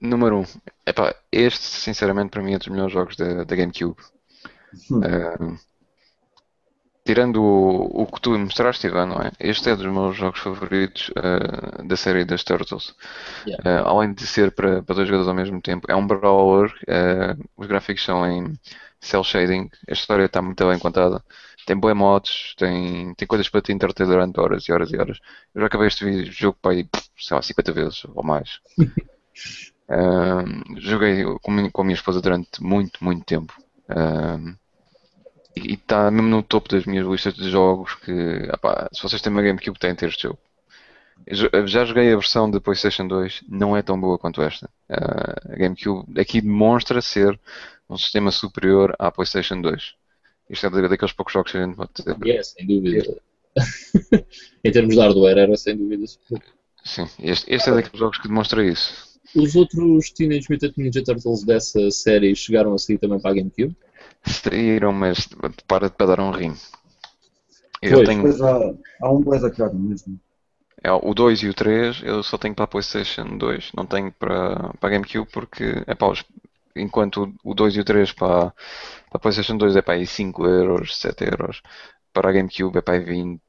Número 1. Um. Epá, este, sinceramente, para mim é dos melhores jogos da, da GameCube. Hum, tirando o, o que tu mostraste, Ivan, não é? Este é dos meus jogos favoritos ah, da série das Turtles. Yeah. Ah, além de ser para, para dois jogadores ao mesmo tempo, é um brawler. ah, os gráficos são em cel shading. A história está muito bem contada. Tem boas mods, tem, tem coisas para te entreter durante horas e horas e horas. Eu já acabei este vídeo- jogo para aí, sei lá, 50 vezes ou mais. Joguei com, a minha- com a minha esposa durante muito, muito tempo. E está mesmo no topo das minhas listas de jogos que, se vocês têm uma GameCube, têm de ter este jogo. Eu Já joguei a versão de PlayStation 2, não é tão boa quanto esta. Ah, a GameCube aqui demonstra ser um sistema superior à PlayStation 2. Isto é da- daqueles poucos jogos que a gente pode dizer. É, sem dúvida. em termos de hardware, era sem dúvida. Sim, este, este é daqueles jogos que demonstra isso. Os outros Teenage Mutant Ninja Turtles dessa série chegaram a sair também para a GameCube? Saíram, mas para, para dar um rim. Eu Pois, tenho Depois há, há um Blaze caro mesmo. é, o 2 e o 3, eu só tenho para a PlayStation 2, não tenho para, para a GameCube porque é pá, os- enquanto o 2 e o 3 para, para a PlayStation 2 é para aí 5 euros, 7 euros, para a GameCube é para aí 20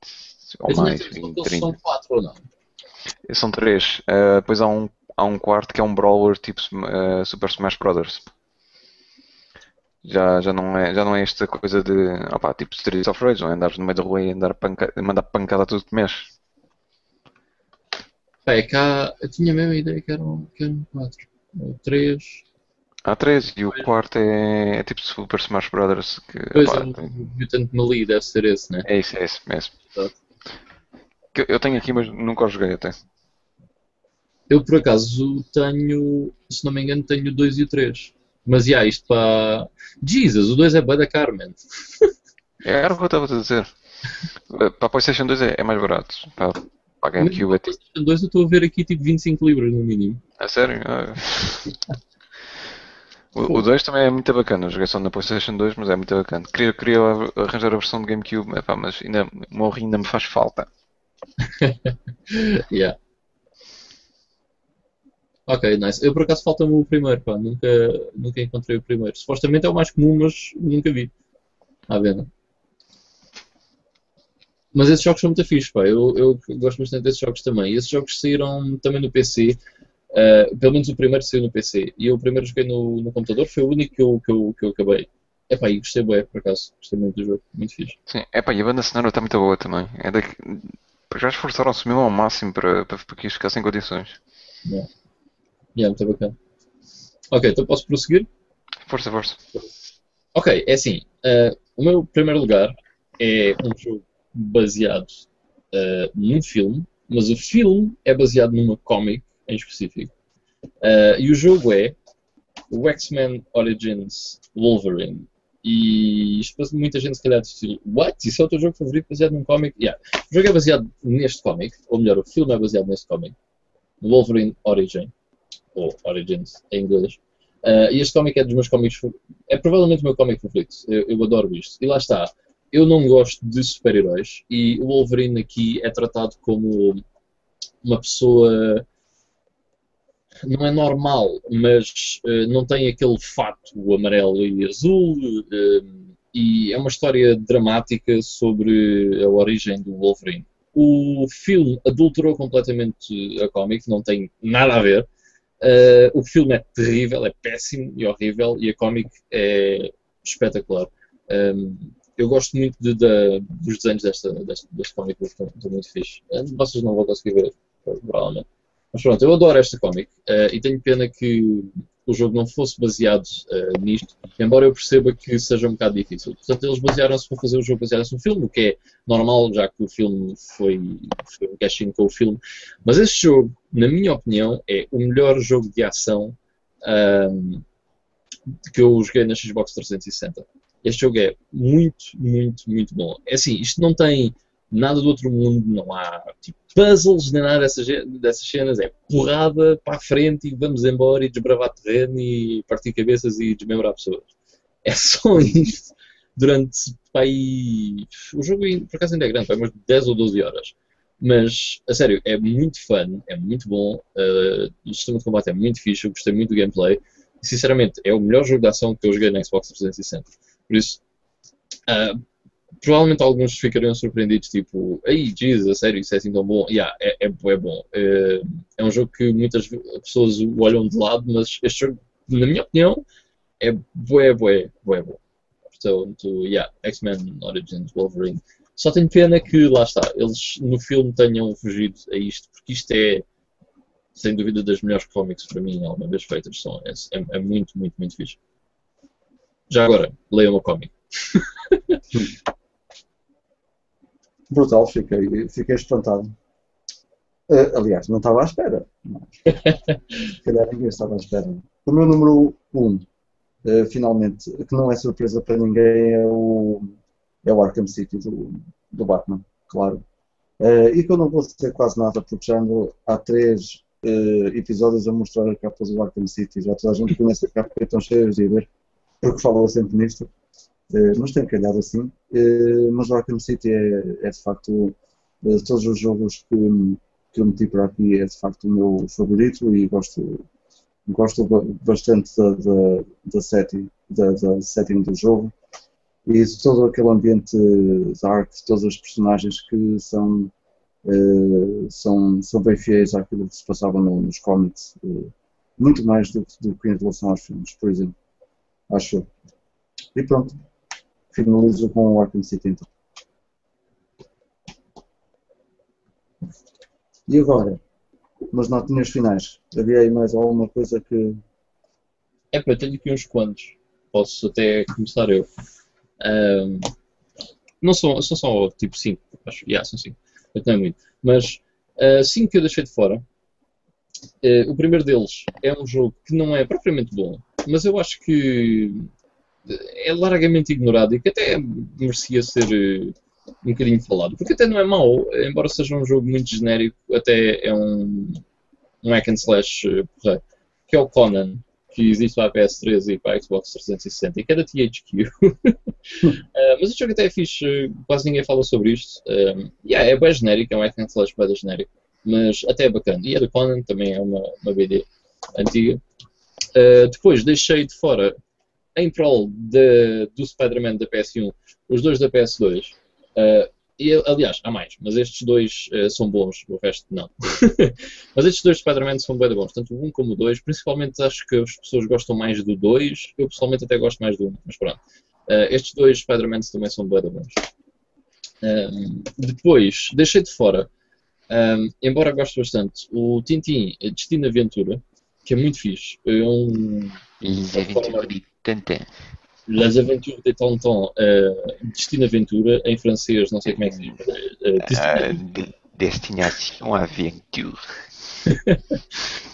ou Mas mais, nesses 20, Turtles 30. são quatro ou não? São três. Uh, depois há um, há um quarto que é um brawler tipo uh, Super Smash Brothers. Já, já, não é, já não é esta coisa de opá, tipo Streets of Rage, não é andares no meio da rua e andar panca, mandar pancada a tudo que mexe. É cá, eu tinha a mesma ideia que eram, que eram quatro. Ou três. Há três e o quarto é, é tipo Super Smash Brothers. Que, Pois opá, é, Mutant Melee deve ser esse, né? é isso, é isso mesmo. Eu- eu tenho aqui, mas nunca o joguei até. Eu por acaso tenho, se não me engano, tenho o 2 e o 3. Mas já, isto para. Jesus, o 2 é bué da Carmen. Era o que eu estava a dizer. Para a PlayStation 2 é, é mais barato. Para, para a GameCube é tipo. O 2 eu estou a ver aqui tipo 25 libras no mínimo. A sério? Ah. O, o 2 também é muito bacana, joguei só na PlayStation 2, mas é muito bacana. Queria, queria arranjar a versão de GameCube, epá, mas ainda, rim ainda me faz falta. Yeah. Ok, nice. Eu por acaso falta-me o primeiro, pá. Nunca, nunca encontrei o primeiro. Supostamente é o mais comum, mas nunca vi. À venda. Mas esses jogos são muito fixe, pá. Eu, eu gosto bastante desses jogos também. E esses jogos saíram também no PC. Uh, pelo menos o primeiro saiu no PC. E eu o primeiro joguei no, no computador. Foi o único que eu, que eu, que eu acabei. Epá, e gostei bem, por acaso. Gostei muito do jogo. Muito fixe. Sim, epá, e a banda sonora está muito boa também. É daqui... Já esforçaram-se mesmo ao máximo para, para, para que isto ficasse em condições. Yeah. Yeah, muito bacana. Ok, então posso prosseguir? Força, força. Ok, é assim. uh, o meu primeiro lugar é um jogo baseado uh, num filme, mas o filme é baseado numa comic em específico. Uh, e o jogo é o X-Men Origins Wolverine. E isto muita gente se calhar de estilo, what? Isso é o teu jogo favorito baseado num comic? Yeah. O jogo é baseado neste comic, ou melhor, o filme é baseado neste comic. Wolverine Origin, ou Origins em inglês. Uh, e este cómic é dos meus cómics. É provavelmente o meu cómic favorito. Eu, eu adoro isto. E lá está. Eu não gosto de super-heróis e o Wolverine aqui é tratado como uma pessoa. Não é normal, mas uh, não tem aquele fato amarelo e azul. uh, e é uma história dramática sobre a origem do Wolverine. O filme adulterou completamente a cómic, não tem nada a ver. Uh, o filme é terrível, é péssimo e horrível, e a cómic é espetacular. Um, eu gosto muito de- de- dos desenhos desta, desta, deste cómic, estão, estão muito fixe. Vocês não vão conseguir ver, provavelmente. Mas pronto, eu adoro esta cómic uh, e tenho pena que o jogo não fosse baseado uh, nisto, embora eu perceba que seja um bocado difícil. Portanto, eles basearam-se para fazer o jogo baseado-se no filme, o que é normal, já que o filme foi, foi um cash-in com o filme. Mas este jogo, na minha opinião, é o melhor jogo de ação ahm, que eu joguei na Xbox 360. Este jogo é muito, muito, muito bom. É assim, isto não tem nada do outro mundo, não há tipo, puzzles nem nada dessas, dessas cenas, é porrada para a frente e vamos embora e desbravar terreno e partir cabeças e desmembrar pessoas. É só isto durante o jogo por acaso ainda é grande, vai umas 10 ou 12 horas. Mas, a sério, é muito fun, é muito bom, uh, o sistema de combate é muito fixe, eu gostei muito do gameplay. E, sinceramente, é o melhor jogo de ação que eu joguei na Xbox 360. Por isso, uh, provavelmente alguns ficariam surpreendidos, tipo, ei, Jesus, a sério, isso é assim tão bom? Yeah, é, é, bué bom. Uh, é um jogo que muitas pessoas o olham de lado, mas este jogo, na minha opinião, é bué, bué, bué bom. Portanto, yeah, X-Men Origins Wolverine. Só tenho pena que, lá está, eles no filme tenham fugido a isto, porque isto é, sem dúvida, das melhores cómics para mim alguma vez feitas. São, é, é- é muito, muito, muito fixe. Já agora, leiam o cómic. Brutal, fiquei, fiquei espantado. Eh, aliás, não estava à espera. Mas, se calhar ninguém estava à espera. O meu número 1, um, eh, finalmente, que não é surpresa para ninguém, é o, é o Arkham City do, do Batman, claro. Eh, e que eu não vou dizer quase nada, porque já ando há três episódios a mostrar a capa do Arkham City. Já toda a gente conhece a capa e estão cheios de ver, porque falou sempre nisto. Eh, mas tem calhado assim. Eh, mas o Arkham City é, é de facto, de todos os jogos que, que eu meti por aqui, é de facto o meu favorito e gosto, gosto ba- bastante da, da, da, setting, da, da setting do jogo e todo aquele ambiente dark, todas as personagens que são, eh, são, são bem fiéis àquilo que se passava no- nos cómics, eh, muito mais do, do que em relação aos filmes, por exemplo. Acho. E pronto, finalizo com o Arkham City então. E agora, umas notinhas finais. Havia aí mais alguma coisa que. É eu tenho aqui uns quantos. Posso até começar eu. Ahm, não são, são só tipo 5, acho. Yeah, são 5. Não é muito. Mas 5 que eu deixei de fora. Eh, o primeiro deles é um jogo que não é propriamente bom, mas eu acho que é largamente ignorado e que até merecia ser eh, um bocadinho falado. Porque até não é mau, embora seja um jogo muito genérico, até é um, um hack and slash eh, porreiro, que é o Conan, que existe para a PS3 e para a Xbox 360 e que é da THQ. Eh, mas o jogo até é fixe, quase ninguém fala sobre isto. Um, yeah, é bem genérico, é um hack and slash bem genérico, mas até é bacana. E é do Conan, também é uma, uma BD antiga. Uh, depois deixei de fora, em prol de- do Spider-Man da PS1, os dois da PS2. Uh, e, aliás, há mais, mas estes dois uh, são bons, o resto não. mas estes dois Spider-Man são bem bons, tanto o 1 como o 2. Principalmente acho que as pessoas gostam mais do 2, eu pessoalmente até gosto mais do 1, mas pronto. Uh, estes dois Spider-Man também são bem bons. Um, depois, deixei de fora, um, embora goste bastante, o Tintin Destino Aventura, que é muito fixe. É um, Les aventures forma- de Tintin. Les Aventures de Tonton, uh, Destino Aventura, em francês, não sei como é que se diz. uh, Euh, Destino- de- Destination Aventure.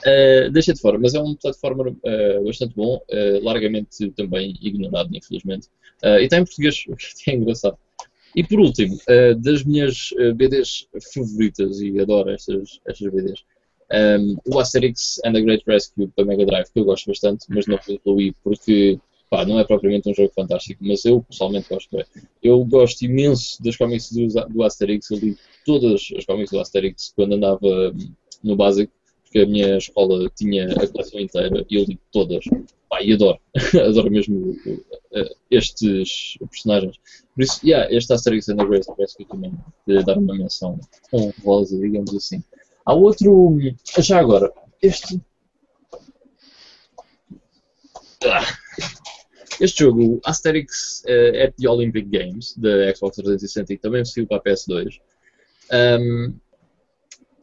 Uh, deixa de fora, mas é um plataforma uh, bastante bom, uh, largamente também ignorado, infelizmente. E está em português, o que é engraçado. E por último, das minhas BDs favoritas, e adoro estas, estas BDs, Um, o Asterix and the Great Rescue para Mega Drive, que eu gosto bastante, mas não incluí porque pá, não é propriamente um jogo fantástico, mas eu pessoalmente gosto. Eu gosto imenso das cómics do, do Asterix, eu li todas as cómics do Asterix quando andava hum, no básico, porque a minha escola tinha a coleção inteira e eu li todas. Pá, e adoro, adoro mesmo uh, estes personagens. Por isso, yeah, este Asterix and the Great Rescue também de dar uma menção honrosa, digamos assim. Há outro, já agora, este. Ah. Este jogo, Asterix uh, at the Olympic Games, da Xbox 360, e também saiu para a PS2, um,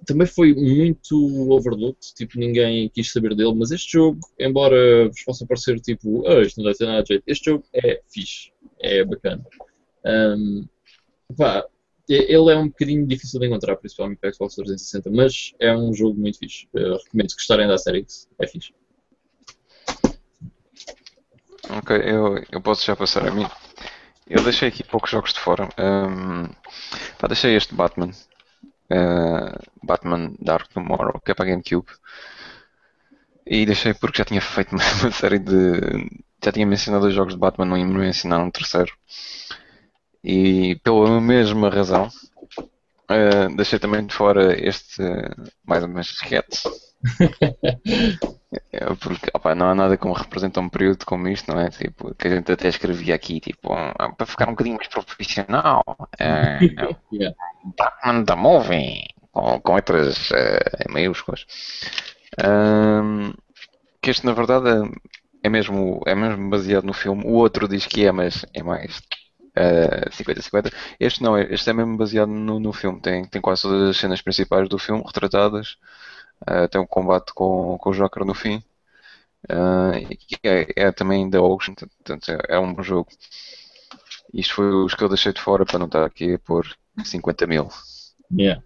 também foi muito overlooked, tipo, ninguém quis saber dele, mas este jogo, embora vos possa parecer tipo, oh, isto não deve ter nada de jeito, este jogo é fixe, é bacana. Um, pá, ele é um bocadinho difícil de encontrar, principalmente para Xbox 360, mas é um jogo muito fixe. Eu recomendo que gostarem da Asterix, é fixe. Ok, eu, eu posso já passar a mim. Eu deixei aqui poucos jogos de fora. Um, pá, deixei este Batman. Uh, Batman Dark Tomorrow, que é para GameCube. E deixei porque já tinha feito uma, uma série de. Já tinha mencionado os jogos de Batman, não ia mencionar um terceiro. E pela mesma razão, uh, deixei também de fora este, mais ou menos, sketch. É porque opa, não há nada como representa um período como isto, não é? Tipo, que a gente até escrevia aqui, tipo, ah, para ficar um bocadinho mais profissional. É, yeah. Batman the Movie, com, com letras uh, maiúsculas. Um, que este, na verdade, é mesmo, é mesmo baseado no filme. O outro diz que é, mas é mais 50-50. Uh, este não, este é mesmo baseado no, no filme. Tem, tem quase todas as cenas principais do filme retratadas. Uh, tem um combate com, com o Joker no fim. Uh, é, é, também da Ocean, portanto é, é, um bom jogo. Isto foi os que eu deixei de fora para não estar aqui a pôr 50 mil. Yeah.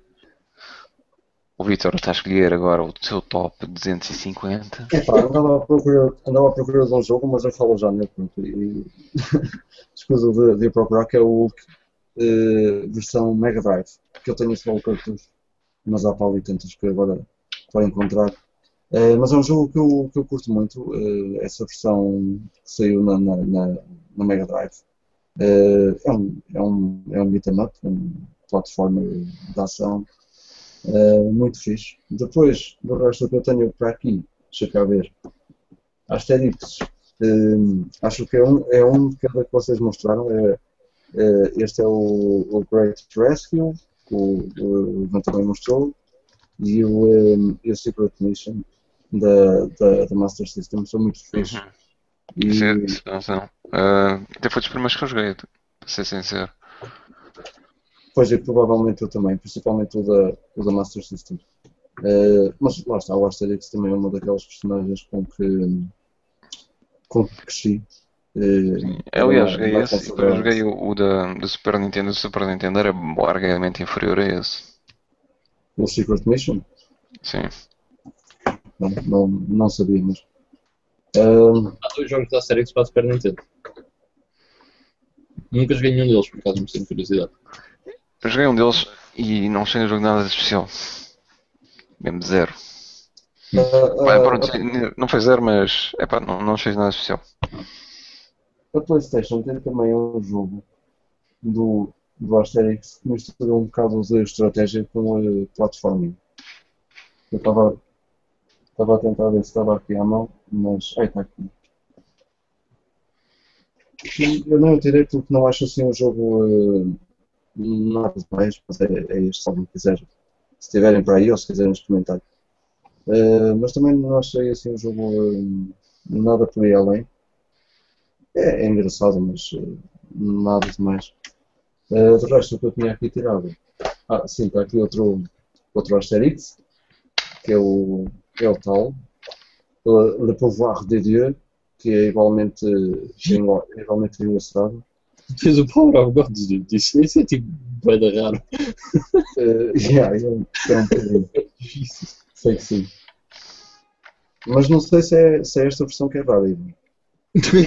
O Vitor está a escolher agora o seu top 250. É pá, andava à andava à procura de um jogo, mas eu falo já nele. Pronto, e escuso de, de procurar, que é o uh, versão Mega Drive. Que eu tenho só o cartucho, mas há para ali tantas que agora para encontrar. Uh, mas é um jogo que eu, que eu curto muito, uh, essa versão que saiu na, na, na, na Mega Drive. É um, é um, é um up, um plataforma de ação muito fixe. Depois, do resto que eu tenho para aqui, deixa cá ver. Asterix, acho que é um, é um de cada que vocês mostraram. É, este é o, o Great Rescue, que o, Ivan também mostrou e o, um, e o Secret Mission da, da, da Master System são muito fixe. Uhum. E... Sim, sim. Uh, até foi dos primeiros que eu joguei, para ser sincero. Pois é, provavelmente eu também, principalmente o da, o da Master System. Uh, mas lá está, o Asterix também é uma daquelas personagens com que, com que cresci. Uh, Aliás, joguei esse, eu joguei o, o da, do Super Nintendo, o Super Nintendo era largamente inferior a esse. O Secret Mission? Sim. Não, não, não sabia, mas. Uh... Há dois jogos da série que se pode Super Nintendo. Nunca joguei nenhum deles, por acaso me tenho curiosidade. Eu joguei um deles e não achei no jogo nada de especial. Mesmo zero. Uh, uh, pronto, não foi zero, mas epá, não, não achei nada especial. A Playstation tem também um jogo do, do Asterix que mistura um bocado de estratégia com uh, platforming. Eu estava estava a tentar ver se estava aqui à mão, mas. Ai, está aqui. Eu não tirei porque não acho assim um jogo nada mais, é, é este, se alguém quiser, se estiverem para aí ou se quiserem experimentar. Uh, mas também não achei assim um jogo uh, nada por aí além. É, é engraçado, mas uh, nada demais. Uh, do resto, o que eu tinha aqui tirado. Ah, sim, está aqui outro, outro Asterix, que é o, é o tal. Le Pouvoir de Dieu, que é igualmente, igualmente engraçado. Fez o Power of God, isso, isso é tipo bem raro. Uh, yeah, é um bocadinho. sei que sim. Mas não sei se é, se é esta versão que é válida.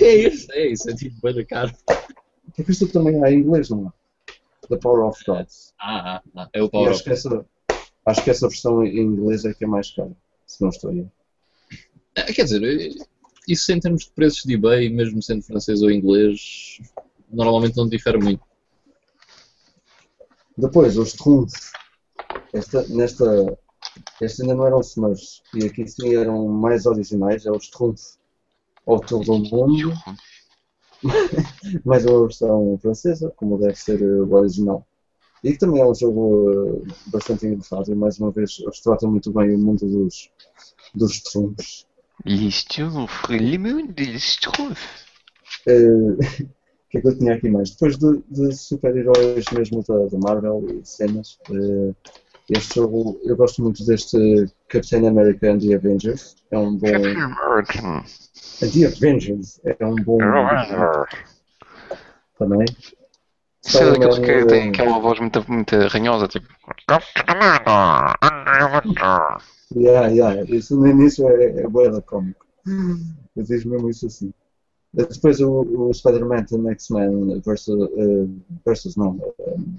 é isso, é isso, é tipo bem caro. Porque isto também há em inglês, não é? The Power of God. Ah, ah, ah é o Power of God. Essa, Acho que essa versão em inglês é que é mais cara, se não estou aí. Ah, Quer dizer, isso em termos de preços de eBay, mesmo sendo francês ou inglês, normalmente não difere muito. Depois, os trunfos. Esta, nesta, esta ainda não eram Smurfs. E aqui sim eram mais originais. É os trunfos ao todo o mundo. mais uma versão francesa, como deve ser eh, o original. E que também é um jogo eh, bastante engraçado. E mais uma vez, eles tratam muito bem o mundo dos, dos trunfos. Isto le mundo Schtroumpf. Eh, O que é que eu tinha aqui mais? Depois de, de super-heróis mesmo da, da Marvel e cenas, eh, este jogo, eu gosto muito deste Captain America and the Avengers. É um bom. American. And the Avengers é um bom também. Isso é daqueles que têm aquela voz muito, muito ranhosa, tipo. Yeah, yeah. Isso no início é, é boa cómico. Eu diz mesmo isso assim. Depois o, o Spider-Man and X-Men versus, eh, versus não, um,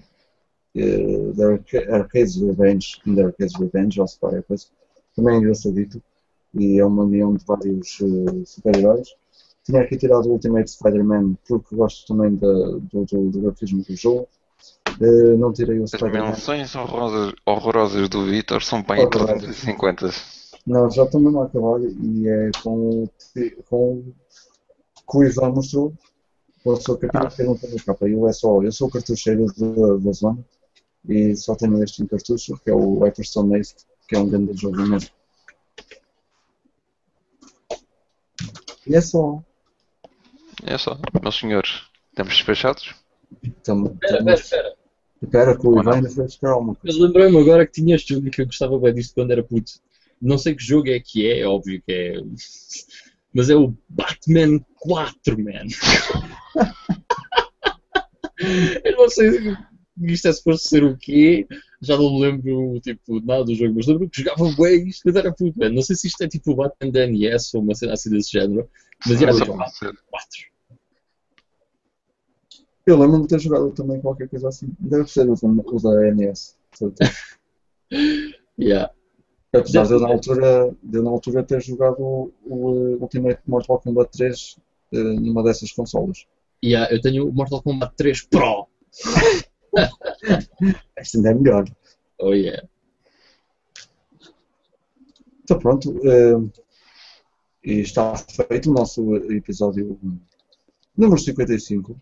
eh, The Arca- Arcade's Revenge, The Arcade's Revenge, ou qualquer coisa, também é engraçadito e é uma união de vários eh, super-heróis. Tinha aqui tirado o Ultimate Spider-Man porque gosto também da- do, do, do grafismo do jogo. Eh, não tirei o As Spider-Man. menções horrorosas, horrorosas do Vitor são para aí Horrorosas. 350. Não, já estou mesmo a acabar e é com, com, o Ivan mostrou. Com a sua capinha que não capa. Eu, é só, eu sou o cartucheiro da, da zona e só tenho este em cartucho, que é o Hyperstone Ace, que é um grande jogo mesmo. E é só. É só, meus senhores, estamos despachados? Tamo, Espera, espera, espera. espera que o Ivan ainda foi buscar alguma coisa. Mas lembrei-me agora que tinha este jogo e que eu gostava bem disto quando era puto. Não sei que jogo é que é, é óbvio que é. Mas é o Batman 4, man. eu não sei se isto é suposto ser o quê. Já não me lembro tipo, nada do jogo, mas lembro que jogava bem isto quando era puto, man. Não sei se isto é tipo o Batman da NES ou uma cena assim desse género. Mas tipo, pode ser. 4. Eu lembro-me de ter jogado também qualquer coisa assim. Deve ser o, da- o NES. Yeah. Apesar de eu na altura, de na altura ter jogado o, o eh, Ultimate Mortal Kombat 3 eh, numa dessas consolas. Yeah, eu tenho o Mortal Kombat 3 Pro. Este ainda é melhor. Oh yeah. Então pronto. eh, e está feito o nosso episódio número 55.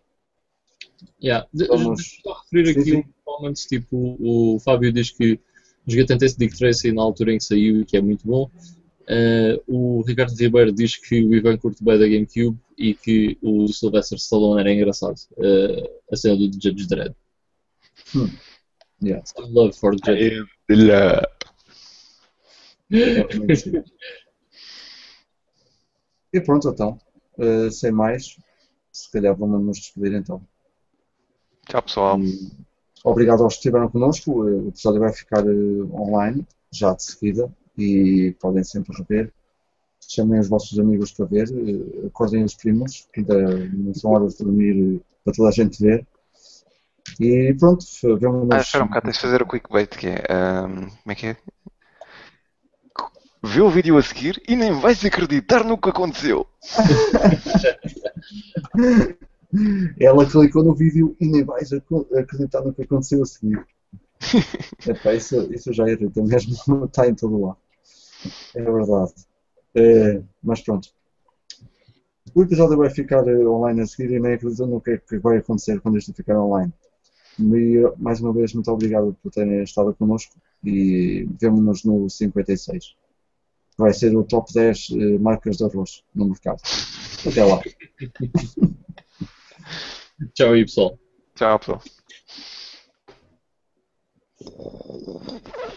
Yeah. Vamos- Deixa eu só referir Sim, aqui sim. um comments, tipo, o Fábio diz que joguei tanto esse Dick Tracy na altura em que saiu e que é muito bom. Eh, o Ricardo Ribeiro diz que o Ivan curte bem da GameCube e que o Sylvester Stallone era engraçado. Eh, a cena do Judge Dredd. Yeah. Some love for Judge. E pronto então. Eh, sem mais, se calhar vamos nos despedir então. Tchau pessoal. E Obrigado aos que estiveram connosco. O episódio vai ficar eh, online já de seguida e podem sempre rever. Chamem os vossos amigos para ver, eh, acordem os primos, que ainda não são horas de dormir eh, para toda a gente ver. E pronto, vemos Ah, espera um bocado, tens de fazer o clickbait que é. ahm, como é que é? Vê o vídeo a seguir e nem vais acreditar no que aconteceu. Ela clicou no vídeo e nem vais ac- acreditar no que aconteceu a seguir. Epá, isso, isso já irrita mesmo, está em todo lado. É verdade. É, mas pronto. O episódio vai ficar eh, online a seguir e nem acredito no que é que vai acontecer quando isto ficar online. E, mais uma vez, muito obrigado por terem estado connosco e vemo-nos no 56. Vai ser o top 10 eh, marcas de arroz no mercado. Até lá. Tchau aí, pessoal. Tchau pessoal.